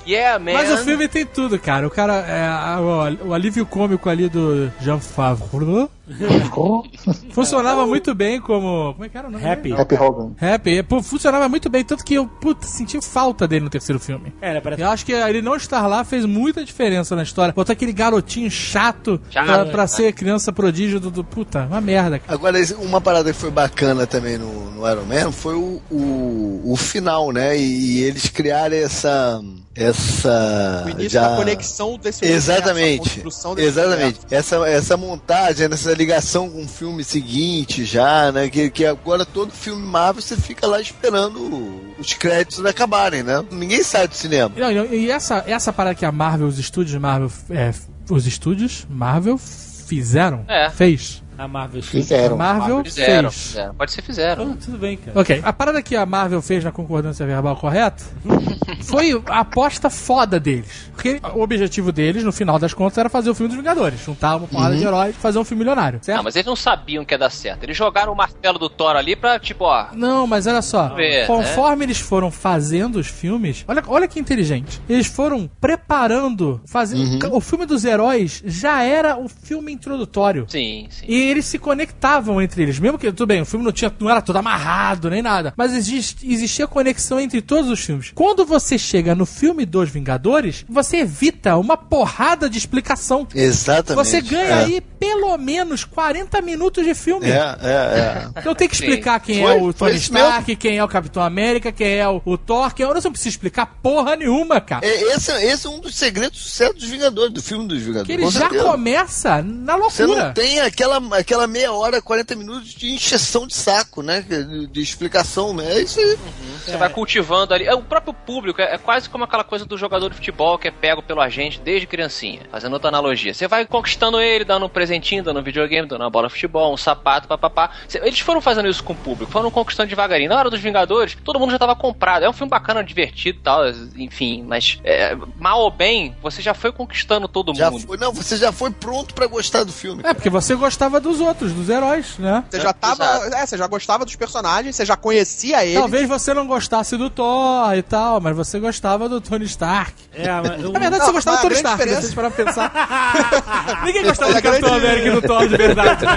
Yeah, man. Mas o filme tem tudo, cara. O cara, é, o, o alívio cômico ali do Jean Favreau funcionava muito bem como. Como é que era o nome? Happy. dele? Happy Hogan. Happy. Pô, funcionava muito bem, tanto que eu, puta, senti falta dele no terceiro filme. É, parece Eu acho que ele não estar lá fez muita diferença na história. Botar aquele garotinho chato, Chato, pra, pra ser criança prodígio do, do- Puta, uma merda. cara. Agora, uma parada que foi bacana também no, no Iron Man foi o, o, o final, né? E, e eles criarem essa. Essa. O início já- da conexão desse universo, a Exatamente. construção desse Exatamente. Essa, essa montagem, essa ligação com o filme seguinte já, né? Que, que agora todo filme Marvel você fica lá esperando os créditos acabarem, né? Ninguém sai do cinema. Não, e e essa, essa parada que a Marvel, os estúdios Marvel. é, os estúdios Marvel fizeram? É. Fez. A Marvel. A Fizeram. Marvel Fizeram, fez. fizeram. Pode ser fizeram. Ah, tudo bem, cara. Ok, a parada que a Marvel fez na concordância verbal correta foi a aposta foda deles. Porque o objetivo deles, no final das contas, era fazer o filme dos Vingadores. Juntar uma porrada de heróis e fazer um filme milionário, certo? Não, mas eles não sabiam que ia dar certo. Eles jogaram o martelo do Thor ali pra, tipo, ó. Não, mas olha só. Ver, conforme eles foram fazendo os filmes, olha, olha que inteligente. Eles foram preparando, fazendo. O filme dos heróis já era o filme introdutório. Sim, sim. E eles se conectavam entre eles. Mesmo que, tudo bem, o filme não, tinha, não era todo amarrado nem nada. Mas exist, existia conexão entre todos os filmes. Quando você chega no filme dos Vingadores, você evita uma porrada de explicação. Exatamente. Você ganha é. aí pelo menos 40 minutos de filme. É, é, é. Então tem que Sim. explicar quem Foi- é o Tony Stark, quem é o Capitão América, quem é o, o Thor, quem é o... Não precisa explicar porra nenhuma, cara. É, Esse, esse é um dos segredos do sucesso dos Vingadores, do filme dos Vingadores. que ele já começa na Você loucura. não tem aquela, aquela meia hora, 40 minutos de encheção de saco, né? De, de explicação, né? É isso aí. Você vai cultivando ali. É, O próprio público é, é quase como aquela coisa do jogador de futebol que é pego pelo agente desde criancinha. Fazendo outra analogia. Você vai conquistando ele, dando um presentinho, dando um videogame, dando uma bola de futebol, um sapato, papapá. Eles foram fazendo isso com o público, foram conquistando devagarinho. Na hora dos Vingadores, todo mundo já tava comprado. É um filme bacana, divertido e tal, enfim. Mas é, mal ou bem, você já foi conquistando todo Já mundo. foi, não, você já foi pronto pra gostar do filme. É, porque você gostava dos outros, dos heróis, né? Você já tava. Exato. É, você já gostava dos personagens, você já conhecia ele. Talvez você não gostasse do Thor e tal, mas você gostava do Tony Stark. É, mas eu- Na verdade, Não, você gostava do Tony Stark, né? diferença- parar pra pensar. Ninguém gostava Mas do Capitão grande- América e do Thor de verdade.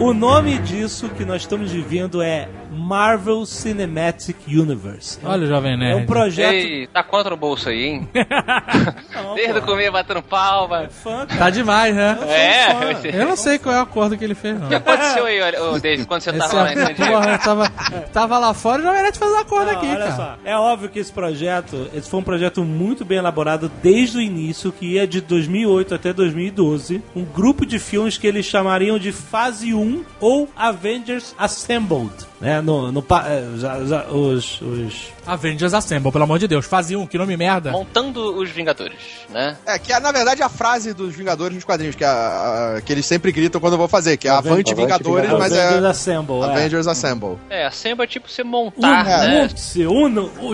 O nome disso que nós estamos vivendo é Marvel Cinematic Universe. Olha o Jovem É Nerd. um projeto. Ei, tá quanto no bolso aí, hein? Não, Desde o começo batendo palma. fã, cara. Tá demais, né? É, Eu não sei qual é o acordo que ele fez, não. O que aconteceu aí, olha, ô, David, quando você Esse tava lá é, Diego? porra, eu tava, tava lá fora e o Jovem Nerd fez um acordo Não, aqui, olha cara. só. É óbvio que esse projeto, esse foi um projeto muito bem elaborado desde o início, que ia de 2008 até 2012. Um grupo de filmes que eles chamariam de Fase 1 ou Avengers Assembled. Né? No, no, pa- é, já- já- os, os Avengers Assemble, pelo amor de Deus. Fazia um, que nome merda. Montando os Vingadores, né? É, que é, na verdade, a frase dos Vingadores nos quadrinhos, que, é a- que eles sempre gritam quando eu vou fazer, que é Avante Avante Vingadores, mas Avengers é Assemble. é. Avengers Assemble. É, a Semba é tipo você montar, Una- né? Junte-se,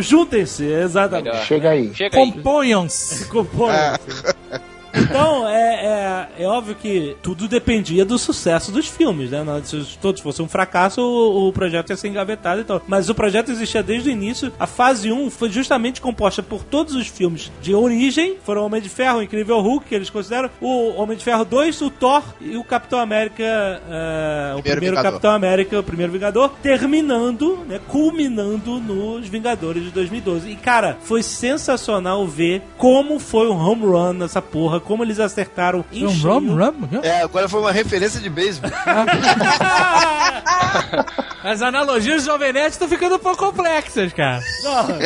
juntem-se, exatamente. Melhor. Chega aí. Chega aí. Componham-se. Então, é, é, é óbvio que tudo dependia do sucesso dos filmes, né? Se todos fossem um fracasso, o, o projeto ia ser engavetado e tal. Mas o projeto existia desde o início. A fase 1 foi justamente composta por todos os filmes de origem. Foram Homem de Ferro, o Incrível Hulk, que eles consideram, o Homem de Ferro 2, o Thor e o Capitão América, é, o Primeiro primeiro Vingador. Capitão América, o primeiro Vingador, terminando, né, culminando nos Vingadores de 2012. E, cara, foi sensacional ver como foi um home run nessa porra, como eles acertaram em Um cheio. rum, rum? É, agora foi uma referência de beisebol. As analogias do Jovem Nerd estão ficando um pouco complexas, cara.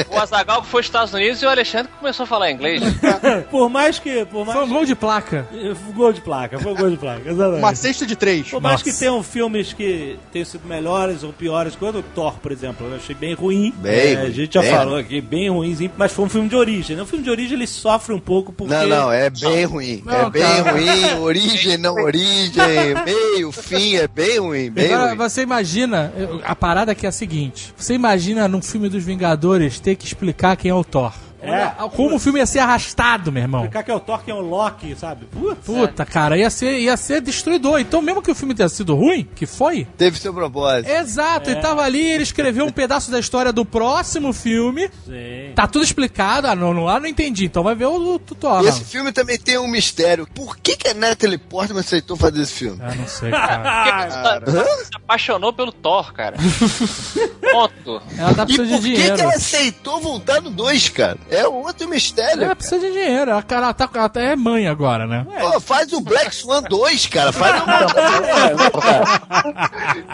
O Azagal foi aos Estados Unidos e o Alexandre começou a falar inglês. Por mais que. Por mais Foi um gol de placa. Foi gol de placa, foi um gol de placa, exatamente. Uma cesta de três. Por mais Nossa. que tenham filmes que tenham sido melhores ou piores, quando o Thor, por exemplo, eu achei bem ruim. Bem É, a gente já bem falou aqui, bem ruimzinho, mas foi um filme de origem. né? O filme de origem ele sofre um pouco porque. Não, não, é bem ruim. Não, é bem cara. ruim. Origem, não origem, meio, fim, é bem ruim, bem Agora, ruim. você imagina, a parada aqui é a seguinte: você imagina num filme dos Vingadores ter que explicar quem é o Thor. É. Olha como o filme ia ser arrastado, meu irmão. Explicar que é o Thor, que é o Loki, sabe? Putz. Puta, cara, ia ser, ia ser destruidor. Então, mesmo que o filme tenha sido ruim, que foi, Teve seu propósito. Exato, ele tava ali, ele escreveu um pedaço da história do próximo filme. Sim. Tá tudo explicado. Ah, não, não, ah, não entendi. Então vai ver o, o tutorial. E esse filme também tem um mistério. Por que, que a Natalie Portman aceitou fazer esse filme? Ah, não sei, cara. Porque tá- se apaixonou pelo Thor, cara. Ponto. Ela tá E precisando por de que, dinheiro. que ela aceitou voltar no 2, cara? É outro mistério. Ela precisa de dinheiro. Ela, cara, ela, tá, ela tá- é mãe agora, né? Pô, faz o Black Swan 2, cara. Faz um...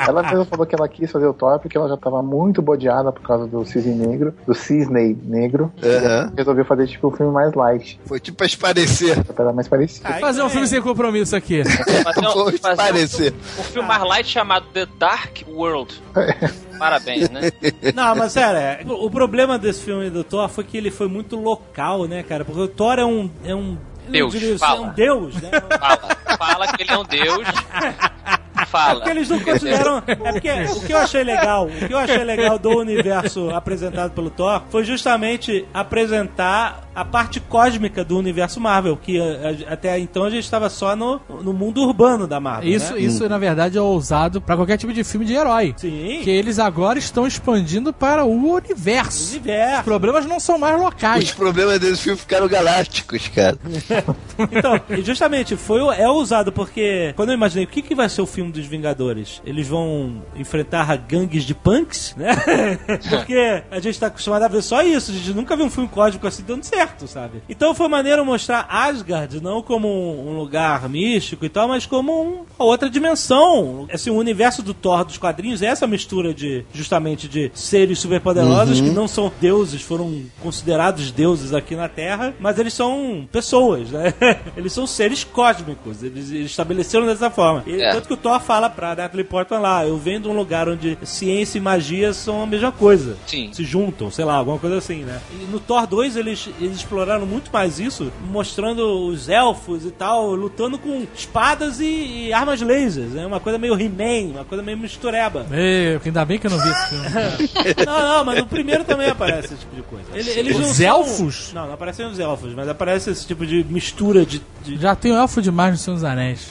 Ela mesma falou que ela quis fazer o Thor porque ela já tava muito bodeada por causa do cisne negro, do cisne negro. Aham. Resolveu fazer tipo um filme mais light, Foi tipo pra esparecer. pra dar mais parecido. Aí Fazer um também. filme sem compromisso aqui. Fazer um, Foi fazer um, um filme mais light chamado The Dark World. Parabéns, né? Não, mas sério, é, o problema desse filme do Thor foi que ele foi muito local, né, cara? Porque o Thor é um. É um Deus, diria, fala. É um deus, né? Fala. Fala que ele é um deus. É Fala. porque eles não consideram. É porque o que eu achei legal, o que eu achei legal do universo apresentado pelo Thor foi justamente apresentar a parte cósmica do universo Marvel, que a- a- até então a gente estava só no, no mundo urbano da Marvel. Isso, né? isso na verdade, é ousado pra qualquer tipo de filme de herói. Sim. Que eles agora estão expandindo para o universo. Os Universo. problemas não são mais Os locais. problemas desse filme ficaram galácticos, cara. Então, e justamente, foi, o- é ousado, porque quando eu imaginei o que, que vai ser o filme dos Vingadores, eles vão enfrentar gangues de punks, né? porque a gente tá acostumado a ver só isso, a gente nunca viu um filme cósmico assim dando certo, sabe? Então foi maneiro mostrar Asgard não como um, lugar místico e tal, mas como um- uma outra dimensão. Assim, o universo do Thor dos quadrinhos é essa mistura de, justamente, de seres superpoderosos que não são deuses, foram considerados deuses aqui na Terra, mas eles são pessoas, né? Eles são seres cósmicos, eles eles estabeleceram dessa forma. E, É. Tanto que o Thor fala pra Natalie Portman lá, eu venho de um lugar onde ciência e magia são a mesma coisa. Sim. Se juntam, sei lá, alguma coisa assim, né? E no Thor 2 eles, eles exploraram muito mais isso, mostrando os elfos e tal, lutando com espadas e, e armas lasers, né? Uma coisa meio He-Man, uma coisa meio mistureba. Meu, ainda bem que eu não vi esse filme. não, não, mas no primeiro também aparece esse tipo de coisa. Ele- Eles não Os são- elfos? Não, não aparecem os elfos, mas aparece esse tipo de mistura de. de- Já tem o elfo demais no Senhor dos Anéis.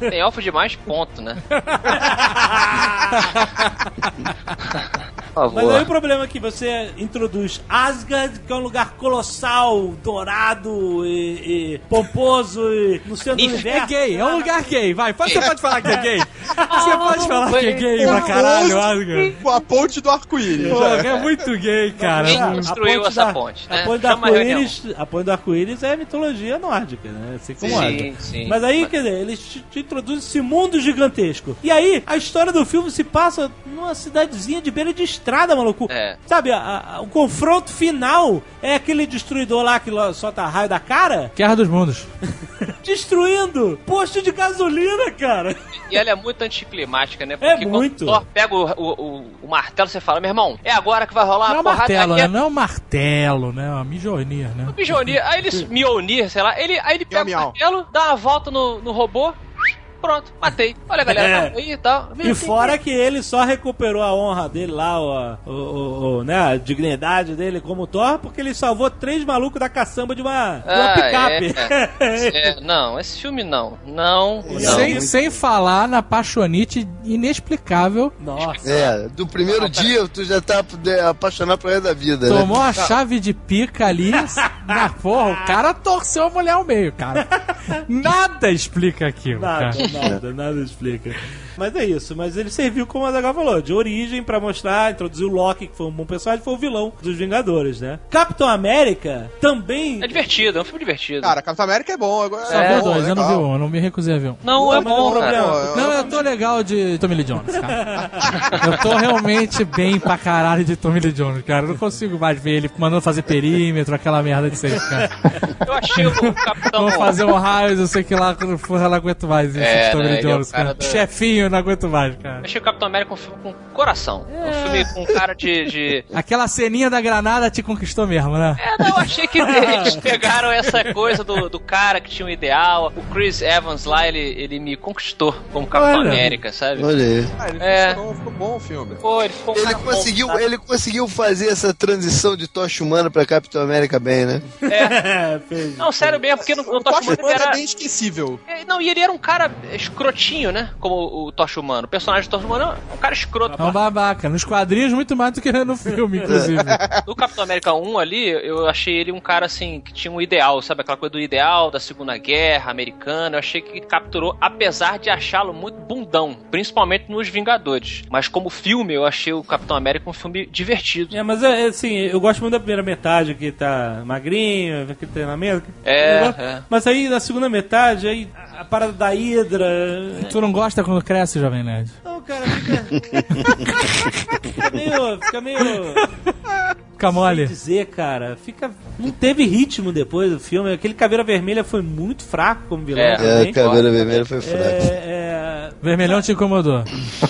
Tem elfo demais, ponto, né? Mas aí o problema é que você introduz Asgard, que é um lugar colossal, dourado e, e pomposo e no centro do É É universo. gay, é um lugar gay. Vai, você pode falar que é gay. Você pode falar que é gay pra caralho, Asgard. Com a ponte do arco-íris. É muito gay, cara. Quem A construiu ponte essa da- ponte, A né? ponte do Chama a arco-íris, ponte do arco-íris é mitologia nórdica, né? Assim como Sim, sim. Mas aí, quer dizer, eles te, te introduzem esse mundo gigantesco. E aí, a história do filme se passa numa cidadezinha de beira de estrada, maluco. É. Sabe, a- a- o confronto final é aquele destruidor lá que solta raio da cara, Guerra dos Mundos. destruindo posto de gasolina, cara. E ela é muito anticlimática, né? É quando muito. o Thor pega o, o, o, o martelo, você fala, meu irmão, é agora que vai rolar Não é a porrada martelo, aqui né? é Não é um martelo, né? É uma mijonir, né? Mijonir. Aí ele, Mionir, sei lá, ele, aí ele pega miau. o martelo, dá uma volta no, no robô, pronto, matei. Olha, galera, É. aí e tal. E fora que ele só recuperou a honra dele lá, o, o, o- o- né, a dignidade dele como Thor, porque ele salvou três malucos da caçamba de uma, de uma Ah, picape. é. É, não, esse filme não. Não, não. Sem, sem falar na paixonite inexplicável. Nossa. É, do primeiro dia tu já tá é, apaixonado pro resto da vida, né? Tomou a chave de pica ali. na porra, o cara torceu a mulher ao meio, cara. Nada explica aquilo, Nada, cara. Nada, nada explica. Mas é isso, mas ele serviu, como a Zagal falou, de origem pra mostrar, introduzir o Loki, que foi um bom personagem, foi o vilão dos Vingadores, né? Capitão América também. É divertido, é um filme divertido. Cara, Capitão América é bom. Agora, Só é bom, dois, eu não vi um, eu não me recusei a ver um. não, é mas bom, não, cara. Não, eu tô legal de Tommy Lee Jones, cara. Eu tô realmente bem pra caralho de Tommy Lee Jones, cara. Eu não consigo mais ver ele mandando fazer perímetro, aquela merda de sempre, cara. Eu achei o Capitão... Vamos fazer um raio, eu sei que lá, quando for, eu não aguento mais isso É, de Tommy né, Lee é Jones, cara cara. do- Chefinho, eu não aguento mais, cara. Eu achei o Capitão América um filme com coração. Um filme com cara de... de... Aquela ceninha da granada te conquistou mesmo, né? É, não, eu achei que eles pegaram essa coisa do, do cara que tinha um ideal. O Chris Evans lá, ele, ele me conquistou como Capitão Olha. América, sabe? Olha aí. Ah, ele É. ficou bom o filme. Pô, ele ficou Ele bom, conseguiu, sabe? ele conseguiu fazer essa transição de tocha humana pra Capitão América bem, né? É, fez. Não, sério mesmo, porque no, no O Tocha Humano era... é bem esquecível. É, Não, e ele era um cara escrotinho, né? Como o Tocha Humano. O personagem do Tocha Humano é um cara escroto. É um babaca. Nos quadrinhos, muito mais do que no filme, inclusive. No Capitão América 1 ali, eu achei ele um cara assim, que tinha um ideal, sabe? Aquela coisa do ideal da Segunda Guerra americana. Eu achei que capturou, apesar de achá-lo muito bundão, principalmente nos Vingadores. Mas como filme, eu achei o Capitão América um filme divertido. É, mas é, é, assim, eu gosto muito da primeira metade, que tá magrinho, aquele treinamento. É, é. Mas aí na segunda metade, aí a parada da Hydra. Tu não gosta quando cresce, Jovem Nerd? Não, cara, fica. fica meio. Fica meio. Fica mole. dizer, cara. Fica. Não teve ritmo depois do filme. Aquele Caveira Vermelha foi muito fraco como vilão É. É, também. a caveira vermelha foi fraca. É, é, Vermelhão te incomodou.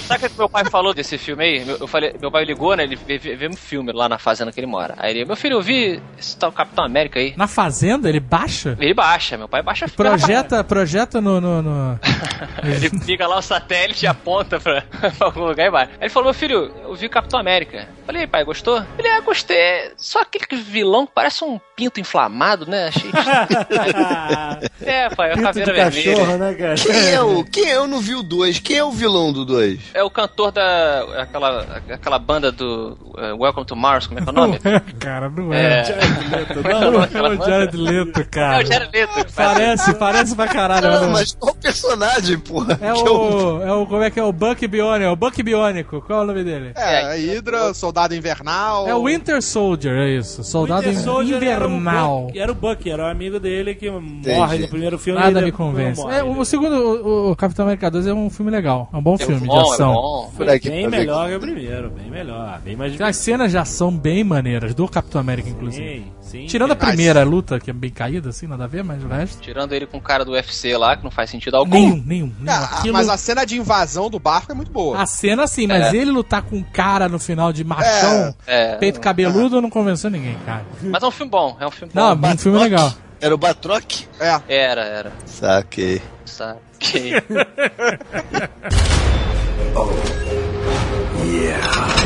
Sabe o que meu pai falou desse filme aí? Meu, eu falei, meu pai ligou, né? Ele ver um filme lá na fazenda que ele mora. Aí ele, meu filho, eu vi esse tal Capitão América aí. Na fazenda, ele baixa? Ele baixa, meu pai baixa filme. Projeta, projeta no, no, no- Ele liga lá o satélite e aponta pra, pra algum lugar e vai. Aí ele falou, meu filho, eu vi o Capitão América. Falei, "E aí, pai, gostou? Ele, é, gostei. Só aquele vilão que parece um pinto inflamado, né? Achei... é, pai, é a Pinto caveira de vermelha. cachorro, né, cara? Quem é o. Quem é? Eu não vi o 2. Quem é o vilão do 2? É o cantor da... aquela, aquela banda do eh, Welcome to Mars, como é que é o nome? Não é, cara, não É, é. Não, Não aquela é o banda? Jared Leto, é cara. o Jared Leto. Parece, parece pra caralho. Não, né? mas qual personagem, porra? É o, é o. Como é que é? O Buck Bionic. É o Buck Biônico. Qual é o nome dele? É, a Hydra, Soldado Invernal. É o Winter Soldier, é isso. Soldado Winter Soldier Invernal. Era o, Buck, era o Buck, era o amigo dele que morre no primeiro filme. Nada me convence. morre. É, o segundo, o, o Capitão América 2 é um filme legal. É um bom É filme bom, de ação. É bom. um aqui bem melhor que o primeiro, bem melhor, bem mais Tem as cenas de ação bem maneiras, do Capitão América, inclusive. Sim. Tirando a Mas- primeira luta, que é bem caída, assim, nada a ver, mas o resto. Tirando ele com o cara do UFC lá, que não faz sentido algum. Nenhum, nenhum. nenhum. Ah, Aquilo- Mas a cena de invasão do barco é muito boa. A cena sim, mas ele lutar com um cara no final de machão, É, peito cabeludo, não convenceu ninguém, cara. mas é um filme bom, é um filme Não, bom. um filme legal. Era o Batroc? É. Era, era. Saquei. Sabe? Mas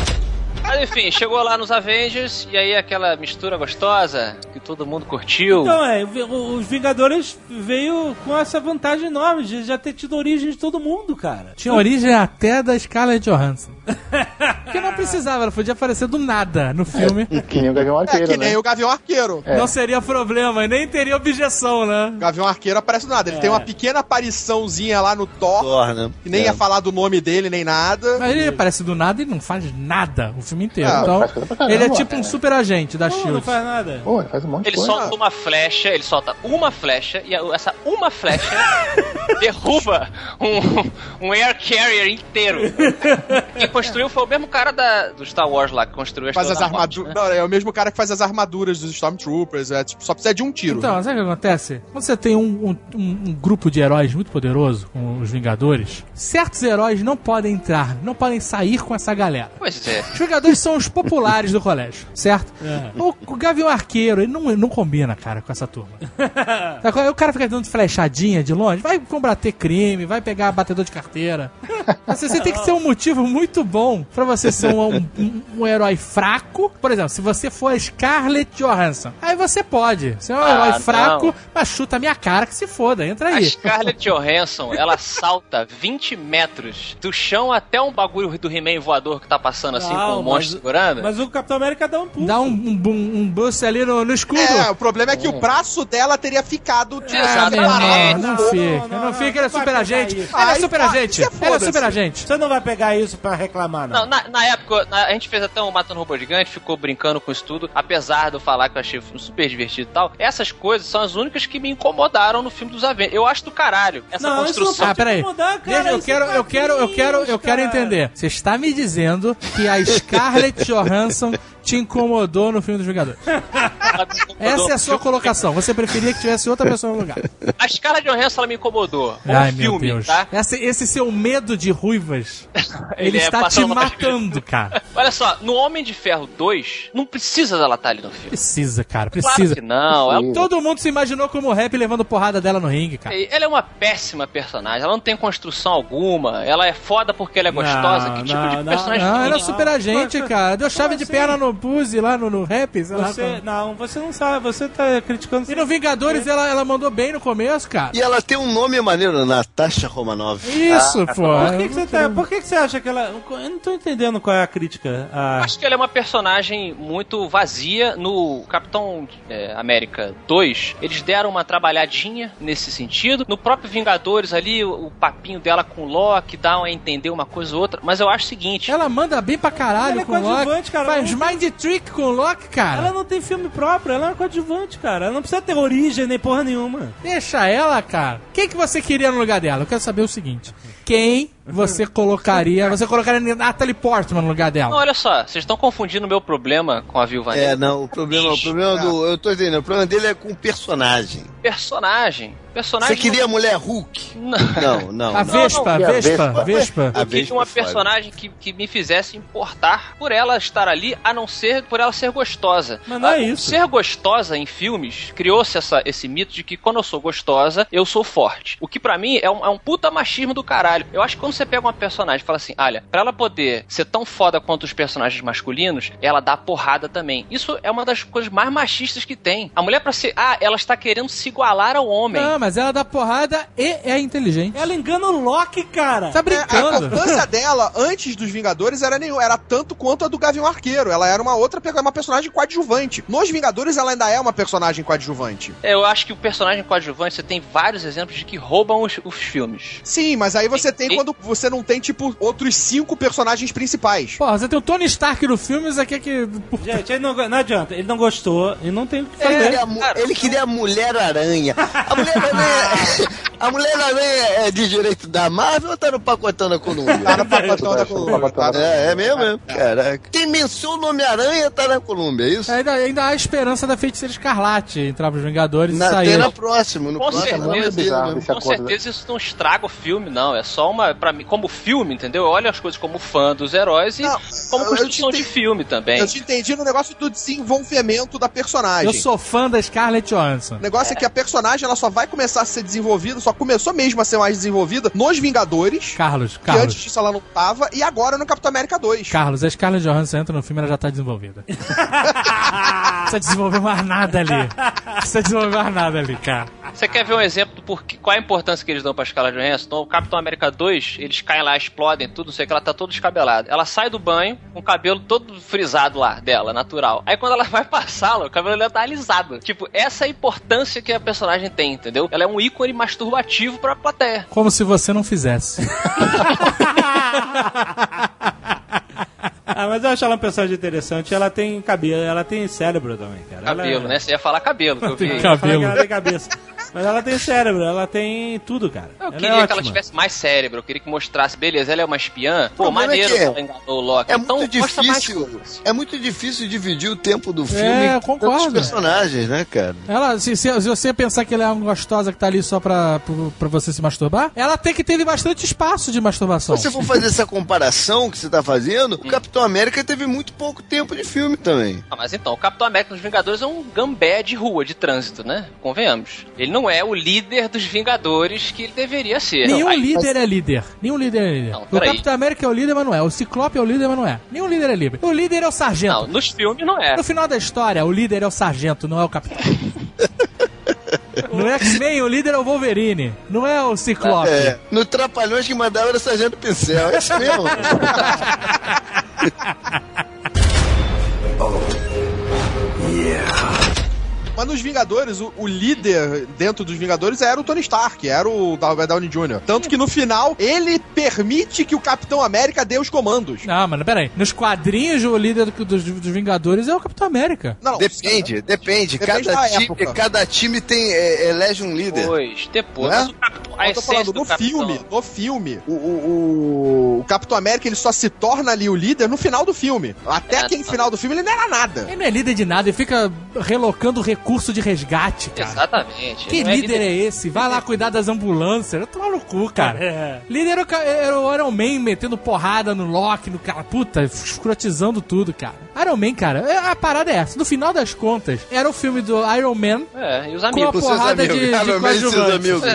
enfim, chegou lá nos Avengers e aí aquela mistura gostosa que todo mundo curtiu. Então, é, os Vingadores veio com essa vantagem enorme de já ter tido origem de todo mundo, cara. Tinha origem até da Scarlett Johansson. Porque não precisava, ela podia aparecer do nada no filme. Que nem o Gavião É Arqueiro, que nem né? o Gavião Arqueiro. É. Não seria problema e nem teria objeção, né? O Gavião Arqueiro aparece do nada. Ele É. tem uma pequena apariçãozinha lá no Thor, Thor, né? que nem É. ia falar do nome dele nem nada. Mas ele aparece do nada e não faz nada o filme inteiro. Ah, então, caramba, ele é tipo um super agente da não SHIELD. faz nada. Pô, ele faz um monte de Ele coisa. solta uma flecha, ele solta uma flecha e essa uma flecha derruba um, um air carrier inteiro. Quem construiu foi o mesmo cara da, do Star Wars lá que construiu a Faz as armaduras. né? Não, é o mesmo cara que faz as armaduras dos Stormtroopers. É, tipo, só precisa de um tiro. Então, sabe o que acontece? Quando você tem um, um- um- um grupo de heróis muito poderoso, com os Vingadores, certos heróis não podem entrar, não podem sair com essa galera. Pois é. Os Vingadores são os populares do colégio, certo? É. O, o Gavião Arqueiro, ele não, não combina, cara, com essa turma. É? o cara fica dando flechadinha de longe, vai combater crime, vai pegar batedor de carteira. Você, você tem que ter um motivo muito bom pra você ser um, um- um herói fraco. Por exemplo, se você for a Scarlett Johansson, aí você pode. Você é um Ah, herói fraco, não. mas chuta a minha cara que se foda, entra A aí. Scarlett Johansson, ela salta 20 metros do chão até um bagulho do He-Man voador que tá passando assim Não, com o monstro segurando. Mas o Capitão América dá um pulo. Dá um, um, um boost ali no, no escudo. É, o problema é que o braço dela teria ficado tipo, Ah, Exato. Exatamente. não Não, fica, não, não, não, fica, ele é não super agente. Ela é Aí, super agente, você ela é foda-se. super agente. Você não vai pegar isso pra reclamar, não. Não, na, na época, na- a gente fez até um Matando Robô Gigante, ficou brincando com isso tudo, apesar de eu falar que eu achei super divertido e tal. Essas coisas são as únicas que me incomodaram no filme dos Avengers. Eu acho do caralho essa Não, isso não construção. Ah, peraí. cara, Deixa, eu isso quero, é eu quero, eu quero, eu quero quadrinhos, cara. entender. Você está me dizendo que a Scarlett Johansson te incomodou no filme dos Vingadores? Essa é a sua colocação. Você preferia que tivesse outra pessoa no lugar? A escala de Johansson ela me incomodou. Com Ai, o meu filme, Deus. tá? Esse, esse seu medo de ruivas, ele, Ele é está te matando, cara. Olha só, no Homem de Ferro 2, não precisa dela estar ali no filme. Precisa, cara, Claro precisa. que não. Ela, Todo mundo se imaginou como rap levando porrada dela no ringue, cara. ela é uma péssima personagem. Ela não tem construção alguma. Ela é foda porque ela é gostosa. Não, que tipo não, de não, personagem Não, ela é super agente, cara. Deu chave de assim? perna no Pussy lá no, no rap, sei lá. Você, não, você não sabe, você tá criticando. E no Vingadores ela, ela mandou bem no começo, cara. E ela tem um nome maneiro, Natasha Romanoff. Isso, pô. Por que, que você tá, por que, que você acha que ela. Eu não tô entendendo qual é a crítica. A... Acho que ela é uma personagem muito vazia. No Capitão é, América 2, eles deram uma trabalhadinha nesse sentido. No próprio Vingadores ali, o, o papinho dela com o Loki dá a entender uma coisa ou outra. Mas eu acho o seguinte: Ela manda bem pra caralho Ela é com o Loki. coadjuvante, cara. Faz Ela mind trick com o Loki, cara. Ela não tem filme próprio, ela é uma coadjuvante, cara. Ela não precisa ter origem nem porra nenhuma. Deixa ela, cara. Quem que você queria no lugar dela? Eu quero saber o seguinte. Quem você colocaria... Você colocaria Natalie Portman no lugar Não, dela? olha só, vocês estão confundindo o meu problema com a Viúva É, Negra. não, o problema, o problema do. Eu tô entendendo, o problema dele é com o personagem. Personagem. Personagem. Você queria a mulher Hulk? Não. Não, não. A não. Vespa, não, Vespa, Vespa. Vespa. A Eu queria Vespa uma é foda. personagem que, que me fizesse importar por ela estar ali, a não ser por ela ser gostosa. Mas não é Ah, isso. Ser gostosa em filmes, criou-se essa- esse mito de que quando eu sou gostosa, eu sou forte. O que pra mim é um, é um puta machismo do caralho. Eu acho que quando você pega uma personagem e fala assim, olha, pra ela poder ser tão foda quanto os personagens masculinos, ela dá porrada também. Isso é uma das coisas mais machistas que tem. A mulher pra ser, ah, ela está querendo se igualar ao homem. Não, mas ela dá porrada e é inteligente. Ela engana o Loki, cara. Tá É, a brincando. importância dela, antes dos Vingadores, era nenhum, era tanto quanto a do Gavião Arqueiro. Ela era uma outra, uma personagem coadjuvante. Nos Vingadores, ela ainda é uma personagem coadjuvante. É, Eu acho que o personagem coadjuvante, você tem vários exemplos de que roubam os, os filmes. Sim, mas aí você tem E- quando você não tem, tipo, outros cinco personagens principais. Porra, você tem o Tony Stark no filme, você quer que... Gente, ele não, não adianta. Ele não gostou e não tem o que Ele, fazer. queria a mu- ele queria a Mulher-Aranha. A Mulher-Aranha. A Mulher-Aranha é de direito da Marvel ou tá no pacotão da Colômbia? Tá no pacotão da Colômbia. É, é mesmo, mesmo. Caraca. Quem menciona o Homem-Aranha tá na Colômbia, é isso? Ainda, ainda há a esperança da feiticeira escarlate entrar pros Vingadores Na, e tem sair. na próxima. No Com próximo certeza. é bizarro Com certeza isso não estraga o filme, não. É só uma. Pra mim, como filme, entendeu? Eu olho as coisas como fã dos heróis e Não, como eu- construção te de entendi. filme também. Eu te entendi no negócio do desenvolvimento da personagem. Eu sou fã da Scarlett Johansson. O negócio é. que a personagem ela só vai começar a ser desenvolvida, só começou mesmo a ser mais desenvolvida nos Vingadores. Carlos, Que antes Carlos. disso ela não tava, e agora no Capitão América 2. Carlos, a Scarlett Johansson entra no filme, ela já tá desenvolvida. Não precisa desenvolver mais nada ali. Não precisa desenvolver mais nada ali, cara. Você quer ver um exemplo do porquê, qual a importância que eles dão pra escala de Johansson? Então, o Capitão América 2, eles caem lá, explodem, tudo, não sei o que, ela tá toda descabelada. Ela sai do banho com o cabelo todo frisado lá dela, natural. Aí quando ela vai passá-lo, o cabelo dela tá alisado. Tipo, essa é a importância que a personagem tem, entendeu? Ela é um ícone masturbativo pra plateia. Como se você não fizesse. Ah, mas eu acho ela uma personagem interessante. Ela tem cabelo, ela tem cérebro também, cara. Ela Cabelo, é- né? Você ia falar cabelo, que eu vi. Tem cabelo. Ela tem cabeça. Mas ela tem cérebro, ela tem tudo, cara. Eu ela queria é que ótima. ela tivesse mais cérebro, eu queria que mostrasse, beleza, ela é uma espiã. Pô, problema é maneiro que que ela enganou o Loki. É então, muito difícil. É muito difícil dividir o tempo do filme É, com tantos personagens, né, cara? Ela, se, se- se você pensar que ela é uma gostosa que tá ali só pra, pra, pra você se masturbar, ela tem que ter bastante espaço de masturbação. Se você for fazer essa comparação que você tá fazendo, o Capitão América teve muito pouco tempo de filme também. Ah, mas então, o Capitão América dos Vingadores é um gambé de rua, de trânsito, né? Convenhamos. Ele não é o líder dos Vingadores que ele deveria ser. Nenhum Aí- líder é líder. Nenhum líder é líder. Não, o. Capitão América é o líder, mas não é. O Ciclope é o líder, mas não é. Nenhum líder é líder. O líder é o sargento. Não, nos filmes não é. No final da história, o líder é o sargento, não é o capitão. No X-Men, o líder é o Wolverine, não é o Ciclope. É, no Trapalhões que mandava era o Sargento Pincel, é isso mesmo. Mas nos Vingadores, o, o líder dentro dos Vingadores era o Tony Stark, era o Robert Downey Jr. Tanto que no final, ele permite que o Capitão América dê os comandos. Não, mas peraí. Nos quadrinhos, o líder do- dos, dos Vingadores é o Capitão América. Não, não, Depende, depende. Depende Cada, da time, época. cada time tem, é, elege um líder. Depois, depois. Né? Capitão, a Eu tô falando, do no capitão. filme, no filme, o, o, o- Capitão América ele só se torna ali o líder no final do filme. Até É, aquele tá. final do filme ele não era nada. Ele não é líder de nada, ele fica relocando recurso de resgate, cara. Exatamente. Que Não é líder é esse? Vai lá cuidar das ambulâncias. Eu tô no cu, cara. É. Líder era o, ca- era o Iron Man metendo porrada no Loki, no cara. Puta, escrotizando tudo, cara. Iron Man, cara, é- a parada é essa. No final das contas, era o filme do Iron Man É, e os com a amigos. Com seus porrada amigos. de, de Iron Man e seus amigos.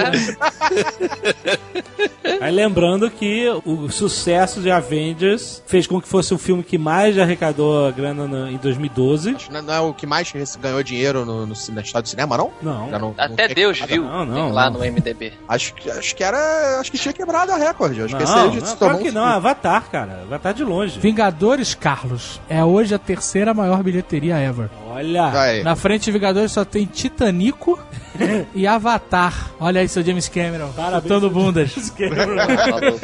Aí lembrando que o sucesso de Avengers fez com que fosse o filme que mais arrecadou a grana no- em 2012. Não, não é o que mais ganhou dinheiro no, no, na história do cinema, não? Não. Não- Até não- Deus viu não, não, lá não. no MDB. Acho, que- acho que era. Acho que tinha quebrado a recorde. Acho que esse Não, aí não, se claro que não. Avatar, cara. Avatar de longe. Vingadores, Carlos, é hoje a terceira maior bilheteria ever. Olha. Vai. Na frente de Vingadores só tem Titanico e Avatar. Olha aí, seu James Cameron. Parabéns, bundas. Falou.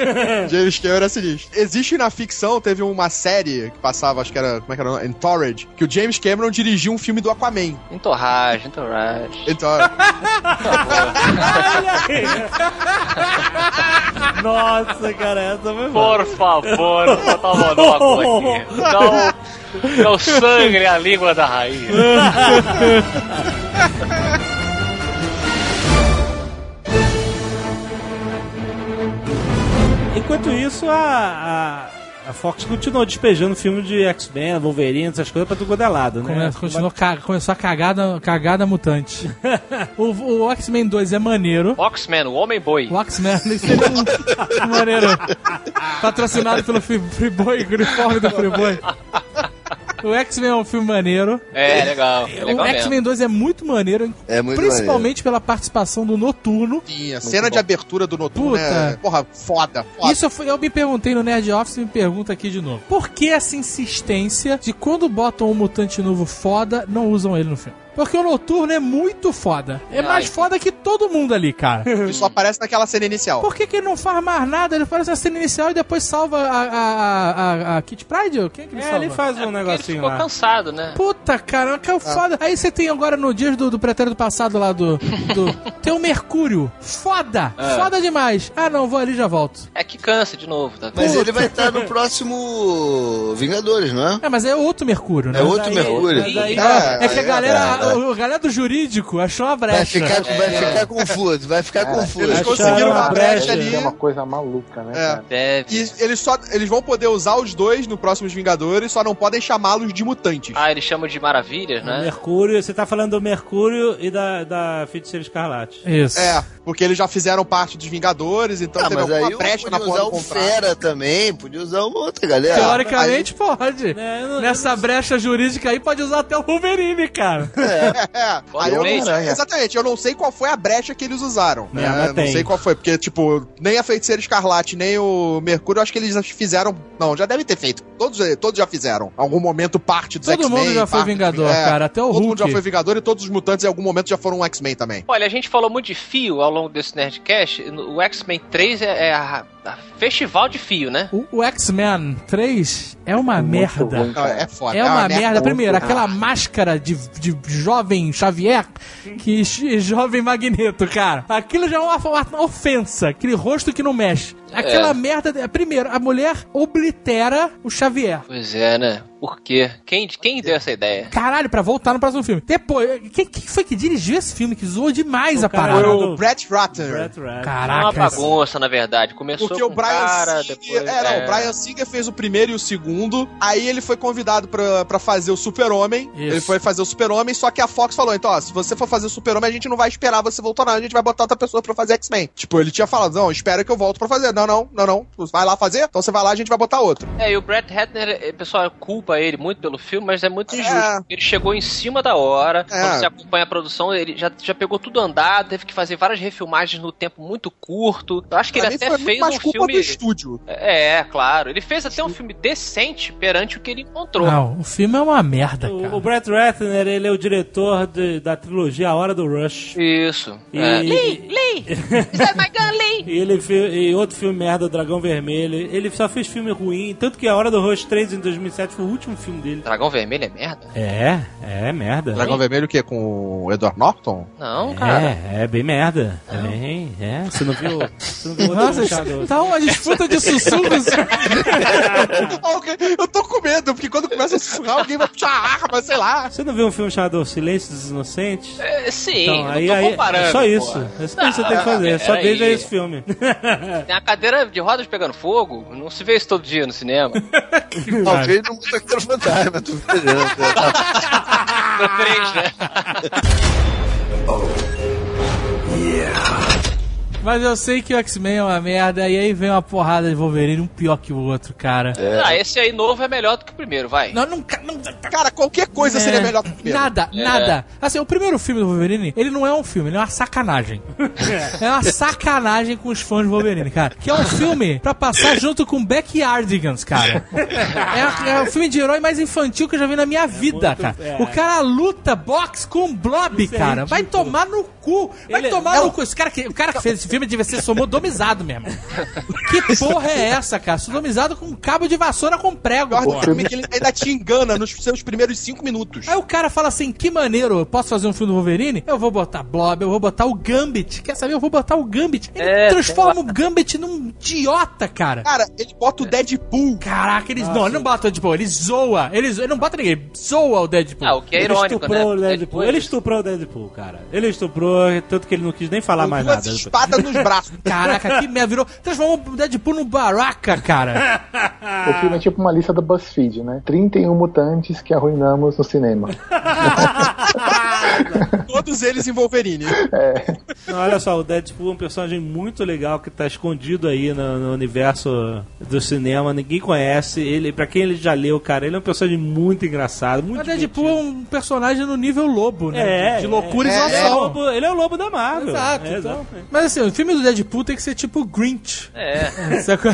James Cameron é sinistro. Existe na ficção, teve uma série que passava, acho que era, como é que era? o nome? Entourage, que o James Cameron dirigiu um filme do Aquaman. Entorragem, entorragem. Então, Nossa, cara, essa foi boa. Por favor, vou botar o monóculo aqui. Não, não sangre a língua da raiz. Enquanto isso, a, a, a Fox continuou despejando filme de X-Men, Wolverine, essas coisas pra tudo quanto é lado, né? Come- continuou ca- começou a cagada, cagada mutante. o o X-Men 2 é maneiro. Oxman, o homem boi. O X-Men um, um maneiro. Patrocinado pelo Free- Freeboy, uniforme do Freeboy. O X-Men é um filme maneiro. É, legal. É o legal mesmo. X-Men 2 é muito maneiro, É muito principalmente pela participação do Noturno. tinha cena de abertura do Noturno, Puta. é, porra, foda, foda. Isso eu, fui- eu me perguntei no Nerd Office e me pergunta aqui de novo. Por que essa insistência de quando botam um mutante novo foda, não usam ele no filme? Porque o Noturno é muito foda. É Ai, mais foda que todo mundo ali, cara. Ele só aparece naquela cena inicial. Por que, que ele não faz mais nada? Ele faz a cena inicial e depois salva a, a, a, a Kit Pride? Quem é que ele É, salva? ele faz um ele negocinho ficou lá. cansado, né? Puta, cara, que é foda. Aí você tem agora no Dias do, do Pretérito Passado lá do. do tem o Mercúrio. Foda! Foda demais. Ah, não, vou ali e já volto. É que cansa de novo, tá? Mas ele vai estar no próximo Vingadores, não é? É, mas é outro Mercúrio, né? É outro aí- Mercúrio. mas aí- É, que a é, galera, é, é. a, a galera do jurídico achou uma brecha. Vai ficar, vai ficar confuso, vai ficar confuso. Eles conseguiram uma brecha ali. É uma coisa maluca, né, É. cara? Deve. E eles só eles vão poder usar os dois no próximos Vingadores, só não podem chamá-los de mutantes. Ah, eles chamam de maravilhas, O né? Mercúrio, você tá falando do Mercúrio e da, da Feiticeira Escarlate. Isso. É, porque eles já fizeram parte dos Vingadores, então Ah, teve aí alguma brecha na podia porra usar o. Fera também, podia usar uma outra galera. Teoricamente pode. É, não- Nessa brecha jurídica aí pode usar até o Wolverine, cara. É, aí eu não sei, exatamente, eu não sei qual foi a brecha que eles usaram. É, né? mas Não tem. sei qual foi, porque, tipo, nem a Feiticeira Escarlate, nem o Mercúrio, eu acho que eles já fizeram. Não, já devem ter feito. Todos, todos já fizeram. Algum momento parte dos Todo X-Men. mundo já foi Vingador, cara, até o Todo mundo já Hulk. foi Vingador e todos os mutantes em algum momento já foram um X-Men também. Olha, a gente falou muito de fio ao longo desse Nerdcast. O X-Men 3 é, é a festival de fio, né? O, o X-Men 3 é uma merda. ruim, Não, cara. é foda. É uma merda. muito Primeiro, aquela máscara de, de jovem Xavier que jovem Magneto, cara. Aquilo já é uma, uma ofensa. Aquele rosto que não mexe. Aquela É. merda. Primeiro, a mulher oblitera o Xavier. Pois é, né? Por quê? Quem, quem deu essa ideia? Caralho, pra voltar no próximo filme. Depois, quem, quem foi que dirigiu esse filme que zoou demais O a parada? Foi o Brett Ratner. Brett Ratner. É uma Caraca. bagunça, na verdade. Começou Porque com o Brian cara, Singer. depois... é, não, o Brian Singer fez o primeiro e o segundo. Aí ele foi convidado pra, pra fazer o Super-Homem. Isso. Ele foi fazer o Super-Homem, só que a Fox falou: então, ó, se você for fazer o Super-Homem, a gente não vai esperar você voltar, não. A gente vai botar outra pessoa pra fazer X-Men. Tipo, ele tinha falado: não, espera que eu volto pra fazer. Não, não, não, não. Vai lá fazer? Então você vai lá, a gente vai botar outro. É, e o Brett Ratner, eh, pessoal, culpa culpa ele muito pelo filme, mas é muito É. injusto. Ele chegou em cima da hora. É. Quando você acompanha a produção, ele já, já pegou tudo andado, teve que fazer várias refilmagens no tempo muito curto. Eu acho que Pra ele até fez mais um culpa filme. do estúdio. É, claro. Ele fez até um filme decente perante o que ele encontrou. Não, o filme é uma merda, O, cara. o Brett Ratner, ele é o diretor de- da trilogia A Hora do Rush. Isso. E, É. Lee, Lee! Is that my gun, Lee? E ele fez e outro filme merda, Dragão Vermelho. Ele só fez filme ruim, tanto que A Hora do Rush 3 em 2007 foi o último filme dele. Dragão Vermelho é merda? É, é merda. Dragão Vermelho o quê? Com o Edward Norton? Não, cara. É, é bem merda. É bem, é. Você não viu? Você não viu outro Nossa, Shadow? tá uma disputa de sussurros. Eu tô com medo, porque quando começa a sussurrar, alguém vai puxar a arma, sei lá. Você não viu um filme chamado Silêncio dos Inocentes? É, sim, Então, não aí, tô aí comparando. é só isso. porra. É isso que você tem que fazer. Só peraí. veja esse filme. Tem a cadeira de rodas pegando fogo, não se vê isso todo dia no cinema. Talvez no Motoqueiro Fantasma, tu vejando. No 3, né? Mas eu sei que o X-Men é uma merda, e aí vem uma porrada de Wolverine, um pior que o outro, cara. Ah, esse aí novo é melhor do que o primeiro, vai. Não, nunca. Não, Cara, qualquer coisa É, seria melhor que o primeiro. Nada, É. nada. Assim, o primeiro filme do Wolverine, ele não é um filme, ele é uma sacanagem. é uma sacanagem com os fãs do Wolverine, cara. Que é um filme pra passar junto com Backyardigans, cara. É, é o filme de herói mais infantil que eu já vi na minha vida, muito- cara. é. O cara luta boxe com um blob, Isso é cara. Vai ridículo. tomar no cu. Vai Ele- tomar é no o- cu. Esse cara que, o cara que fez esse filme devia ser sodomizado mesmo. Que porra é essa, cara? Sodomizado com um cabo de vassoura com prego, Pior do porra. filme é que ele ainda te engana nos seus primeiros cinco minutos. Aí o cara fala assim: que maneiro, eu posso fazer um filme do Wolverine? Eu vou botar Blob, eu vou botar o Gambit. Quer saber? Eu vou botar o Gambit. Ele É, transforma o Gambit num idiota, cara. Cara, ele bota o Deadpool. Caraca, eles. Não, ele não bota o Deadpool, ele zoa. Ele, ele não bota ninguém, ele zoa o Deadpool. Ah, o que é Ele irônico, estuprou né? o Deadpool. Deadpool, Ele estuprou o Deadpool, cara. Ele estuprou, tanto que ele não quis nem falar mais duas nada. espadas nos braços. Caraca, que merda, virou. Transformou o Deadpool no Baraka, cara. O filme é tipo uma lista do BuzzFeed, né? 31 mutantes que arruinamos no cinema. Todos eles em Wolverine. Não, olha só, o Deadpool é um personagem muito legal que tá escondido aí no, no universo do cinema, ninguém conhece. Ele, para quem ele já leu, cara, ele é um personagem muito engraçado, muito O Deadpool é um personagem no nível lobo, né? É, de, loucura é, e Ele é, o zoação. lobo, ele é o lobo da Marvel. Exato, É, então. Mas assim, o filme do Deadpool tem que ser tipo Grinch. É. Sacou?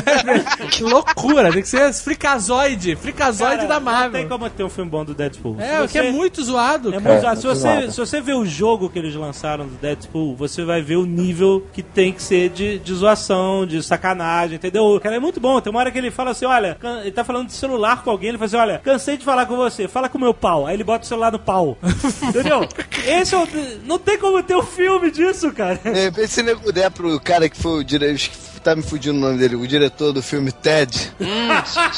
que loucura, tem que ser fricazoide, fricazoide Cara, da Não Marvel. tem como ter um filme bom do Deadpool. É, Se o que é muito zoado. É muito, É, se, muito você, se você vê o jogo que eles lançaram do Deadpool, você vai ver o nível que tem que ser de, de zoação, de sacanagem, entendeu? Cara, é muito bom. Tem uma hora que ele fala assim: olha, ele tá falando de celular com alguém, ele fala assim: olha, cansei de falar com você, fala com o meu pau. Aí ele bota o celular no pau. entendeu? Esse é o. Não tem como ter um filme disso, cara. É, vê se nego der pro cara que foi o diretor. Tá me fugindo o nome dele, o diretor do filme Ted.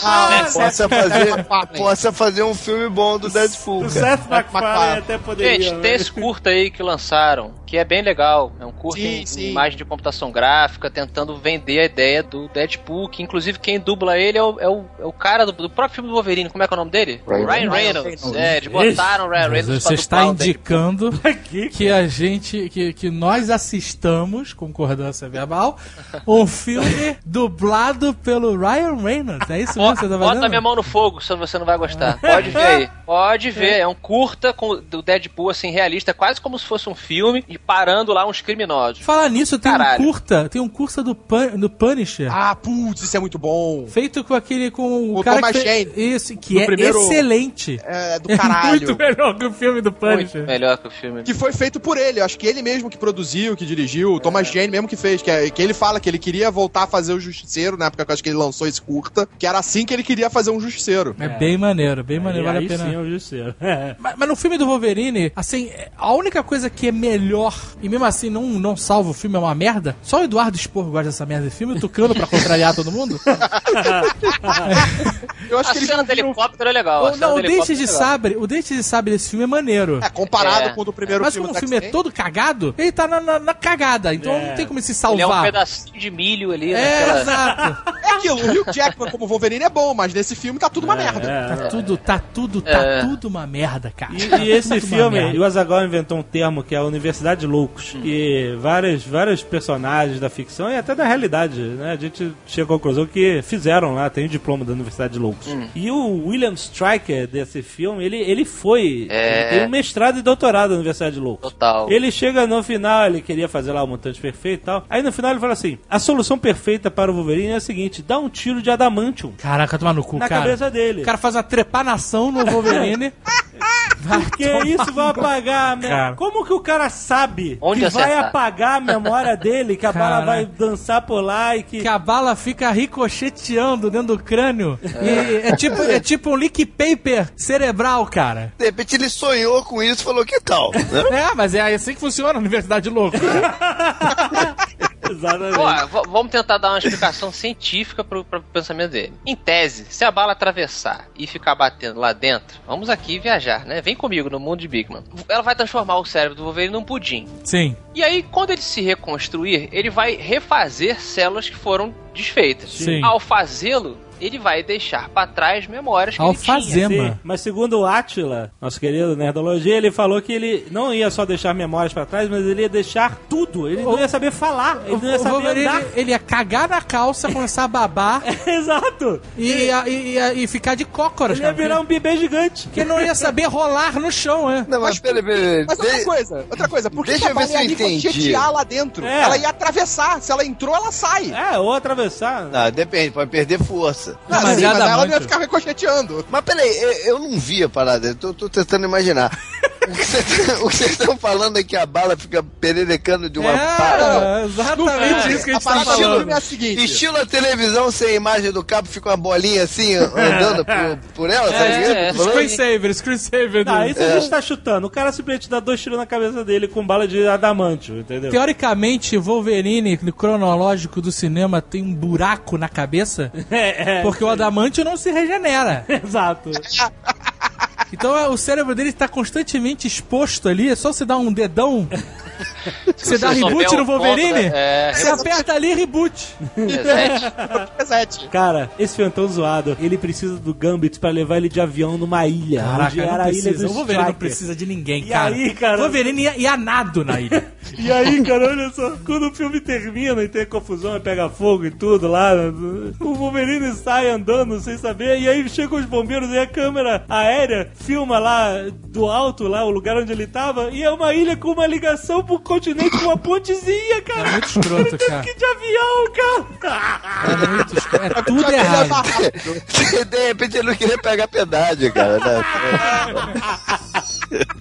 Ah, possa, fazer, possa fazer um filme bom do Deadpool. O. Seth MacFarlane até poderia. Gente, né? tem esse curta aí que lançaram, que é bem legal. É um curta Sim, em sim. imagem de computação gráfica, tentando vender a ideia do Deadpool, que inclusive quem dubla ele é o, é o, é o cara do, do próprio filme do Wolverine. Como é que é o nome dele? Ryan Ryan Reynolds. É, eles botaram o Ryan Reynolds você pra está indicando que a gente, que, que nós assistamos, concordância verbal, um filme dublado pelo Ryan Reynolds. É isso mesmo que você tá Bota fazendo? a minha mão no fogo, se você não vai gostar. Pode ver aí. Pode ver. É um curta com, do Deadpool, assim, realista, quase como se fosse um filme, e parando lá uns criminosos. Falar nisso, tem Caralho. um curta, tem um curta do, Pun- do Punisher. Ah, putz, isso é muito bom. Feito com aquele, com o, O cara Thomas que fez. Isso, que é primeiro- excelente. É do É caralho. muito melhor que o filme do Muito Punisher. melhor que o filme. Que foi feito por ele, eu acho que ele mesmo que produziu, que dirigiu, o Thomas Jane mesmo que fez, que, é- que ele fala que ele queria voltar a fazer o Justiceiro, na época que eu acho que ele lançou esse curta, que era assim que ele queria fazer um Justiceiro. É, bem maneiro, bem maneiro, Aí- vale aí a pena. sim é o Justiceiro. É. Mas, mas no filme do Wolverine, assim, é- a única coisa que é melhor, e mesmo assim não, não salva o filme, é uma merda, só o Eduardo Spor gosta dessa merda de filme, o Tucano pra contrariar todo mundo. Eu acho A que ele cena do helicóptero é legal. cena não, o Dente de é. Sabre, o Dente de Sabre desse filme é maneiro. É, comparado É. com o do primeiro Mas filme como o do filme é todo cagado, ele tá na, na- na cagada, então É. não tem como se Ele é um salvar. pedacinho de milho ali É, naquela... exato. É aquilo, o Hugh Jackman como Wolverine é bom, mas nesse filme tá tudo uma merda. É, Tá tudo, tá tudo, tá É. tudo uma merda, cara. E, Tá e esse filme, o Azaghal inventou um termo que é a Universidade de Loucos. E vários, vários personagens da ficção e até da realidade, né? A gente chegou à conclusão que fizeram lá, tem o diploma da Universidade de Loucos. E o William Stryker desse filme, ele, ele foi. É. Ele tem um mestrado e doutorado na Universidade de Loucos. Total. Ele chega no final, ele queria fazer lá o montante perfeito e tal. Aí no final ele fala assim: a solução perfeita para o Wolverine é a seguinte: dá um tiro de adamantium Caraca, tomar no cu, na cara. cabeça dele. O cara faz uma trepanação no Wolverine. Porque isso vai apagar a memória. Cara. Como que o cara sabe Onde que vai acertar? apagar a memória dele, que a bala vai dançar por lá e que. Que a bala fica ricocheteando dentro do crânio. E é tipo, é tipo um leak paper cerebral, cara. De repente ele sonhou com isso e falou, que tal? Né? É, mas é assim que funciona a Universidade Louco. Exatamente. Vamos tentar dar uma explicação científica pro, pro pensamento dele. Em tese, se a bala atravessar e ficar batendo lá dentro, vamos aqui viajar, né? Vem comigo no mundo de Bigman. Ela vai transformar o cérebro do Wolverine num pudim. Sim. E aí, quando ele se reconstruir, ele vai refazer células que foram desfeitas. Sim. Ao fazê-lo, ele vai deixar pra trás memórias que ele tinha. Alfazema. Sim, mas segundo o Atila, nosso querido Nerdologia, ele falou que ele não ia só deixar memórias pra trás, mas ele ia deixar tudo. Ele não ia saber falar, ele não ia O saber Wolverine, andar. ele ia cagar na calça, começar a babar Exato. e, ia- e, ia- e ficar de cócoras, Ele ia cara. virar um bebê gigante. Porque não ia saber rolar no chão, né? Não, mas peraí, peraí. Mas outra de- coisa, outra coisa, por que deixa que a ia entendi. ricochetear lá dentro? É. Ela ia atravessar, se ela entrou, ela sai. É, ou atravessar. Ah, depende, pode perder força. Não, mas sim, é mas ela não ia ficar ricocheteando. Mas peraí, eu, eu não vi a parada, eu tô, tô tentando imaginar. O que vocês estão falando é que a bala fica pererecando de uma É, exatamente isso que a a gente tá falando. filme é a seguinte. Estilo a televisão sem a imagem do cabo, fica uma bolinha assim, andando por, por ela, sabe? É, tô é? Screensaver, screensaver. Ah, isso a gente tá chutando. O cara simplesmente dá dois tiros na cabeça dele com bala de adamantio, entendeu? Teoricamente, Wolverine, no cronológico do cinema, tem um buraco na cabeça, É, é. Porque o adamantio não se regenera. Exato. Então é, o cérebro dele está constantemente exposto ali, é só você dar um dedão. Você dá reboot no o ponto, Wolverine, né? É. você aperta ali reboot. Reset. Reset. Cara, esse filme é tão zoado. Ele precisa do Gambit pra levar ele de avião numa ilha. onde Caraca, era não a ilha precisa. do O Wolverine não Striker. precisa de ninguém, E cara. aí, cara? O Wolverine ia, ia nado na ilha. E aí, cara, olha só, quando o filme termina e tem confusão e pega fogo e tudo lá, o Wolverine sai andando sem saber, e aí chegam os bombeiros e a câmera aérea filma lá do alto, lá o lugar onde ele tava, e é uma ilha com uma ligação pro continente com uma pontezinha, cara. É muito escroto, Ele cara. que ir de avião, cara. É muito escroto. É tudo Ele é errado. mais rápido. De repente ele não queria pegar pedágio, cara. né?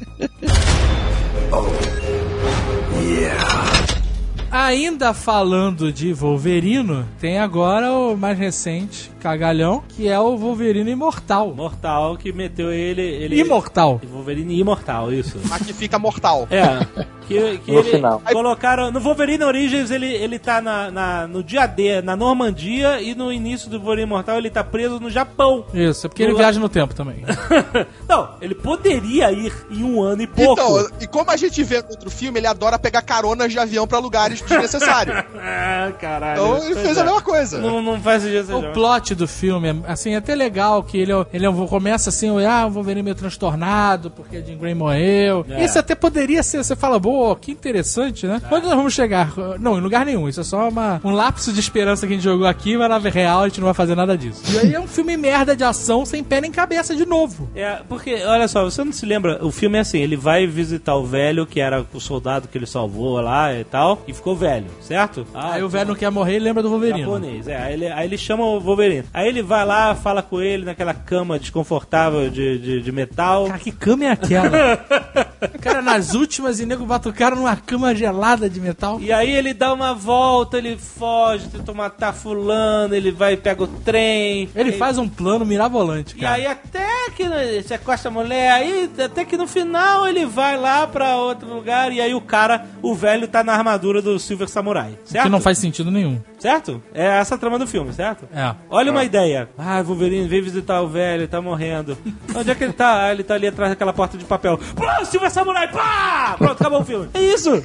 Ainda falando de Wolverino, tem agora o mais recente, cagalhão, que é o Wolverino Imortal. Mortal que meteu ele. ele... Imortal. Wolverine imortal, isso. Mas que fica mortal. É. Que, que No ele final. colocaram. No Wolverine Origins ele, ele tá na, na- no dia D, na Normandia, e no início do Wolverine Imortal ele tá preso no Japão. Isso, é porque ele viaja no tempo também. Não, ele poderia ir em um ano e pouco. Então, e como a gente vê no outro filme, ele adora pegar caronas de avião pra lugares desnecessários. Ah, caralho. Então ele fez é. a mesma coisa. Não, não faz sentido O jogo. Plot do filme, é, assim, é até legal que ele, é- ele é- começa assim, ah, o Wolverine meio transtornado porque a Jean Grey morreu. É. Isso até poderia ser, você fala, boa, que interessante, né? Onde nós vamos chegar? Não, em lugar nenhum. Isso é só uma, um lapso de esperança que a gente jogou aqui, mas na real a gente não vai fazer nada disso. E aí é um filme merda de ação sem pé nem cabeça de novo. É, porque, olha só, você não se lembra, o filme é assim, ele vai visitar o velho, que era o soldado que ele salvou lá e tal, e ficou velho, certo? Ah, Aí o velho não quer morrer e lembra do Wolverine. Japonês, é. Aí ele, aí ele chama o Wolverine. Aí ele vai lá, fala com ele naquela cama desconfortável de, de, de metal. Cara, que cama é aquela? cara, nas últimas e nego batucaram numa cama gelada de metal. E aí ele dá uma volta, ele foge, tenta matar fulano, ele vai e pega o trem. Ele faz um plano mirabolante, E cara. aí até que ele sequestra a mulher, aí até que no final ele vai lá pra outro lugar e aí o cara, o velho tá na armadura do Silver Samurai, certo? Que não faz sentido nenhum. Certo? É essa a trama do filme, certo? É. Olha uma ideia. Ah, Wolverine, vem visitar o velho, tá morrendo. Onde é que ele tá? Ah, ele tá ali atrás daquela porta de papel. Pô, Silver Samurai, pá! Pronto, acabou o filme. É isso!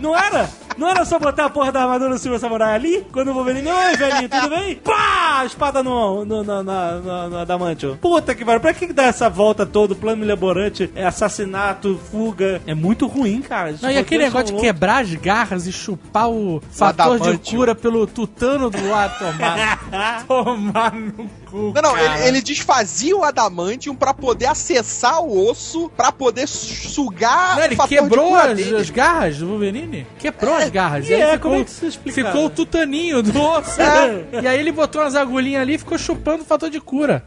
Não era? Não era só botar a porra da armadura no Silver Samurai ali? Quando o Wolverine, oi, velhinho, tudo bem? Pá! Espada no, no, no, na- no, no adamantio. Puta que pariu. Pra que dá essa volta toda? Plano elaborante, é assassinato, fuga. É muito ruim, cara. Não, e aquele negócio de loucos. quebrar as garras e chupar o fator de adamantio. cura pelo tutano do ar tomar. tomar no cu. Não, não, ele, ele desfazia o adamantium pra poder acessar o osso, pra poder su- sugar Não, ele quebrou as, as garras do Wolverine? Quebrou as garras. e aí é, ficou, como é que isso é explicado? ficou o tutaninho do osso. E aí ele botou umas agulhinhas ali e ficou chupando o fator de cura.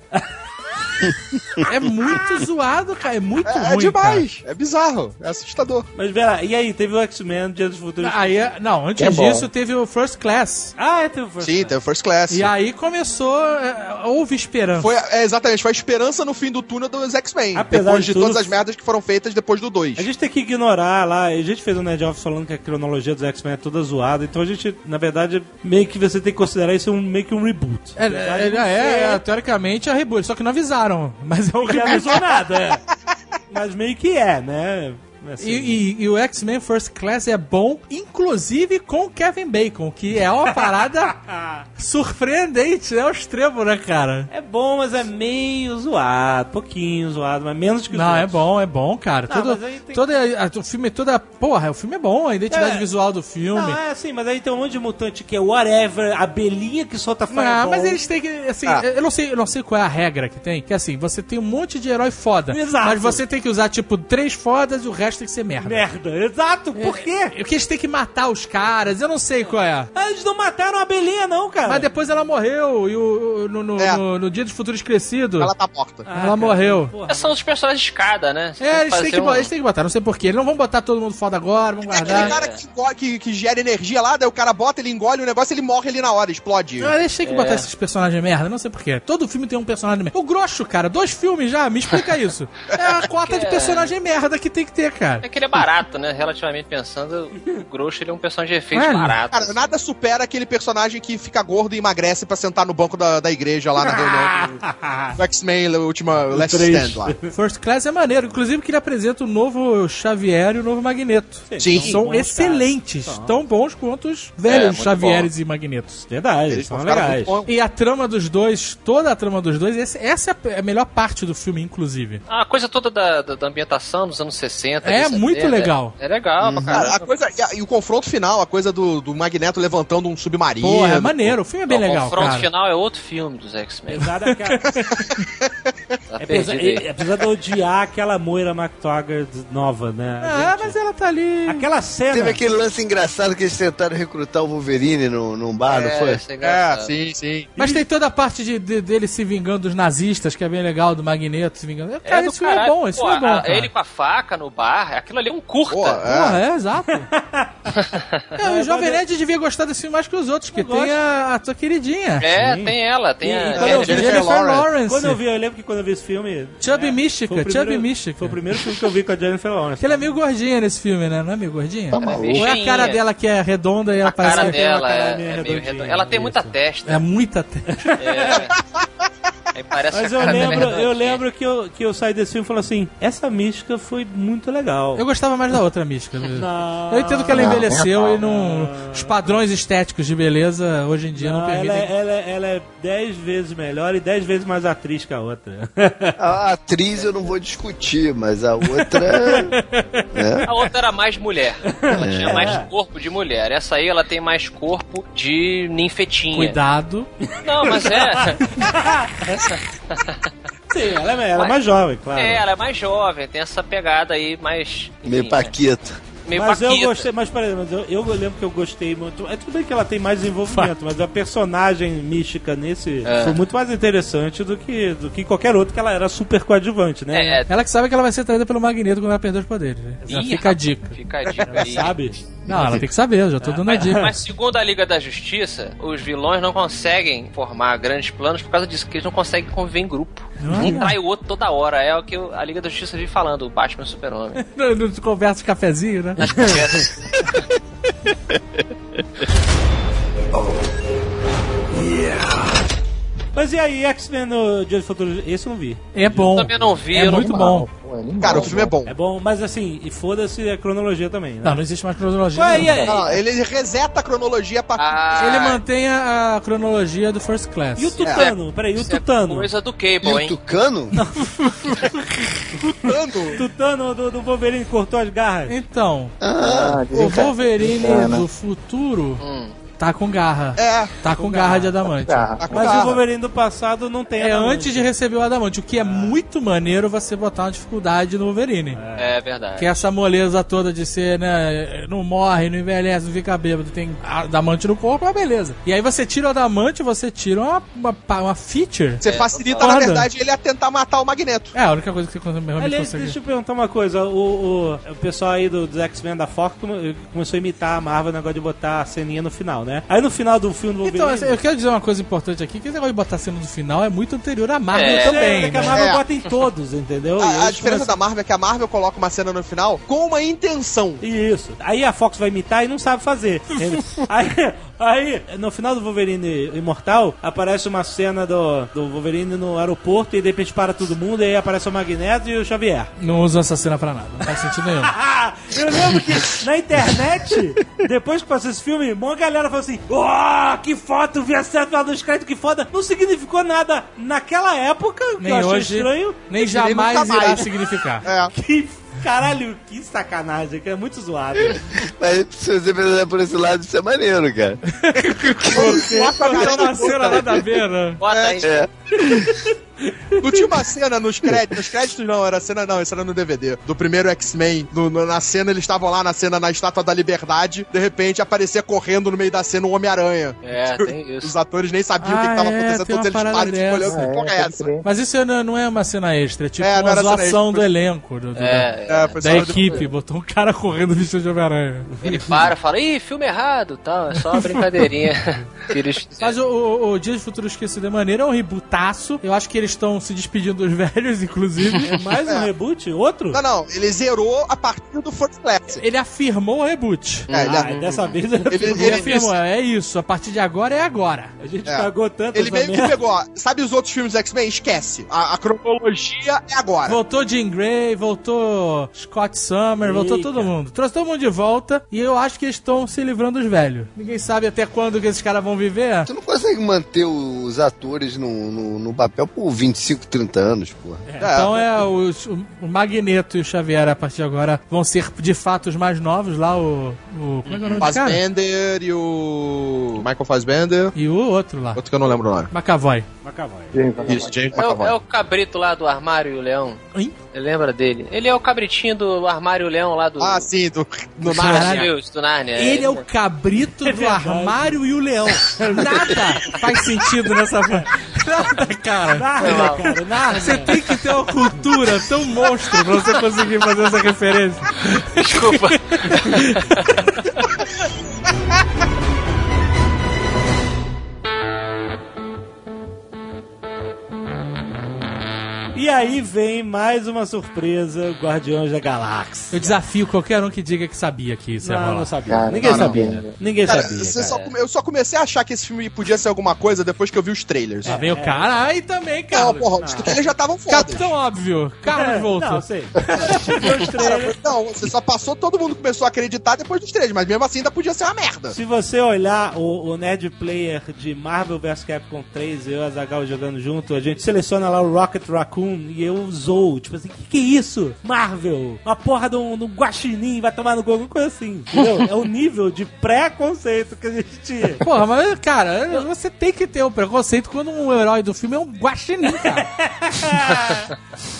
É muito zoado, cara. É muito É, é ruim, demais, é bizarro, é assustador. Mas, Vera, e aí? Teve o X-Men, Dia dos Futuros. cara. Aí, é- não, antes É disso teve o First Class. Ah, é, teve o First Sim, Class. tem o First Class. E aí começou. é, houve esperança. Foi, é, exatamente, foi a esperança no fim do túnel dos X-Men. Apesar Depois de de, tudo- todas as merdas que foram feitas depois do 2. A gente tem que ignorar lá. A gente fez um Nerd Office falando que a cronologia dos X-Men é toda zoada. Então a gente, na verdade, meio que você tem que considerar isso um, meio que um reboot. É, é, é, é, teoricamente, a reboot, só que não avisaram. Mas é o Não avisou nada, é. Mas meio que é, né? Assim, E, e- e o X-Men First Class é bom, inclusive com o Kevin Bacon, que é uma parada surpreendente, é o extremo, né, cara? É bom, mas é meio zoado. Pouquinho zoado, mas menos que os Não, é outros. bom, é bom, cara. Não, Todo, tem- toda, a- o filme toda. Porra, o filme é bom, a identidade É. visual do filme. Não, é assim, mas aí tem um monte de mutante que é whatever, abelhinha que solta Ah, fireball. mas eles têm que. Assim, Ah. eu não sei, eu não sei qual é a regra que tem. Que é assim, você tem um monte de herói foda. Exato. Mas você tem que usar, tipo, três fodas e o resto tem que ser merda. Merda, exato, por quê? Porque eles têm que matar os caras, eu não sei qual é. Ah, Eles não mataram a abelhinha, não, cara. Mas depois ela morreu, e o, no, no, É. no- no Dia dos Futuros Crescidos, Ela ela, tá morta. Ah, cara, morreu. porra. São os personagens de escada, né? Você É, tem eles têm, que, um- eles têm que botar, não sei porquê. Eles não vão botar todo mundo foda agora, vão Aquele guardar. cara que, que, que gera energia lá, daí o cara bota, ele engole o negócio ele morre ali na hora, explode. Ah, eles têm que botar esses personagens merda, não sei porquê. Todo filme tem um personagem merda. O Grosso, cara, dois filmes já, me explica isso. É a cota de personagem merda que tem que ter, cara. É que ele é barato, né? Relativamente pensando, o Grosso ele é um personagem de efeito É, barato. Cara, nada supera aquele personagem que fica gordo e emagrece pra sentar no banco da, da igreja lá na reunião do, do X-Men, a última Last. Stand lá. First Class é maneiro, inclusive que ele apresenta o novo Xavier e o novo Magneto. Sim. São bons excelentes, caras. São. tão bons quanto os É, velhos muito Xavieres e Magnetos. Verdade, Eles são legais. E a trama dos dois, toda a trama dos dois, essa é a melhor parte do filme, inclusive. A coisa toda da, da, da ambientação dos anos 60. É ali, muito 70, legal. É, é legal pra Cara, a caramba. coisa, e, a- e o confronto final, a coisa do, do Magneto levantando um submarino. Porra, é maneiro, o filme é bem Não, legal, o confronto cara. final é outro filme dos X-Men. Apesar daquela- Tá apesar, é- apesar de odiar aquela Moira McTaggart nova, né? Ah, Gente, mas ela tá ali. Aquela cena. Teve aquele lance engraçado que eles tentaram recrutar o Wolverine num, num bar, não foi? é É, sim, sim. Mas tem toda a parte de, de- dele se vingando dos nazistas, que é bem legal, do Magneto se vingando. Cara, do esse filme é bom, esse Pô, filme é bom. a- cara. Ele com a faca no bar, aquilo ali é um curta. Pô, é. Porra, é, exato. é, o Jovem Nerd devia gostar desse filme mais que os outros, que Eu tem a, a tua queridinha. É, Sim. tem ela, tem E- a. quando eu vi Jennifer, Jennifer Lawrence. Lawrence. Quando eu vi, eu lembro que quando eu vi esse filme. Chubby é, Mística, foi o primeiro- Chubby Mística. Foi o primeiro filme que eu vi com a Jennifer Lawrence. Que ela é meio gordinha nesse filme, né? Não é meio gordinha? Tá maluco. Ou é a cara dela que é redonda e ela A cara parece... dela cara é, meio é meio redondinha, redonda. Ela tem muita testa. É muita testa. É. Mas eu lembro, eu lembro que eu, que eu saí desse filme e falei assim: essa mística foi muito legal. Eu gostava mais da outra mística. Não. Eu entendo que ela Não, envelheceu não, e não... Os padrões estéticos de beleza hoje em dia não, Não, ela, permitem. é, ela, é, ela é dez vezes melhor e dez vezes mais atriz que a outra. A atriz eu não vou discutir, mas a outra. né? A outra era mais mulher. Ela tinha É. mais corpo de mulher. Essa aí ela tem mais corpo de ninfetinha. Cuidado. Não, mas é. Sim, ela é, ela é mais jovem, claro. É, ela é mais jovem, tem essa pegada aí mais. Meio enfim, paquita. Meio mas eu paquita. gostei, mas peraí, mas eu, eu lembro que eu gostei muito. É tudo bem que ela tem mais desenvolvimento, mas a personagem mística nesse É. foi muito mais interessante do que, do que qualquer outro, que ela era super coadjuvante, né? É, é, Ela que sabe que ela vai ser traída pelo Magneto quando ela perder os poderes. né? Ih, fica a dica. Fica a dica aí. Sabe? Não, ela tem que saber, eu já tô dando a dica. Mas segundo a Liga da Justiça, os vilões não conseguem formar grandes planos por causa disso, que eles não conseguem conviver em grupo. Um trai o outro toda hora. É o que a Liga da Justiça vive falando, o Batman e o Super-Homem. No, no conversa de cafezinho, né? Nas conversas. Mas e aí, X-Men no Dia do Futuro? Esse eu não vi. É bom. Também não vi, É eu não- muito bom. Pô, é Cara, o filme é bom. É bom, mas assim, e foda-se a cronologia também, né? Não, não existe mais cronologia. Ué, não. e aí? Não, ele reseta a cronologia a partir Ah, Ele mantém a, a cronologia do First Class. E o Tutano? Peraí, e o é Tutano? coisa do E Cable, o hein? Tucano? do ano. Tutano do, do Wolverine cortou as garras. Então, Ah, o Wolverine É, né? do futuro Hum. Tá com garra. É, Tá com garra de adamante. Ah, tá com Mas garra. o Wolverine do passado não tem É adamante. antes de receber o adamante, o que é muito maneiro você botar uma dificuldade no Wolverine. É verdade. Que é essa moleza toda de ser, né? Não morre, não envelhece, não fica bêbado, tem adamante no corpo, é uma beleza. E aí você tira o adamante, você tira uma, uma, uma feature. Você facilita, total. na verdade, ele a tentar matar o Magneto. É a única coisa que você consegue realmente Aliás, consegue. deixa eu perguntar uma coisa. O, o, o pessoal aí do, dos X-Men da Fox come- começou a imitar a Marvel, o negócio de botar a ceninha no final, né? Aí no final do filme do Wolverine... Então, eu quero dizer uma coisa importante aqui, que esse negócio de botar cena no final é muito anterior à Marvel É, também, é, que a né? Marvel É. bota em todos, entendeu? A, a diferença começam- da Marvel é que a Marvel coloca uma cena no final com uma intenção. Isso. Aí a Fox vai imitar e não sabe fazer. Ele- aí, aí, no final do Wolverine Imortal, aparece uma cena do, do Wolverine no aeroporto e de repente para todo mundo e aí aparece o Magneto e o Xavier. Não usam essa cena pra nada, não faz sentido nenhum. Eu lembro que na internet, depois que passou esse filme, uma galera falou assim: Oh, que foto, vi a cena lá dos créditos, que foda. Não significou nada naquela época, que Nem eu achei hoje, estranho. nem jamais irá mais. significar. É. Que caralho, que sacanagem, que é muito zoado. Mas se você pensar por esse lado, isso é maneiro, cara. Bota a É cena nada a ver, né? Bota aí. É. Não tinha uma cena nos créditos, nos créditos não, era cena não, isso era no DVD, do primeiro X-Men, na cena eles estavam lá na cena na Estátua da Liberdade, de repente aparecia correndo no meio da cena um Homem-Aranha. É, tem isso. Os atores nem sabiam o que Ah, que tava é, acontecendo, todos eles parada param de olhando, Ah, que porra é essa? Mas isso não, não é uma cena extra, é tipo É, uma zoação extra, do elenco. do- do- É, É, foi Da só- equipe, botou um cara correndo vestido de Homem-Aranha. ele para, fala, ih, filme errado, tal, é só uma brincadeirinha eles Mas o, o, o Dia de Futuro Esquecido é maneiro, é um rebutaço. Eu acho que eles estão se despedindo dos velhos, inclusive. Mais um reboot? Outro? Não, não, ele zerou a partir do First Class. Ele afirmou o reboot. É, ele- Ah, dessa vez ele, Ele- Ele, ele- afirmou, é isso, a partir de agora é agora. a gente É. cagou tanto Ele meio que pegou, ó, sabe os outros filmes do X-Men? Esquece. A, a cronologia é agora. Voltou Jean Grey, voltou Scott Summer, voltou Eita. todo mundo. Trouxe todo mundo de volta e eu acho que eles estão se livrando dos velhos. Ninguém sabe até quando que esses caras vão viver. Tu não consegue manter os atores no, no, no papel por 25, 30 anos, porra. Então é os- o, o Magneto e o Xavier a partir de agora vão ser de fato os mais novos lá, o. o como é que é o nome do cara? Fassbender e o Michael Fassbender. E o outro lá. Outro que eu não lembro o nome. McAvoy. Macavai. Isso, James É o, McAvoy. é o cabrito lá do armário e o leão. Hein? Você lembra dele? Ele é o cabritinho do armário e o leão lá do. Ah, sim, do, Caralho. Narnia. Do Narnia. Ele é o cabrito do verdade. armário e o leão. Nada faz sentido nessa. Nada, cara. Nada, cara, nada. Você tem que ter uma cultura tão monstro pra você conseguir fazer essa referência. Desculpa. E aí vem mais uma surpresa, Guardiões da Galáxia. Eu desafio qualquer um que diga que sabia que isso ia Não, rolar. não sabia. Cara, Ninguém não, não. sabia. Ninguém Cara, sabia. só come- eu só comecei a achar que esse filme podia ser alguma coisa depois que eu vi os trailers. Lá vem o cara, aí também, Não, cara. porra, os trailers já estavam fodas. Capitão óbvio. Carlos É, voltou. Não, sei. Cara, trailers. não, você só passou, todo mundo começou a acreditar depois dos trailers, mas mesmo assim ainda podia ser uma merda. Se você olhar o, o Nerd Player de Marvel vs Capcom 3, eu e o Azagal jogando junto, a gente seleciona lá o Rocket Raccoon e eu zoo. Tipo assim, que que é isso? Marvel, uma porra de um, de um guaxinim vai tomar no gol, alguma coisa assim, entendeu? É o nível de preconceito que a gente tinha. Porra, mas, cara, você tem que ter o preconceito quando um herói do filme é um guaxinim, cara.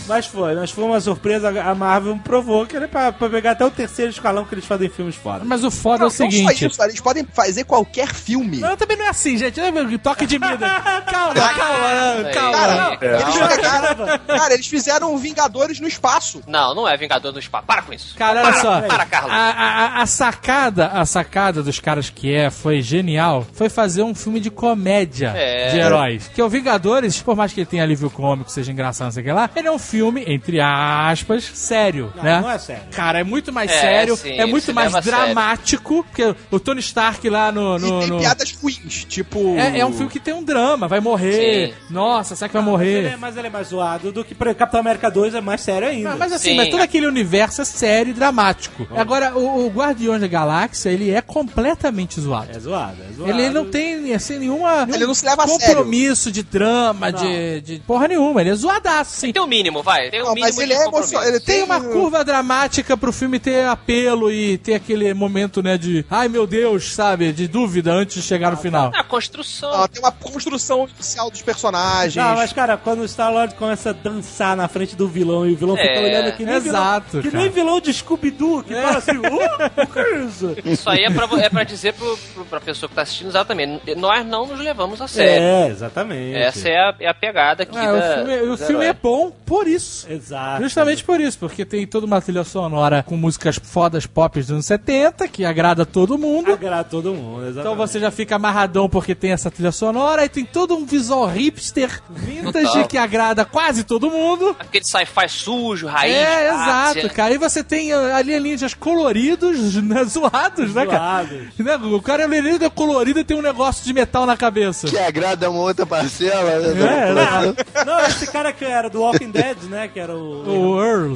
mas foi, mas foi uma surpresa. A Marvel provou que era pra, pra pegar até o terceiro escalão que eles fazem filmes foda. Mas o foda Não, é o seguinte... Isso, eles podem fazer qualquer filme. Não, também não é assim, gente. É meu, Toque de mida. Calma, calma, calma. Cara, É. eles pegaram, Cara, eles fizeram Vingadores no espaço. Não, não é Vingador do Espaço. Para com isso. Cara, olha para, só. Para, Carlos. A, a- a sacada, a sacada dos caras que é, foi genial, foi fazer um filme de comédia É. de heróis. Que é o Vingadores, por mais que ele tenha alívio cômico, seja engraçado, não sei o que lá, ele é um filme, entre aspas, sério, Não, né? não é sério. Cara, é muito mais É, sério, sim, é muito mais a sério. dramático, porque o Tony Stark lá no... no- e tem no- piadas ruins, tipo. É, é um filme que tem um drama, vai morrer. Nossa, será que vai Mas ele, morrer? é, mas ele é mais zoado do que Capitão América 2 é mais sério ainda. Ah, mas assim, Sim. mas todo aquele universo é sério e dramático. Agora, o, o Guardiões da Galáxia, ele é completamente zoado. É zoado, é zoado. Ele não tem, assim, nenhuma. Ele não se leva a compromisso de drama, de, de porra nenhuma. Ele é zoadaço, sim. Tem o mínimo, vai. Tem o Não, mínimo mas ele de é compromisso. emocionado. Ele Tem uma curva dramática pro filme ter apelo e ter aquele momento, né, de ai meu Deus, sabe, de dúvida antes de chegar no final. Ah, construção. Não, tem uma construção inicial dos personagens. Não, mas cara, quando o Star-Lord começa a dançar na frente do vilão e o vilão É, fica olhando que nem exato, vilão, que cara. nem vilão de Scooby-Doo, que fala assim, "Uh, o que é isso? Isso aí é pra, é pra dizer pro, pro, pra pessoa que tá assistindo exatamente. Nós não nos levamos a sério. É, exatamente. Essa é a, é a pegada aqui Ah, o da, filme, o filme é heróis. bom por isso. Exato. Justamente por isso, porque tem toda uma trilha sonora com músicas fodas pop dos anos 70, que agrada todo mundo. Agrada todo mundo, exatamente. Então você já fica amarradão porque tem essa trilha sonora e tem todo um visual hipster vintage Total. que agrada quase todo mundo. Aquele sci-fi sujo, raiz. é, ásia. exato, cara. E você tem alienígenas coloridos, né, zoados, né, cara? Zoados. Né, O cara é alienígena colorido e tem um negócio de metal na cabeça. Que agrada uma outra parcela. né, É, população. Não, esse cara que era do Walking Dead, né? Que era o. O Earl.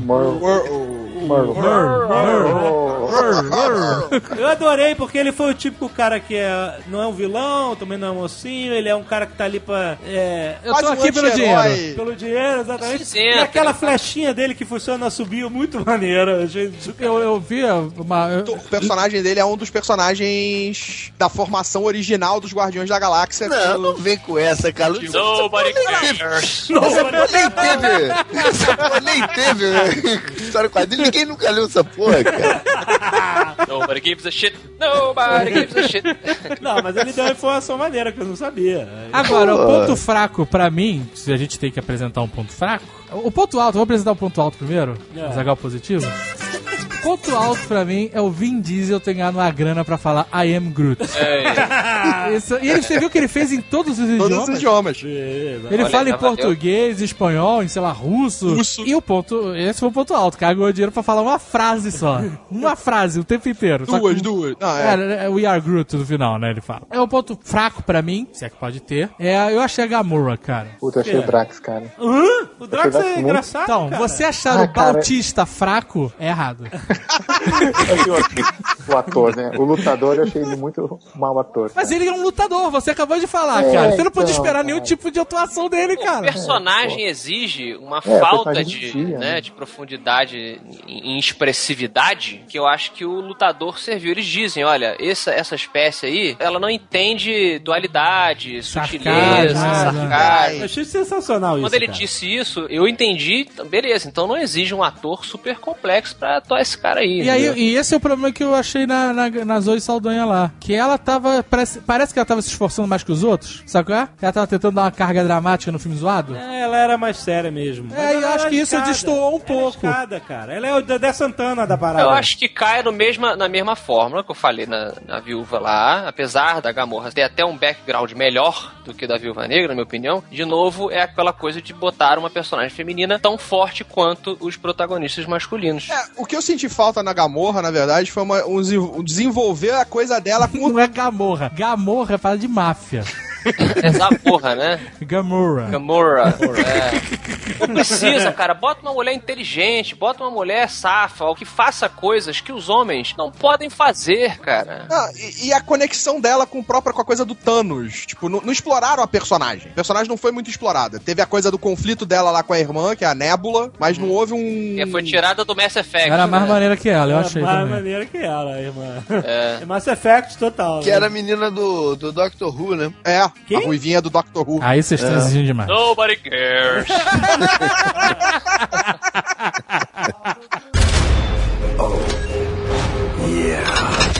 Eu adorei porque ele foi o típico cara que é, não é um vilão, também não é um mocinho, ele é um cara que tá ali pra. É, Eu tô um aqui pelo dinheiro. pelo dinheiro, exatamente. Cinzenta. E aquela flechinha dele que funciona a subir muito maneira. Eu Eu, eu vi uma. eu- O personagem dele é um dos personagens da formação original dos Guardiões da Galáxia. Não, não vem com essa, cara. Nobody cares. Essa porra nem teve. Essa porra nem teve história quadrilha. Ninguém nunca leu essa porra, cara. Nobody gives a shit. Nobody gives a shit. Não, mas ele deu uma informação maneira que eu não sabia. Agora, o Pô. ponto fraco pra mim, se a gente tem que apresentar um ponto fraco, o ponto alto, vou apresentar o ponto alto primeiro, É. Zagal positivo. O ponto alto pra mim é o Vin Diesel ter ganhado uma grana pra falar I am Groot. É, Isso- e ele, você viu que ele fez em todos os Todos idiomas? os idiomas. Ele Olha, fala em português, espanhol, em sei lá, russo. Russo. E o ponto, esse foi o ponto alto, cara. Ganhou dinheiro pra falar uma frase só. Uma frase o tempo inteiro. Duas, com- duas. Não, é. É, é, We Are Groot no final, né? Ele fala. É um ponto fraco pra mim, se é que pode ter. É, eu achei a Gamora, cara. Puta, eu achei o Drax, cara. Hã? O Drax é engraçado. Então, cara. você achar Ah, o cara. Bautista fraco é errado. O, o ator, né? O lutador, eu achei ele muito mau ator. Mas ele é um lutador, você acabou de falar, É, cara. Você não podia então, esperar nenhum cara. tipo de atuação dele, O cara. personagem exige uma É, o falta de, né, né? de profundidade em, expressividade que eu acho que o lutador serviu. Eles dizem, olha, essa, essa espécie aí, ela não entende dualidade, sutileza, né? sarcasmo. Eu achei sensacional isso. Quando ele cara. disse isso, eu entendi, então, beleza, então não exige um ator super complexo pra atuar esse cara aí. E, aí, e esse é o problema que eu achei na, na, na Zoe Saldanha lá. Que ela tava. Parece, parece que ela tava se esforçando mais que os outros. Sabe qual é? Ela tava tentando dar uma carga dramática no filme zoado. É, ela era mais séria mesmo. É, e eu acho que isso destoou um Ela pouco. É escada, cara. Ela é o Dedé Santana da parada. Eu acho que cai no mesma, na mesma fórmula que eu falei na, na Viúva lá, apesar da Gamorra ter até um background melhor do que da Viúva Negra, na minha opinião. De novo, é aquela coisa de botar uma personagem feminina tão forte quanto os protagonistas masculinos. É, o que eu senti falta na Gamorra, na verdade, foi uma- um, desenvol- desenvolver a coisa dela com Não é Gamorra. Gamorra fala de máfia. Essa porra, né? Gamorra. Gamora. É. Não precisa, cara. Bota uma mulher inteligente, bota uma mulher safa, ou que faça coisas que os homens não podem fazer, cara. Ah, e, e a conexão dela com, própria, com a coisa do Thanos. Tipo, não, não exploraram a personagem. A personagem não foi muito explorada. Teve a coisa do conflito dela lá com a irmã, que é a Nébula, mas não houve um. Que foi tirada do Mass Effect. Era mais né? maneira que ela, eu Era achei mais também. maneira que ela, irmã. É. É Mass Effect total. Que né? era a menina do, do Doctor Who, né? É, Quem? a ruivinha do Doctor Who. Aí vocês estão exigindo demais. Nobody cares.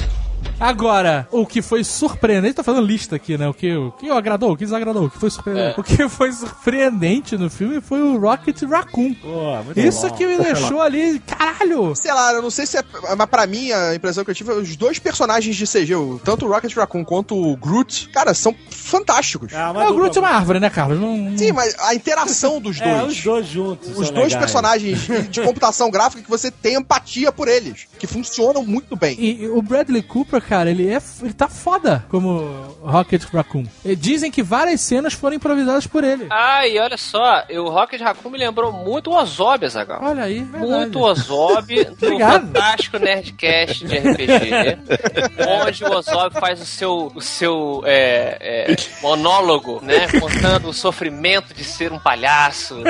Agora, o que foi surpreendente, tô fazendo lista aqui, né? O que, o que agradou, o que desagradou, o que foi surpreendente. É. O que foi surpreendente no filme foi o Rocket Raccoon. Pô, muito Isso bom. que me deixou ali, caralho! Sei lá, eu não sei se é. Mas pra mim, a impressão que eu tive é os dois personagens de CG, tanto o Rocket Raccoon quanto o Groot, cara, são fantásticos. Ah, É, o Groot é uma árvore, né, Carlos? Não, não- Sim, mas a interação dos É, dois. os dois juntos. Os dois legais. personagens de, de computação gráfica que você tem empatia por eles, que funcionam muito bem. E, e o Bradley Cooper, cara, ele é ele tá foda como Rocket Raccoon. E dizem que várias cenas foram improvisadas por ele. Ah, e olha só, o Rocket Raccoon me lembrou muito o Ozob, Azaghal. Olha aí, verdade. Muito Ozob do fantástico Nerdcast de RPG, onde o Ozob faz o seu, o seu é, é, monólogo, né? Contando o sofrimento de ser um palhaço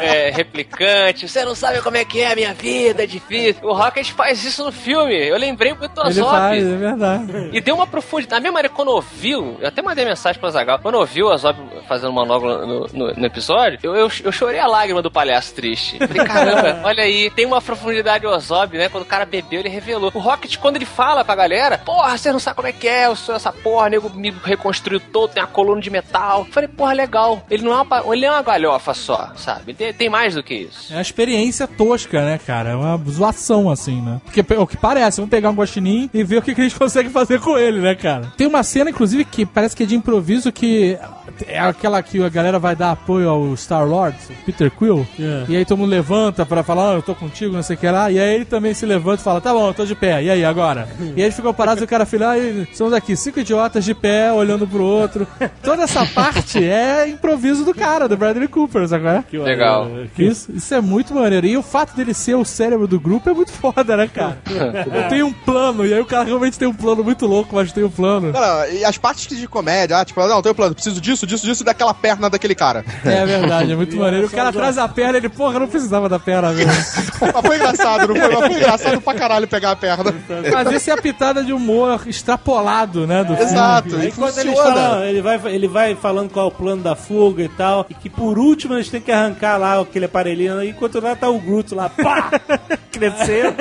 é, replicante. Você não sabe como é que é a minha vida, é difícil. O Rocket faz isso no filme. Eu lembrei muito do Ozob. faz, é verdade. E deu uma profundidade. Da mesma maneira, quando ouviu, eu até mandei mensagem pro Azagal, quando ouviu o Azob fazendo monólogo no, no, no episódio, eu, eu, eu chorei a lágrima do palhaço triste. Falei, caramba, olha aí, tem uma profundidade o Ozob, né? Quando o cara bebeu, ele revelou. O Rocket, quando ele fala pra galera, porra, você não sabe como é que é, eu sou essa porra, nego me reconstruiu todo, tem a coluna de metal. Falei, porra, legal. Ele não é uma, ele é uma galhofa só, sabe? Ele tem, tem mais do que isso. É uma experiência tosca, né, cara? É uma zoação, assim, né? Porque o que parece, vamos pegar um guaxinim e ver o que, que a gente consegue fazer com ele, né, cara? Tem uma cena, inclusive, que parece que é de improviso, que é aquela que a galera vai dar apoio ao Star-Lord, o Peter Quill, É. e aí todo mundo levanta pra falar, ah, eu tô contigo, não sei o que lá, e aí ele também se levanta e fala, tá bom, eu tô de pé, e aí, agora? E aí ele ficou parado e o cara fala, ah, somos aqui, cinco idiotas de pé, olhando pro outro. Toda essa parte é improviso do cara, do Bradley Cooper, sabe qual é? Que Legal. Que- Isso, isso é muito maneiro. E o fato dele ser o cérebro do grupo é muito foda, né, cara? tem um plano, e aí o cara realmente tem um plano muito louco, mas tem um plano. Não, não, e as partes de comédia, ah, tipo, não, tem um plano, preciso disso, disso, disso e daquela perna daquele cara. É verdade, é muito maneiro. O cara traz a perna, ele, porra, não precisava da perna mesmo. Mas foi engraçado, não foi? Mas foi engraçado pra caralho pegar a perna. Mas esse é a pitada de humor extrapolado, né, do filme. Exato, Aí e quando funciona. falam, ele vai, ele vai falando qual é o plano da fuga e tal, e que por último eles têm que arrancar lá aquele aparelhinho, enquanto lá tá o Groot lá, pá, crescendo.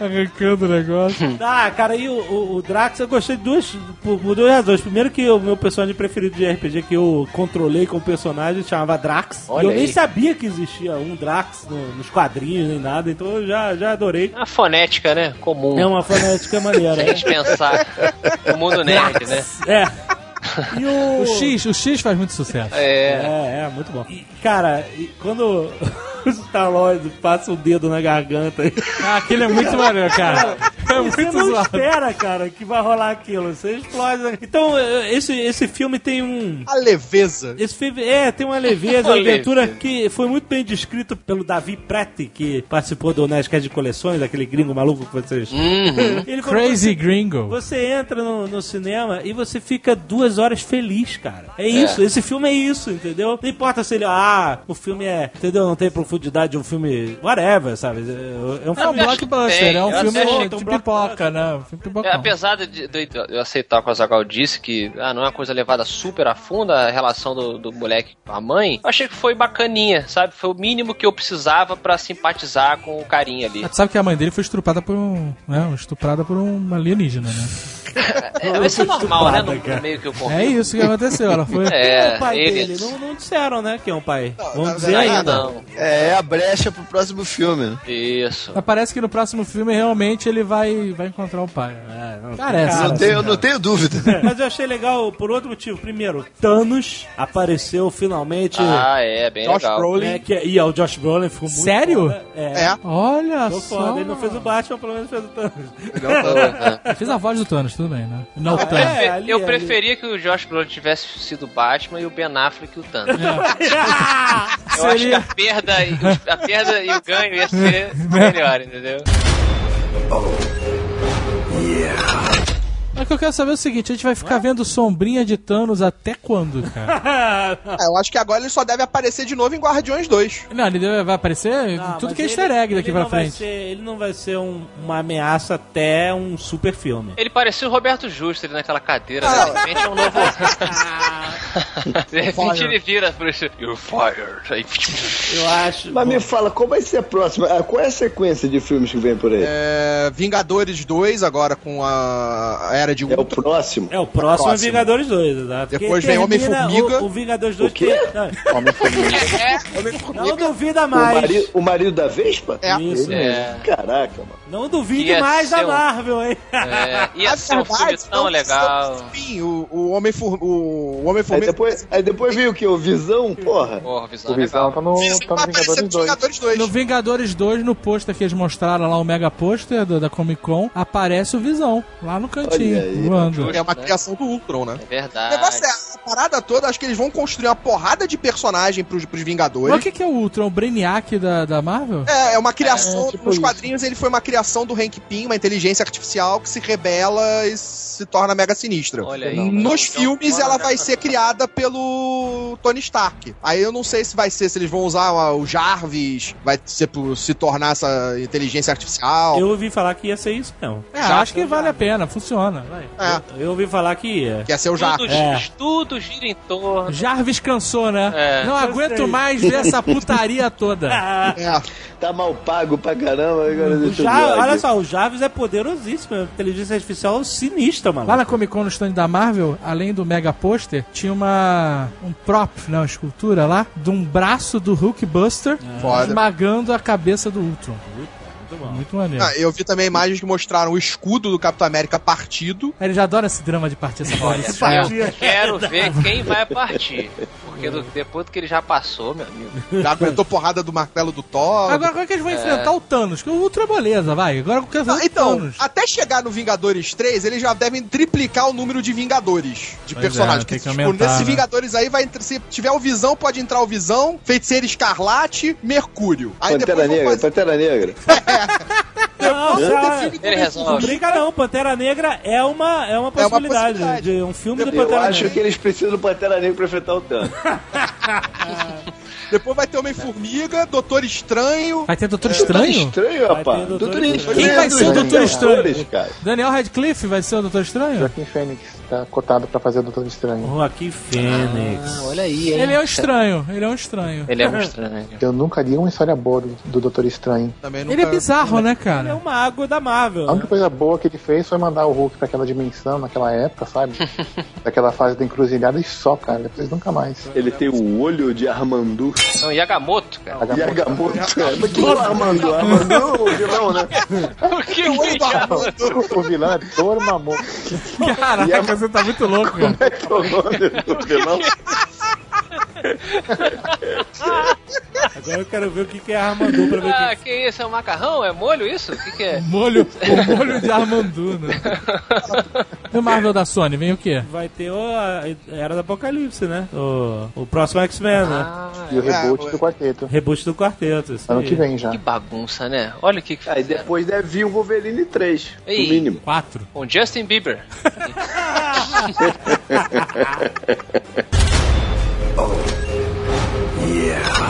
Arrancando o negócio. Ah, cara, e o, o, o Drax eu gostei de duas, por, por duas razões. Primeiro que o meu personagem preferido de RPG que eu controlei como personagem chamava Drax. Olha e eu nem aí. sabia que existia um Drax no- nos quadrinhos nem nada, então eu já, já adorei. É uma fonética, né? Comum. É uma fonética maneira. Se a gente pensar no mundo nerd, né? É. E o... O X, o X faz muito sucesso. É. É, é, muito bom. E, cara, e quando o Star-Lord passa o dedo na garganta, Ah, aquele é muito maneiro, cara. É você muito não zoado. espera, cara, que vai rolar aquilo. Você explode. né? Então, esse, esse filme tem um... A leveza. Esse filme, é, tem uma leveza, uma Uma aventura leveza. que foi muito bem descrito pelo Davi Preti, que participou do Nerdcast de Coleções, aquele gringo maluco que vocês... Uhum. Ele falou, Crazy Gringo. Você entra no, no cinema e você fica duas horas feliz, cara. É isso, esse filme é isso, entendeu? Não importa se ele, ah, o filme é, entendeu? Não tem profundidade de um filme, whatever, sabe? É, é um É filme. blockbuster, é um filme de um pipoca, né? É, apesar de, de- de eu aceitar o que o Azagal disse, que ah, não é uma coisa levada super a fundo a relação do, do moleque com a mãe, eu achei que foi bacaninha, sabe? Foi o mínimo que eu precisava pra simpatizar com o carinha ali. Mas tu sabe que a mãe dele foi estuprada por um. Né, estuprada por um alienígena, né? É, isso é normal, né? No, cara. no meio que É isso que aconteceu. Ela foi. É, é o pai ele- dele? Não, não disseram, né? Quem é o pai? na Vamos dizer verdade, ainda. não. É a brecha pro próximo filme. né? Isso. Mas parece que no próximo filme realmente ele vai, vai encontrar o pai. Parece. não, tenho, eu não tenho dúvida. Mas eu achei legal por outro motivo. Primeiro, Thanos apareceu finalmente. Ah, é, bem Josh legal. Brolin. né, que, e ó, o Josh Brolin ficou muito Sério? foda. É. É. Olha Ficou só. foda. Ele não fez o Batman, pelo menos fez o Thanos. Ele fez a voz do Thanos, tudo bem, né? Não, Thanos. prefe- ali, eu ali. preferia que o Josh Brolin tivesse sido o Batman e o Ben Affleck o Thanos. É. Eu acho que a perda, e- a perda e o ganho ia ser melhor, entendeu? Mas o que eu quero saber é o seguinte: a gente vai ficar vendo sombrinha de Thanos até quando, cara? É, eu acho que agora ele só deve aparecer de novo em Guardiões 2. Não, ele deve- vai aparecer Não, tudo que é ele- easter egg daqui pra frente. ser- ele não vai ser um- uma ameaça até um super filme. Ele parecia o Roberto Justo ali naquela cadeira, Ah, né? De repente é um novo. De repente ele vira pro You're fired. Eu acho. Mas me fala, qual vai ser a próxima? ah, Qual é a sequência de filmes que vem por aí? É, É, Vingadores 2, agora com a a Era de o Ultron. próximo? É, o próximo, Próximo. é Vingadores 2, exato. Depois vem Homem-Formiga. O, o Vingadores 2 O quê? tem- Não, Homem-Formiga. não duvida O, mais. mari- o marido da Vespa? É. Isso. é, Caraca, mano. Não duvide Ia mais da um- Marvel, hein? é, ia ser um filme tão não legal. Sim, o, o homem for, o, o homem Aí formiga depois, aí depois veio o que? O Visão? Porra. Porra, visão O Visão legal. tá no, Visão tá no Vingadores no 2. Vingadores 2. No Vingadores 2, no pôster que eles mostraram lá, o mega pôster da Comic Con, aparece o Visão, lá no cantinho, aí. voando. É uma criação do Ultron, né? É O verdade. negócio é, a parada toda, acho que eles vão construir uma porrada de personagem pros, pros Mas o Vingadores. que, que é o Ultron? O Brainiac da, da Marvel? É, é uma criação, É, tipo nos isso. quadrinhos ele foi uma criação do Hank Pym, uma inteligência artificial que se rebela e se torna mega sinistra. Olha aí. Nos Então, filmes ela vai ser criada pelo Tony Stark. Aí eu não sei se vai ser, se eles vão usar o Jarvis, vai ser por se tornar essa inteligência artificial. Eu ouvi falar que ia ser isso, não. É, acho que vale a pena, funciona. vai. É, Eu ouvi falar que ia. quer ser o Tudo, Jarvis. É. tudo gira em torno. Jarvis cansou, né? É. Não aguento mais ver essa putaria toda. É. Tá mal pago pra caramba. Agora Ja- ver olha só, o Jarvis é poderosíssimo, é uma inteligência artificial sinistra, mano. Lá na Comic Con, no stand da Marvel, além do mega pôster, tinha uma um prop, né, uma escultura lá, de um braço do Hulkbuster Foda. esmagando a cabeça do Ultron. Muito bom. Muito maneiro. Ah, eu vi também imagens que mostraram o escudo do Capitão América partido. Eles adoram esse drama de partir essa bola. Eu quero ver quem vai partir. Porque do- depois do que ele já passou, meu amigo. Já aguentou porrada do martelo do Thor. Agora, como é que eles vão enfrentar o Thanos? Que o Ultron é beleza, vai. Agora ver Ah, então, Thanos. até chegar no Vingadores 3, eles já devem triplicar o número de Vingadores, de Pois é, personagens. tem que tipo, aumentar, nesses né? Vingadores aí, vai entrar- se tiver o Visão, pode entrar o Visão, Feiticeiro Escarlate, Mercúrio. Aí Pantera depois Negra, fazer... Pantera Negra. Não, já- do Ele resolve. não brinca não, Pantera Negra é uma, é uma possibilidade, possibilidade. de um filme do Eu Pantera acho Negra. que eles precisam do Pantera Negra pra enfrentar o Thanos. Depois vai ter Homem-Formiga, Doutor Estranho. Vai ter Doutor É, Estranho? Estranho, Vai rapaz. Doutor Doutor Estranho. Estranho. Quem vai ser o Doutor Estranho? Cara. Daniel Radcliffe vai ser o Doutor Estranho? Joaquim Fênix tá cotado pra fazer o Doutor Estranho. Joaquim Fênix. Ah, olha aí, hein? Ele é um estranho, ele é um estranho. Ele é um estranho. Eu nunca li uma história boa do, do Doutor Estranho. Também Ele é bizarro, né, Ele é cara? uma água da Marvel. A né? única coisa boa que ele fez foi mandar o Hulk pra aquela dimensão, naquela época, sabe? Daquela fase da encruzilhada e só, cara. Depois nunca mais. Ele tem o olho de Armandu. Não, Yagamoto, cara. Yagamoto. Mas quem é o Armandu? Armandu é o vilão, né? Por que que Yagamoto? O vilão é Dormammu. Caraca, você tá muito louco, cara. Como é que é o nome do vilão? Agora eu quero ver o que, que é Armandou pra ver Ah, que... que isso? É um macarrão? É molho isso? O que, que é? Molho, o molho de Armandu, né? E o Marvel da Sony, vem o quê? vai ter o, a Era do Apocalipse, né? O, o próximo X-Men, né? Ah, E o reboot É, do quarteto. Reboot do quarteto. Isso Ano aí. que vem já. que bagunça, né? Olha o que que Aí fizeram. depois deve vir o Wolverine 3, Ei. no mínimo. Quatro. Com Justin Bieber. Yeah.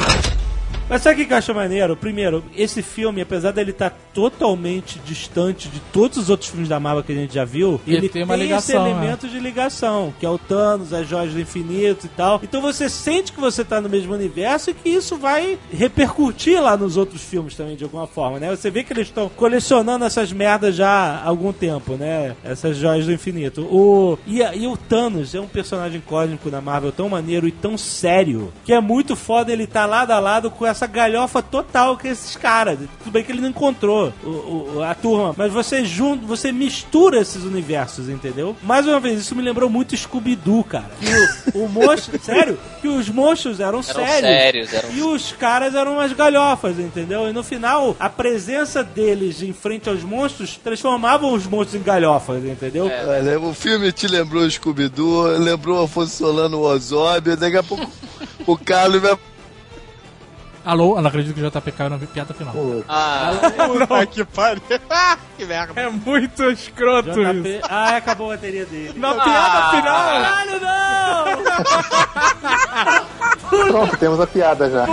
Mas sabe o que eu acho maneiro? Primeiro, esse filme, apesar dele estar totalmente distante de todos os outros filmes da Marvel que a gente já viu, Ele ele, tem uma esse ligação, elemento de ligação, que é o Thanos, as Joias do Infinito e tal. Então você sente que você tá no mesmo universo e que isso vai repercutir lá nos outros filmes também, de alguma forma, né? Você vê que eles estão colecionando essas merdas já há algum tempo, né? Essas Joias do Infinito. O... E, e o Thanos é um personagem cósmico da Marvel tão maneiro e tão sério, que é muito foda ele estar lado a lado com essa galhofa total que esses caras. Tudo bem que ele não encontrou o- o- a turma, mas você junta, você mistura esses universos, entendeu? Mais uma vez, isso me lembrou muito Scooby-Doo, cara. Que o, o monstro, sério, que os monstros eram, Eram sérios. sérios, eram E os caras eram umas galhofas, entendeu? E no final, a presença deles em frente aos monstros transformavam os monstros em galhofas, entendeu? Olha, o filme te lembrou Scooby-Doo, lembrou o Afonso Solano, o Ozob, daqui a pouco o Carlos vai... Alô? Eu não acredito que o JP caiu na piada final. Ah, Puta que pariu. que merda. É muito escroto isso. JP... Ah, acabou a bateria dele. Na piada final! Caralho, não! Pronto, temos a piada já.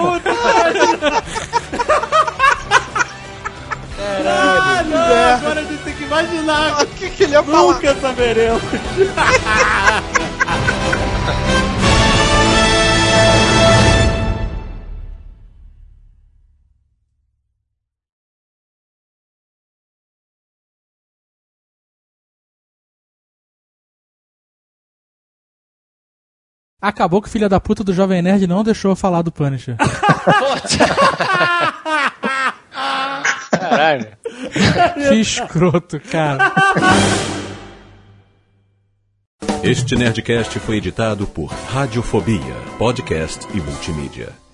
Ah, não! Agora a gente tem que imaginar. O que, que ele ia falar? Nunca saberemos. Acabou que o filho da puta do Jovem Nerd não deixou eu falar do Punisher. Caralho. que escroto, cara. Este Nerdcast foi editado por Radiofobia, podcast e multimídia.